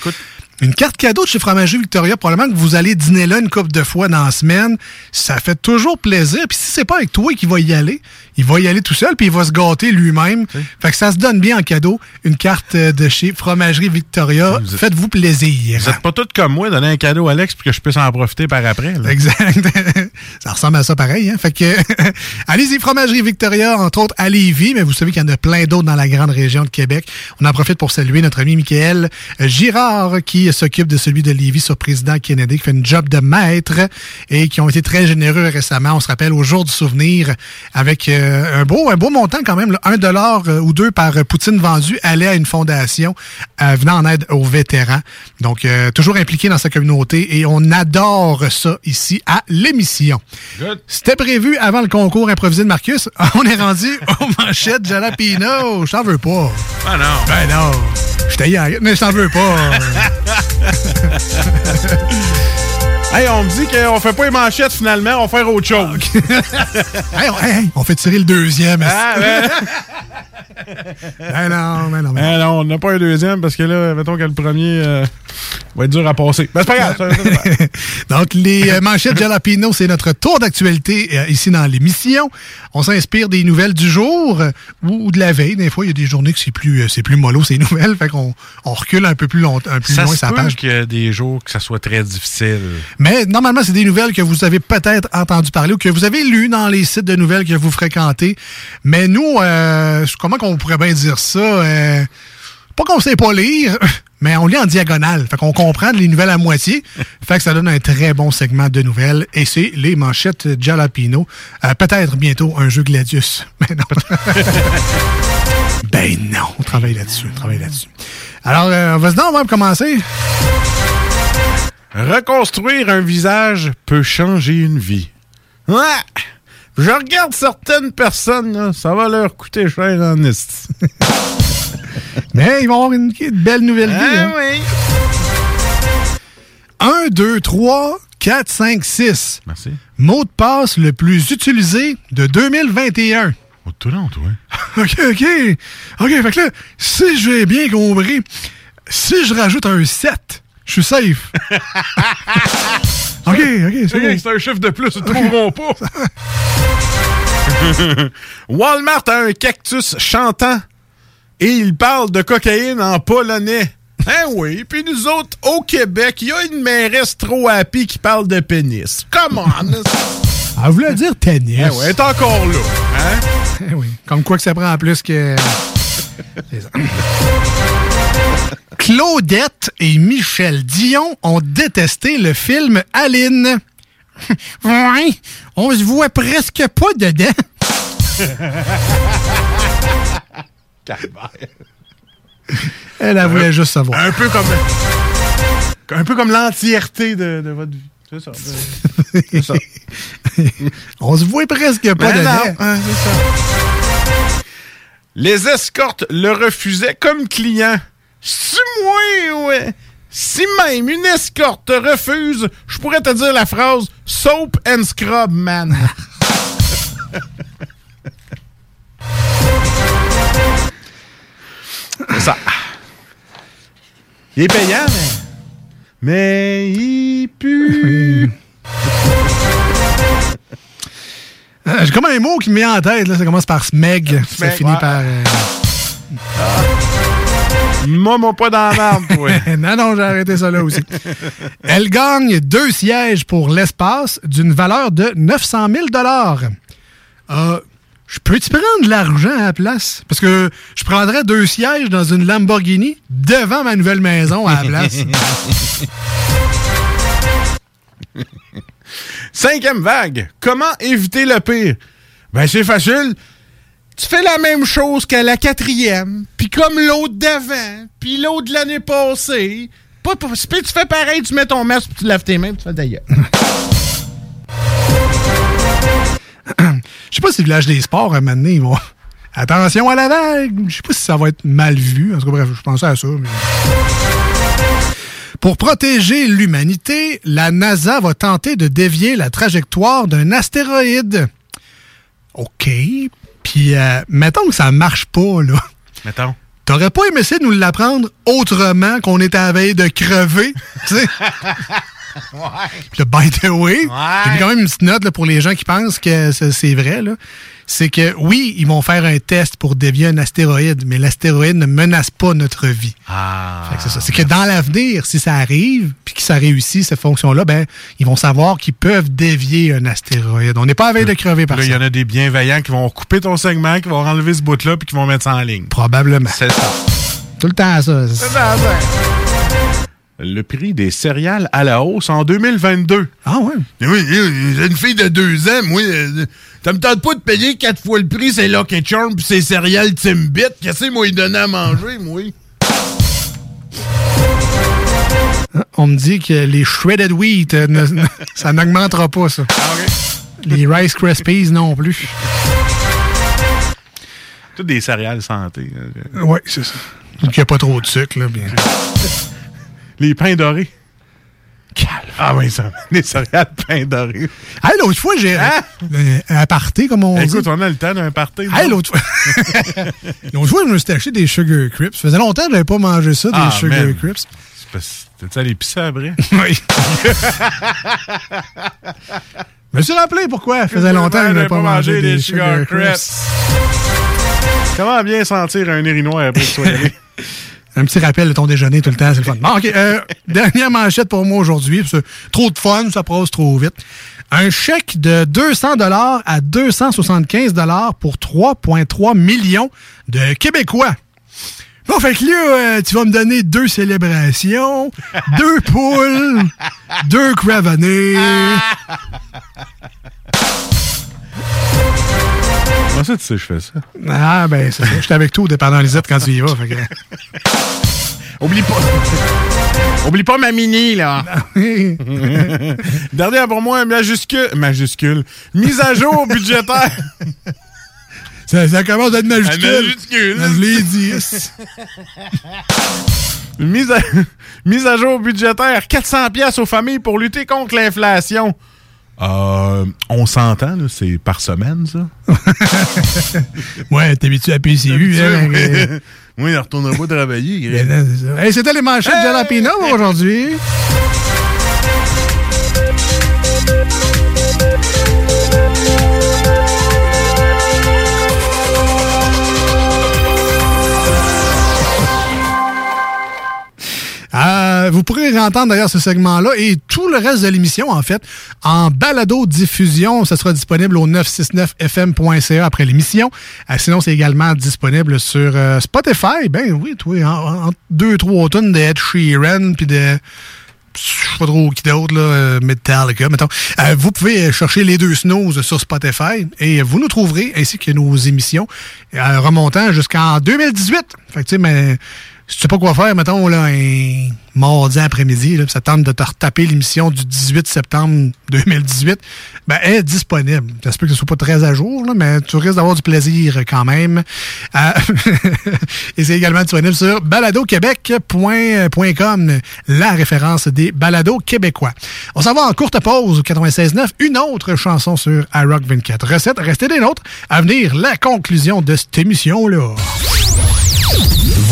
Une carte cadeau de chez Fromager Victoria, probablement que vous allez dîner là une couple de fois dans la semaine. Ça fait toujours plaisir. Puis si c'est pas avec toi qui va y aller, il va y aller tout seul, puis il va se gâter lui-même. Fait que ça se donne bien en cadeau. Une carte euh, de chez Fromagerie Victoria. Faites-vous plaisir. Vous êtes pas tous comme moi, donner un cadeau à Alex pour que je puisse en profiter par après. là. Exact. *laughs* ça ressemble à ça pareil. Hein? Fait que *laughs* allez-y, Fromagerie Victoria, entre autres à Lévis, mais vous savez qu'il y en a plein d'autres dans la grande région de Québec. On en profite pour saluer notre ami Michael Girard qui s'occupe de celui de Lévis sur Président Kennedy, qui fait une job de maître et qui ont été très généreux récemment. On se rappelle au jour du souvenir avec euh, un beau un beau montant quand même, là, un dollar euh, ou deux par euh, poutine vendue allait à une fondation euh, venant en aide aux vétérans. Donc euh, toujours impliqué dans sa communauté et on adore ça ici à l'émission. C'était prévu avant le concours improvisé de Marcus. *laughs* On est rendu aux manchettes Jalapino. Je t'en veux pas. Ah non. Ben non. Je t'ai mais je t'en veux pas. *laughs* Hey, on me dit qu'on fait pas les manchettes finalement, on va faire autre chose. *laughs* Hey, on- hey, on fait tirer le deuxième. Ah, ben. *laughs* Ben non, ben non, ben non. Ah non, on n'a pas un deuxième parce que là, mettons que le premier euh, va être dur à passer. Ben, c'est pas grave. *laughs* Donc, les euh, manchettes Jalapino, c'est notre tour d'actualité euh, ici dans l'émission. On s'inspire des nouvelles du jour euh, ou, ou de la veille. Des fois, il y a des journées que c'est plus, c'est plus mollo, ces nouvelles. Fait qu'on on recule un peu plus, long, un plus ça loin sa page. qu'il y a des jours que ça soit très difficile. Mais normalement, c'est des nouvelles que vous avez peut-être entendu parler ou que vous avez lues dans les sites de nouvelles que vous fréquentez. Mais nous, euh, comment qu'on pourrait bien dire ça? Euh, pas qu'on sait pas lire, *laughs* mais on lit en diagonale. Fait qu'on comprend les nouvelles à moitié. *laughs* Fait que ça donne un très bon segment de nouvelles. Et c'est les manchettes Jalapino. Euh, peut-être bientôt un jeu Gladius. *laughs* Mais non. ben non, on travaille là-dessus. On travaille là-dessus. Alors, euh, vas-y on va commencer. Reconstruire un visage peut changer une vie. Ouais! Je regarde certaines personnes, là, ça va leur coûter cher en esti. *laughs* Mais ils vont avoir une, une belle nouvelle vie. Ah hein. oui. 1, 2, 3, 4, 5, 6. Merci. Mot de passe le plus utilisé de 2021. Oh, tout long, toi. *laughs* OK, OK. OK, fait que là, si j'ai bien compris, si je rajoute un 7, je suis safe. *laughs* OK, OK, c'est bon. un chiffre de plus, ils ne trouveront pas. *laughs* Walmart a un cactus chantant et il parle de cocaïne en polonais. Hein oui, puis nous autres, au Québec, il y a une mairesse trop happy qui parle de pénis. Come on! *laughs* Elle voulait dire tennis. Eh ouais, elle est encore là. Hein? Eh oui. Comme quoi que ça prend plus que. Claudette et Michel Dion ont détesté le film Aline. *laughs* ouais, on se voit presque pas dedans. *laughs* Elle, elle voulait juste savoir. Un peu comme. Un peu comme l'entièreté de, de votre vie. C'est ça. C'est ça. *laughs* on se voit presque pas Ben dedans. hein, c'est ça. Les escortes le refusaient comme client. Si moi, ouais. Si même une escorte te refuse, je pourrais te dire la phrase Soap and Scrub, man. Ça. Il est payant, mais. Mais il pue. Euh, J'ai comme un mot qui me vient en tête, là. ça commence par smeg, ça Smeg, finit ouais. par. euh, Moi, mon pas dans toi. *laughs* non, non, j'ai arrêté ça là aussi. Elle gagne deux sièges pour l'espace d'une valeur de 900 000 euh, Je peux-tu prendre de l'argent à la place? Parce que je prendrais deux sièges dans une Lamborghini devant ma nouvelle maison à la place. *laughs* Cinquième vague. Comment éviter le pire? Ben, c'est facile. Tu fais la même chose qu'à la quatrième, puis comme l'autre d'avant, puis l'autre de l'année passée. Pas, pas- puis tu fais pareil, tu mets ton masque, puis tu laves tes mains, puis tu fais d'ailleurs. *coughs* Je sais pas si le village des sports, à un moment. Attention à la vague! Je sais pas si ça va être mal vu. En tout cas, bref, je pensais à ça. mais- Pour protéger l'humanité, la NASA va tenter de dévier la trajectoire d'un astéroïde. OK. Puis, euh, mettons que ça marche pas, là. Mettons. T'aurais pas aimé ça de nous l'apprendre autrement qu'on était à la veille de crever, tu sais? *laughs* *laughs* Puis là, by the way, j'ai mis quand même une petite note là, pour les gens qui pensent que c'est vrai. là. C'est que oui, ils vont faire un test pour dévier un astéroïde, mais l'astéroïde ne menace pas notre vie. Ah. C'est ça. C'est que dans l'avenir, si ça arrive, puis que ça réussit, cette fonction-là, ben, ils vont savoir qu'ils peuvent dévier un astéroïde. On n'est pas à veille de crever par Là, il ça. y en a des bienveillants qui vont couper ton segment, qui vont enlever ce bout-là, puis qui vont mettre ça en ligne. Probablement. C'est ça. Tout le temps ça. Le prix des céréales à la hausse en 2022. Ah ouais? Oui, j'ai une fille de deux ans, moi. euh, Ça me tente pas de payer quatre fois le prix, c'est Lucky Charm pis c'est céréales Timbit. Qu'est-ce que moi, il donner à manger, moi? On me dit que les shredded wheat, euh, ne- *laughs* ça n'augmentera pas, ça. Les Rice Krispies non plus. Toutes des céréales santé. Oui, c'est ça. Il n'y a pas trop de sucre, là. bien. *laughs* Les pains dorés. Ah oui, ça. *laughs* Les céréales pains dorés. Hey, l'autre fois, j'ai. Hein? euh, Un aparté, comme on Écoute, dit. on a le temps d'un party. Hey, l'autre fois. *laughs* l'autre fois, je me suis acheté des Sugar Crips. Ça faisait longtemps que je n'avais pas mangé ça, des Ah, Sugar man. Crips. T'es-tu allé pisser après? *laughs* Oui. Je me suis rappelé pourquoi. Ça faisait longtemps que je n'avais pas mangé des Sugar Crips. Comment bien sentir un érinois après que tu sois allé? Un petit rappel de ton déjeuner tout le temps, c'est le fun. Bon, OK. euh, *laughs* dernière manchette pour moi aujourd'hui. parce que Trop de fun, ça passe trop vite. Un chèque de 200 à 275 pour 3,3 millions de Québécois. Bon, fait que là, euh, tu vas me donner deux célébrations, deux poules, *laughs* deux cravonnés. *laughs* Comment ça, tu sais, je fais ça? Ah, ben, c'est ça. J'étais avec toi au dépendant Lisette quand tu y vas. Fait que... *laughs* Oublie pas. Oublie pas ma mini, là. *laughs* *laughs* Dernière pour moi, majuscule. Majuscule. Mise à jour budgétaire. Ça, ça commence à être majuscule. À majuscule. Je l'ai dit. mise, à, mise à jour budgétaire, 400 pièces aux familles pour lutter contre l'inflation. Euh, on s'entend, c'est par semaine, ça? *laughs* ouais, t'es habitué à PCU. hein, euh, *laughs* oui, il ne retournera pas travailler. Hey, C'était les manchettes de Jalapino aujourd'hui. Euh, vous pourrez entendre d'ailleurs ce segment-là et tout le reste de l'émission, en fait, en balado-diffusion. Ça sera disponible au 969fm.ca après l'émission. Euh, sinon, c'est également disponible sur euh, Spotify. Ben oui, toi, en, en deux, trois tonnes de Ed Sheeran, puis de je sais pas trop qui d'autre, là, Metallica, mettons. Euh, vous pouvez chercher les deux snooze sur Spotify et vous nous trouverez, ainsi que nos émissions, remontant jusqu'en 2018. Fait que, tu sais, mais si tu sais pas quoi faire, mettons, là, un mardi après-midi, ça tente de te retaper l'émission du 18 septembre 2018, ben, elle est disponible. J'espère que ce soit pas très à jour, là, mais tu risques d'avoir du plaisir quand même. Euh, *laughs* et c'est également disponible sur baladoquebec.com, la référence des balados québécois. On s'en va en courte pause au 96.9, une autre chanson sur iRock 24 Recettes. Restez des nôtres. À venir, la conclusion de cette émission-là.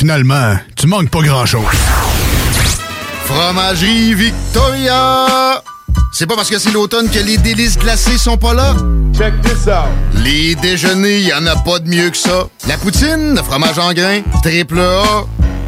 Finalement, tu manques pas grand-chose. Fromagerie Victoria! C'est pas parce que c'est l'automne que les délices glacées sont pas là? Check this out! Les déjeuners, y en a pas de mieux que ça. La poutine, le fromage en grains, triple A.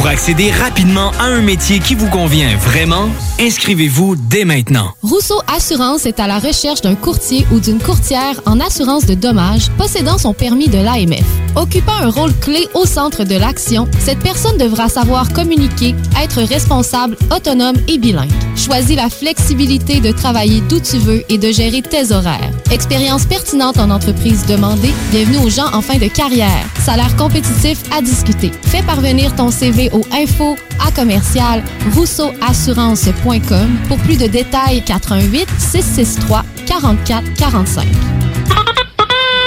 Pour accéder rapidement à un métier qui vous convient vraiment, inscrivez-vous dès maintenant. Rousseau Assurance est à la recherche d'un courtier ou d'une courtière en assurance de dommages possédant son permis de l'AMF. Occupant un rôle clé au centre de l'action, cette personne devra savoir communiquer, être responsable, autonome et bilingue. Choisis la flexibilité de travailler d'où tu veux et de gérer tes horaires. Expérience pertinente en entreprise demandée, bienvenue aux gens en fin de carrière. Salaire compétitif à discuter. Fais parvenir ton CV info à commercial rousseauassurance.com pour plus de détails 88 663 44 45.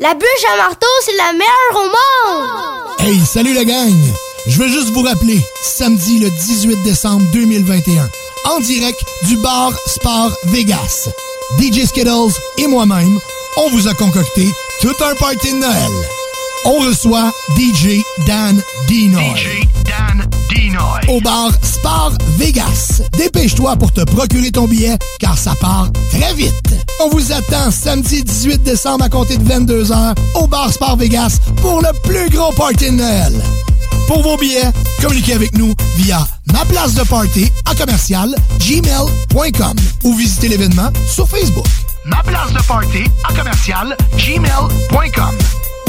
La bûche à marteau, c'est la meilleure au monde. Hey, salut la gang! Je veux juste vous rappeler, samedi le 18 décembre 2021, en direct du bar Sport Vegas. DJ Skittles et moi-même, on vous a concocté tout un party de Noël. On reçoit DJ Dan Dinoy. DJ Dan Dinoy. Au bar Sport Vegas. Dépêche-toi pour te procurer ton billet, car ça part très vite. On vous attend samedi 18 décembre à compter de 22h au bar Sport Vegas pour le plus gros party de Noël. Pour vos billets, communiquez avec nous via ma place de party à commercial gmail.com ou visitez l'événement sur Facebook. Ma place de party à commercial gmail.com.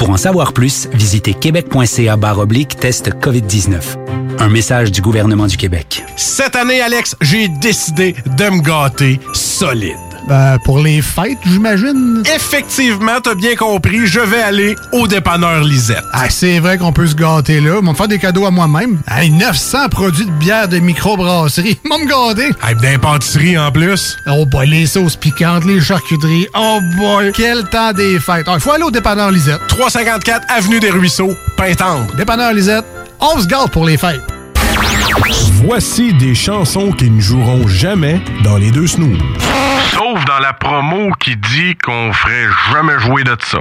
Pour en savoir plus, visitez québec.ca oblique test COVID-19. Un message du gouvernement du Québec. Cette année, Alex, j'ai décidé de me gâter solide. Ben, pour les fêtes, j'imagine. Effectivement, t'as bien compris, je vais aller au dépanneur Lisette. Ah, c'est vrai qu'on peut se gâter là. Ils vont me faire des cadeaux à moi-même. Hey, 900 produits de bière de microbrasserie. *laughs* Ils vont me gâter. Hey, d'impantisserie en plus. Oh boy, les sauces piquantes, les charcuteries. Oh boy, quel temps des fêtes. Il faut aller au dépanneur Lisette. 354 Avenue des Ruisseaux, Pintendre. Dépanneur Lisette, on se gâte pour les fêtes. Voici des chansons qui ne joueront jamais dans les deux snooze. Sauf dans la promo qui dit qu'on ferait jamais jouer de ça.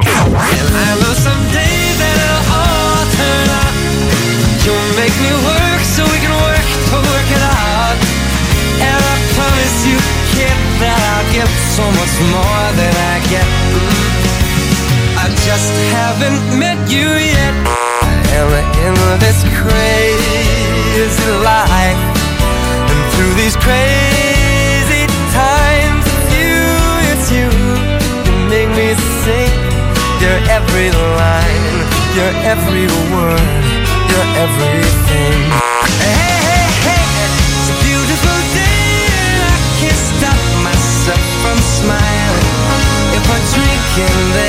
Just haven't met you yet. Through these every line, your every word, your everything. Hey, hey, hey, it's a beautiful day, and I can't stop myself from smiling. If I'm drinking, then I'm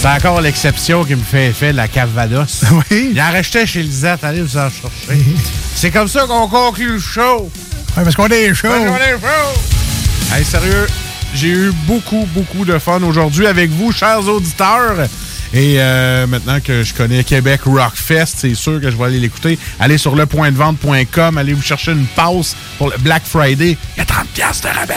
C'est encore l'exception qui me fait effet, la Cavados. *laughs* Oui. Il en restait chez Lisette, allez vous en chercher. C'est comme ça qu'on conclut le show. Ouais, parce qu'on est chaud. Parce qu'on est chaud. Hey, sérieux, j'ai eu beaucoup, beaucoup de fun aujourd'hui avec vous, chers auditeurs. Et euh, maintenant que je connais Québec Rockfest, c'est sûr que je vais aller l'écouter. Allez sur lepointdevente.com, allez vous chercher une passe pour le Black Friday. Il y a 30 pièces de rabais.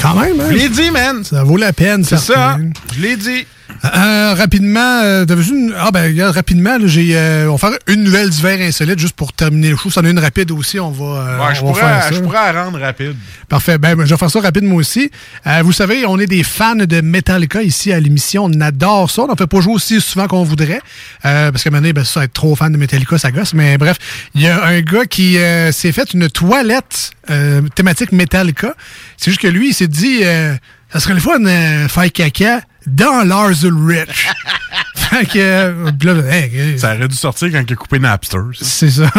Quand même, hein? Je l'ai dit, man. Ça vaut la peine, C'est ça. Je l'ai dit. Euh, rapidement, euh, t'avais une... Ah ben regarde, rapidement, là, j'ai euh, on va faire une nouvelle d'hiver insolite juste pour terminer le show. Ça en a une rapide aussi, on va, euh, Ouais, je va pourrais, faire ça. je pourrais la rendre rapide. Parfait. Ben, ben, je vais faire ça rapide moi aussi. Euh, vous savez, on est des fans de Metallica ici à l'émission. On adore ça. On n'en fait pas jouer aussi souvent qu'on voudrait. Euh, parce que maintenant, ben, ça, être trop fan de Metallica, ça gosse. Mais bref, il y a un gars qui euh, s'est fait une toilette euh, thématique Metallica. C'est juste que lui, il s'est dit, euh, ça serait le fun de faire caca dans Lars Ulrich. *laughs* fait que, euh, là, hey, Ça aurait dû sortir quand il a coupé Napster. c'est ça.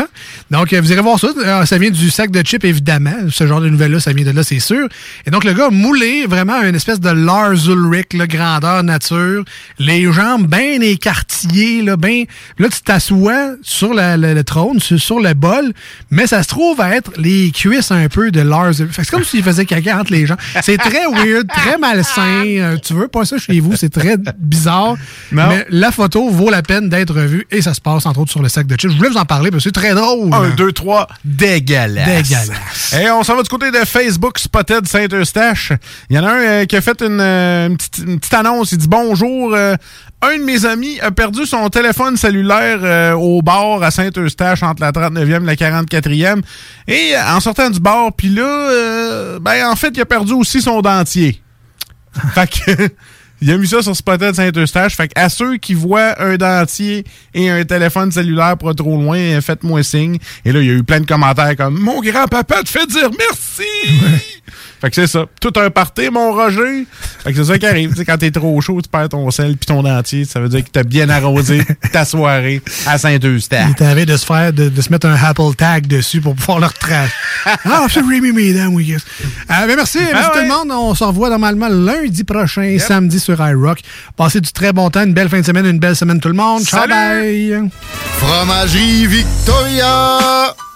Donc, euh, vous irez voir ça. Euh, Ça vient du sac de chips, évidemment. Ce genre de nouvelles-là, ça vient de là, c'est sûr. Et donc, le gars a moulé vraiment une espèce de Lars Ulrich, là, grandeur nature. Les jambes bien écartillées, là, bien... Là, tu t'assois sur la- la- le trône, sur, sur le bol, mais ça se trouve à être les cuisses un peu de Lars Ulrich. Fait que C'est comme s'il faisait caca entre les gens. C'est très weird, très malsain. Euh, tu veux pas ça chez vous, c'est très bizarre. Non. Mais la photo vaut la peine d'être vue et ça se passe entre autres sur le sac de chips. Je voulais vous en parler parce que c'est très drôle. Un, deux, trois, dégueulasse. Dégueulasse. Et on s'en va du côté de Facebook Spotted Saint-Eustache. Il y en a un euh, qui a fait une, euh, une petite, une petite annonce. Il dit Bonjour, euh, un de mes amis a perdu son téléphone cellulaire au bar à Saint-Eustache entre la 39e et la 44e. Et en sortant du bar, puis là, ben en fait, il a perdu aussi son dentier. fait que. Il a mis ça sur Spotted Saint-Eustache. Fait à ceux qui voient un dentier et un téléphone cellulaire pas trop loin, faites-moi signe. Et là, il y a eu plein de commentaires comme Mon grand-papa te fait dire merci! Fait que c'est ça. Tout un party, mon Roger. Fait que c'est ça qui arrive. Tu sais, quand t'es trop chaud, tu perds ton sel puis ton dentier. Ça veut dire que t'as bien arrosé ta soirée à Saint-Eustache. Il t'avait de se faire, de, de se mettre un Apple tag dessus pour pouvoir le retracer. *laughs* ah, c'est Remy Mesdames, oui. yes. Euh, ben merci, merci tout le monde. On se revoit normalement lundi prochain, samedi sur iRock. Passez du très bon temps, une belle fin de semaine, une belle semaine tout le monde. Ciao, Salut! bye! Fromagerie Victoria!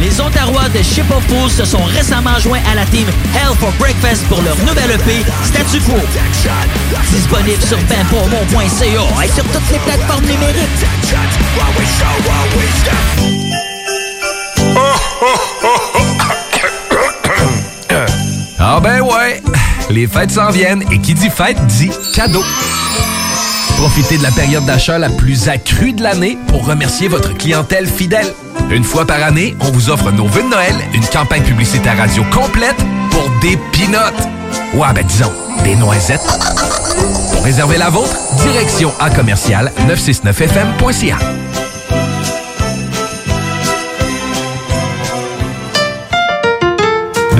Les Ontarois de Ship of Fools se sont récemment joints à la team Hell for Breakfast pour leur nouvelle EP Statu Quo. Disponible sur benpourmont.ca et sur toutes les plateformes numériques. Ah ben ouais, les fêtes s'en viennent et qui dit fête dit cadeau. Profitez de la période d'achat la plus accrue de l'année pour remercier votre clientèle fidèle. Une fois par année, on vous offre nos vœux de Noël, une campagne publicitaire radio complète pour des pinottes. Ouais, ben disons, des noisettes. Pour réserver la vôtre, direction à commercial 969fm.ca.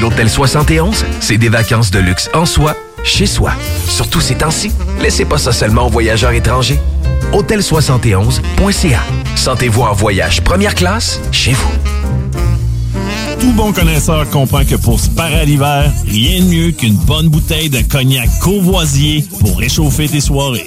L'Hôtel 71, c'est des vacances de luxe en soi, chez soi. Surtout ces temps-ci, laissez pas ça seulement aux voyageurs étrangers. Hôtel71.ca. Sentez-vous en voyage première classe chez vous. Tout bon connaisseur comprend que pour se parer à l'hiver, rien de mieux qu'une bonne bouteille de cognac courvoisier pour réchauffer tes soirées.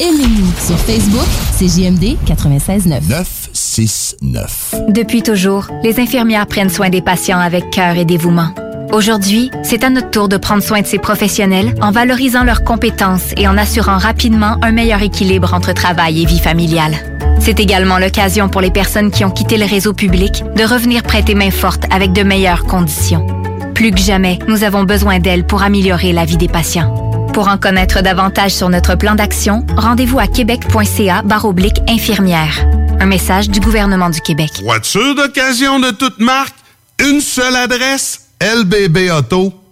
Aimez-nous sur Facebook, c'est JMD 96.9. 969. Depuis toujours, les infirmières prennent soin des patients avec cœur et dévouement. Aujourd'hui, c'est à notre tour de prendre soin de ces professionnels en valorisant leurs compétences et en assurant rapidement un meilleur équilibre entre travail et vie familiale. C'est également l'occasion pour les personnes qui ont quitté le réseau public de revenir prêter main forte avec de meilleures conditions. Plus que jamais, nous avons besoin d'elles pour améliorer la vie des patients. Pour en connaître davantage sur notre plan d'action, rendez-vous à québec.ca oblique infirmière. Un message du gouvernement du Québec. Voiture d'occasion de toute marque, une seule adresse, lbbauto.com.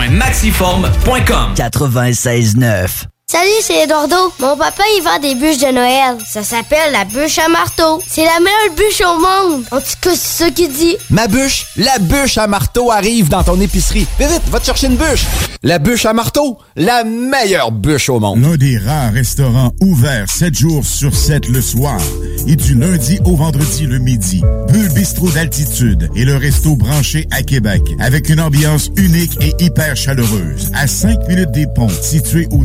www.maxiform.com 96.9 Salut, c'est Eduardo. Mon papa, il vend des bûches de Noël. Ça s'appelle la bûche à marteau. C'est la meilleure bûche au monde. En tout cas, c'est ça qu'il dit. Ma bûche, la bûche à marteau arrive dans ton épicerie. Vite, vite, va te chercher une bûche. La bûche à marteau, la meilleure bûche au monde. L'un des rares restaurants ouverts 7 jours sur 7 le soir et du lundi au vendredi le midi. Bulle Bistrot d'altitude et le resto branché à Québec avec une ambiance unique et hyper chaleureuse. À 5 minutes des ponts, situé au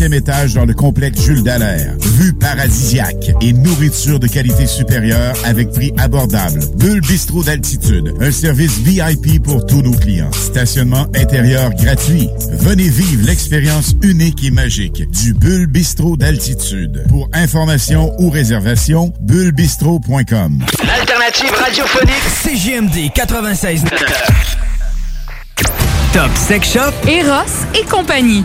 17e étage dans le complexe Jules Dallaire. Vue paradisiaque et nourriture de qualité supérieure avec prix abordable. Bulle Bistrot d'altitude, un service VIP pour tous nos clients. Stationnement intérieur gratuit. Venez vivre l'expérience unique et magique du Bulle Bistrot d'altitude. Pour information ou réservation, bullebistrot.com. L'alternative radiophonique CGMD 96. Top Sex Shop Eros et compagnie.